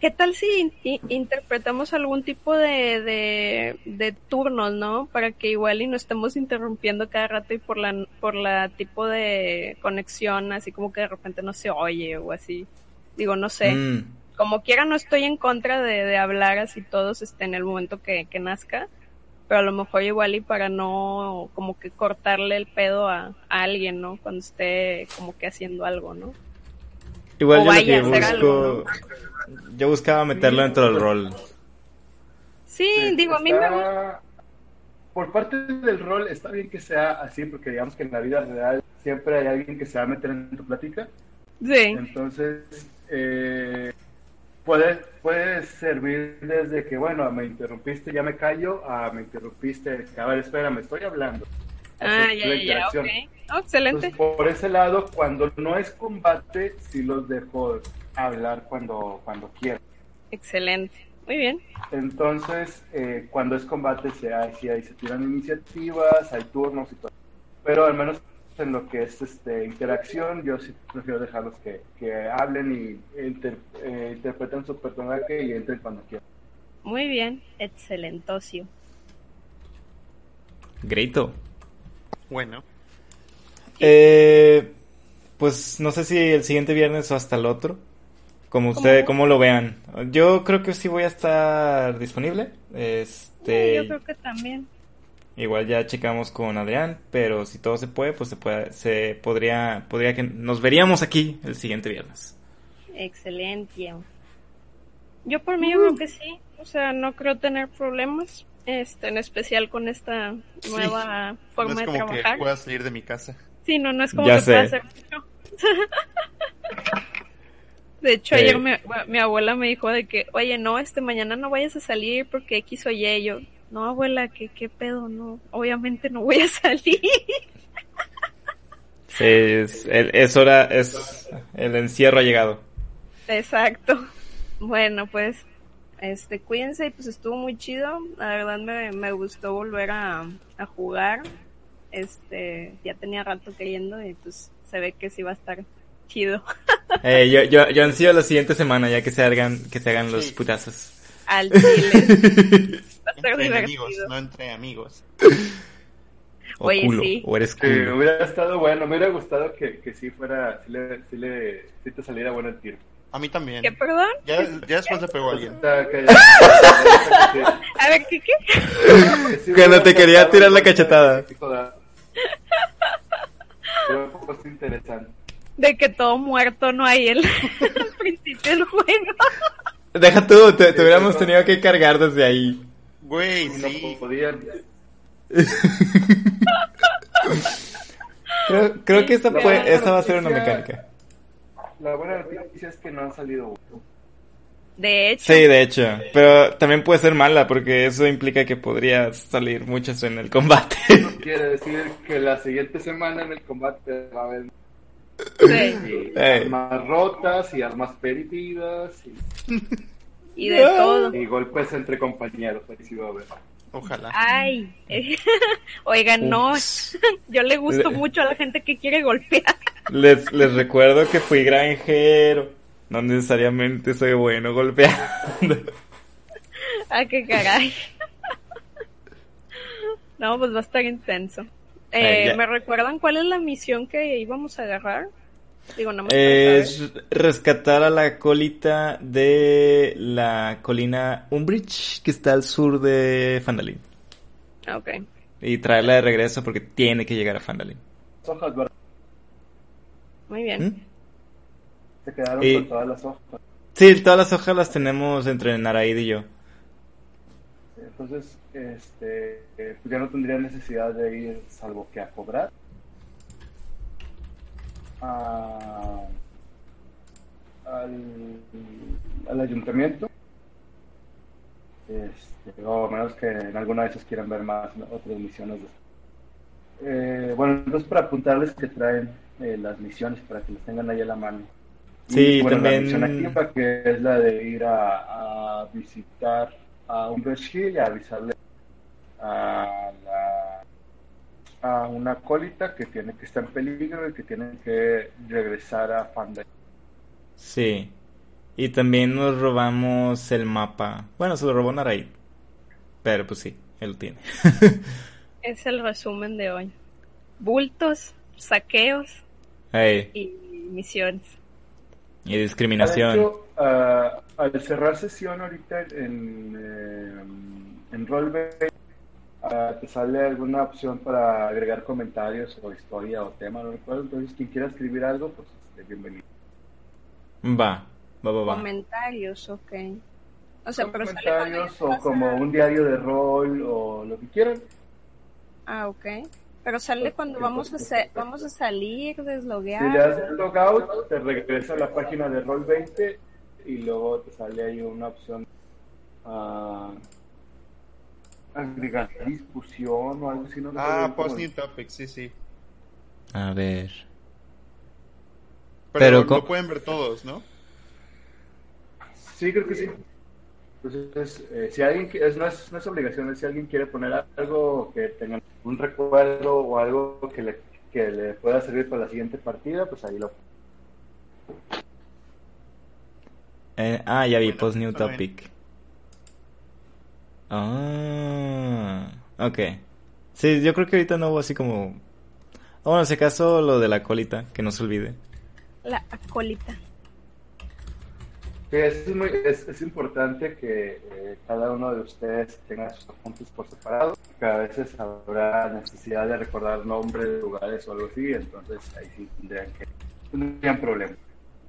¿qué tal si in- interpretamos algún tipo de, de, de turnos, no? Para que igual y no estemos interrumpiendo cada rato y por la, por la tipo de conexión, así como que de repente no se oye o así. Digo, no sé. Mm. Como quiera no estoy en contra de, de hablar así todos este, en el momento que, que nazca. Pero a lo mejor igual y para no como que cortarle el pedo a, a alguien, ¿no? Cuando esté como que haciendo algo, ¿no? Igual O yo lo vaya que a hacer busco... algo, Yo buscaba meterlo dentro del rol. Sí, digo, a mí me gusta. Por parte del rol, está bien que sea así, porque digamos que en la vida real siempre hay alguien que se va a meter en tu plática. Sí, Entonces, eh, puede, puede servir desde que, bueno, me interrumpiste, ya me callo, a me interrumpiste, a ver, espera, me estoy hablando. ah, ya, ya, ya, ok. Oh, excelente. Entonces, por ese lado, cuando no es combate, sí los dejo hablar cuando, cuando quieran. Excelente. Muy bien. Entonces, eh, cuando es combate, se, hay, sí hay- se tiran iniciativas, hay turnos y todo. Pero al menos en lo que es este, interacción, yo sí prefiero dejarlos que, que hablen y inter- eh, interpreten su personaje y entren cuando quieran. Muy bien. Excelentocio. Greito. Bueno, Eh, pues no sé si el siguiente viernes o hasta el otro. Como ustedes, como lo vean. Yo creo que sí voy a estar disponible. Este, Yo creo que también. igual ya checamos con Adrián, pero si todo se puede, pues se puede, se podría, podría que nos veríamos aquí el siguiente viernes. Excelente. Yo por mí yo creo que sí. O sea, no creo tener problemas. Este, en especial con esta nueva no forma es de como que trabajar. pueda salir de mi casa. Sí, no, no es como Ya que sé. pueda hacer mucho. De hecho, ayer mi, mi abuela me dijo de que, oye, no, este mañana no vayas a salir porque X o Y. Yo, no, abuela, ¿qué, qué pedo? No, obviamente no voy a salir. Sí, es, es hora, es, el encierro ha llegado. Exacto. Bueno, pues, este, cuídense y pues estuvo muy chido. La verdad me, me gustó volver a, a jugar. Este, ya tenía rato queriendo y pues se ve que sí va a estar chido. Eh, yo, yo, yo ansío la siguiente semana ya que se hagan, que se hagan los Sí. putazos. Al chile. Va a ser Entre divertido. enemigos, no entre amigos. O Oye, culo, sí. o eres Sí, culo. hubiera estado bueno, me hubiera gustado que, que sí fuera, sí, le, sí, le, sí te saliera bueno el tiro. A mí también. ¿Qué, perdón? Ya, ya después le pegó a alguien. A ver, ¿qué, qué? Cuando te quería tirar la cachetada. Fue un poco interesante. De que todo muerto no hay el al principio del juego. Deja tú, te, te hubiéramos tenido que cargar desde ahí. Güey, no sí. podían. Creo, creo que esa, La fue, buena esa va a ser una mecánica. La buena noticia es que no han salido. De hecho, Sí, de hecho. Pero también puede ser mala porque eso implica que podría salir muchas en el combate. Eso quiere decir que la siguiente semana en el combate va a haber sí, armas rotas y armas perdidas y, y de todo. y golpes entre compañeros. Ahí sí va a haber. Ojalá. Ay, oigan, no, yo le gusto Le- mucho a la gente que quiere golpear. Les, les recuerdo que fui granjero. No necesariamente soy bueno golpeando. Ah, qué caray. No, pues va a estar intenso. Eh, Eh. ¿Me recuerdan cuál es la misión que íbamos a agarrar? Digo. Es rescatar a la colita de la colina Umbridge, que está al sur de Fandalin. Ah, Ok. Y traerla de regreso porque tiene que llegar a Fandalin. Muy bien. ¿Mm? Se quedaron Y- con todas las hojas. Sí, todas las hojas las tenemos entre Naraid y yo. Entonces, este, eh, pues ya no tendría necesidad de ir, salvo que a cobrar. A- al, al ayuntamiento. Este, o a menos que en alguna de esas quieran ver más otras misiones. Eh, bueno, entonces para apuntarles que traen eh, las misiones para que las tengan ahí a la mano. Sí, bueno, también- La misión activa que es la de ir a, a visitar a un y a avisarle a, la, a una colita que tiene que está en peligro y que tiene que regresar a Fandai. Sí. Y también nos robamos el mapa. Bueno, se lo robó Narai. Pero pues sí, él lo tiene. Es el resumen de hoy. Bultos, saqueos y misiones. Y discriminación. De hecho, ah, al cerrar sesión ahorita en, eh, en Roll20, ah, te sale alguna opción para agregar comentarios o historia o tema, no recuerdo. Entonces, quien quiera escribir algo, pues este, bienvenido. Va, va, va, va. Comentarios, ok. O sea, pero comentarios o como un diario de rol o lo que quieran. Ah, ok. Pero sale cuando vamos a vamos a salir, Si le desloguear. das logout, te regresa a la página de Roll20 y luego te sale ahí una opción a agregar discusión o algo así. No Ah, post new topic, sí, sí. A ver. Pero, Pero lo pueden ver todos, ¿no? Sí, creo que sí. Entonces, eh, si alguien, qui- es, no, es, no es obligación, es si alguien quiere poner algo que tenga un recuerdo o algo que le, que le pueda servir para la siguiente partida, pues ahí lo Eh, ah, ya vi, Bueno, post new bien. topic. Ah, ok. Sí, yo creo que ahorita no hubo así como... Ah, Bueno, si acaso lo de la colita, que no se olvide. La colita. Sí, es, muy, es, es importante que eh, cada uno de ustedes tenga sus apuntes por separado, que a veces habrá necesidad de recordar nombres lugares o algo así, entonces ahí sí tendrían que tendrían problema.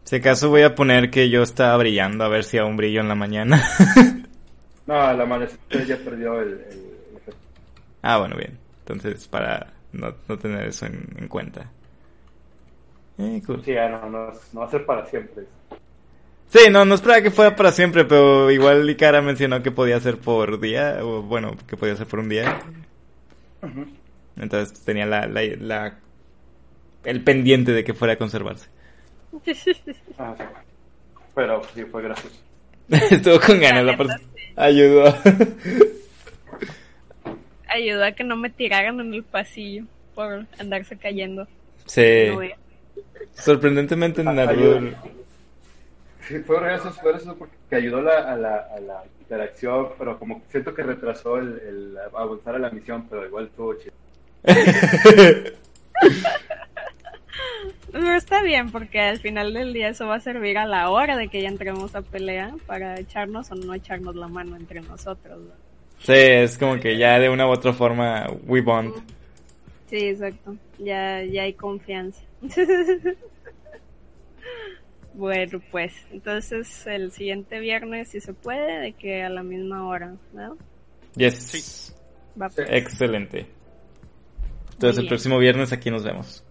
Si acaso voy a poner que yo estaba brillando a ver si aún brillo en la mañana. No, el amanecer ya perdió el, el- ah, bueno, bien. Entonces, para no, no tener eso en, en cuenta. Eh, cool. Sí, no, no, no va a ser para siempre. Sí, no, no esperaba que fuera para siempre, pero igual Icara mencionó que podía ser por día, o bueno, que podía ser por un día. Entonces tenía la, la, la- el pendiente de que fuera a conservarse. Ah, sí. Pero sí, fue gracioso. Estuvo con ganas, la persona ayudó. Ayudó a que no me tiraran en el pasillo por andarse cayendo. sí, No, sorprendentemente ayudó. Sí, fue gracioso, fue gracioso porque ayudó la- a, la, a la interacción, pero como que siento que retrasó el, el avanzar a la misión, pero igual estuvo chido. Pero está bien, porque al final del día eso va a servir a la hora de que ya entremos a pelea para echarnos o no echarnos la mano entre nosotros. ¿no? Sí, es como que ya de una u otra forma we bond. Sí, exacto. Ya, ya hay confianza. bueno, pues, entonces el siguiente viernes, si se puede, de que a la misma hora, ¿no? Yes. Va Sí. pues. Excelente. Entonces el próximo viernes aquí nos vemos.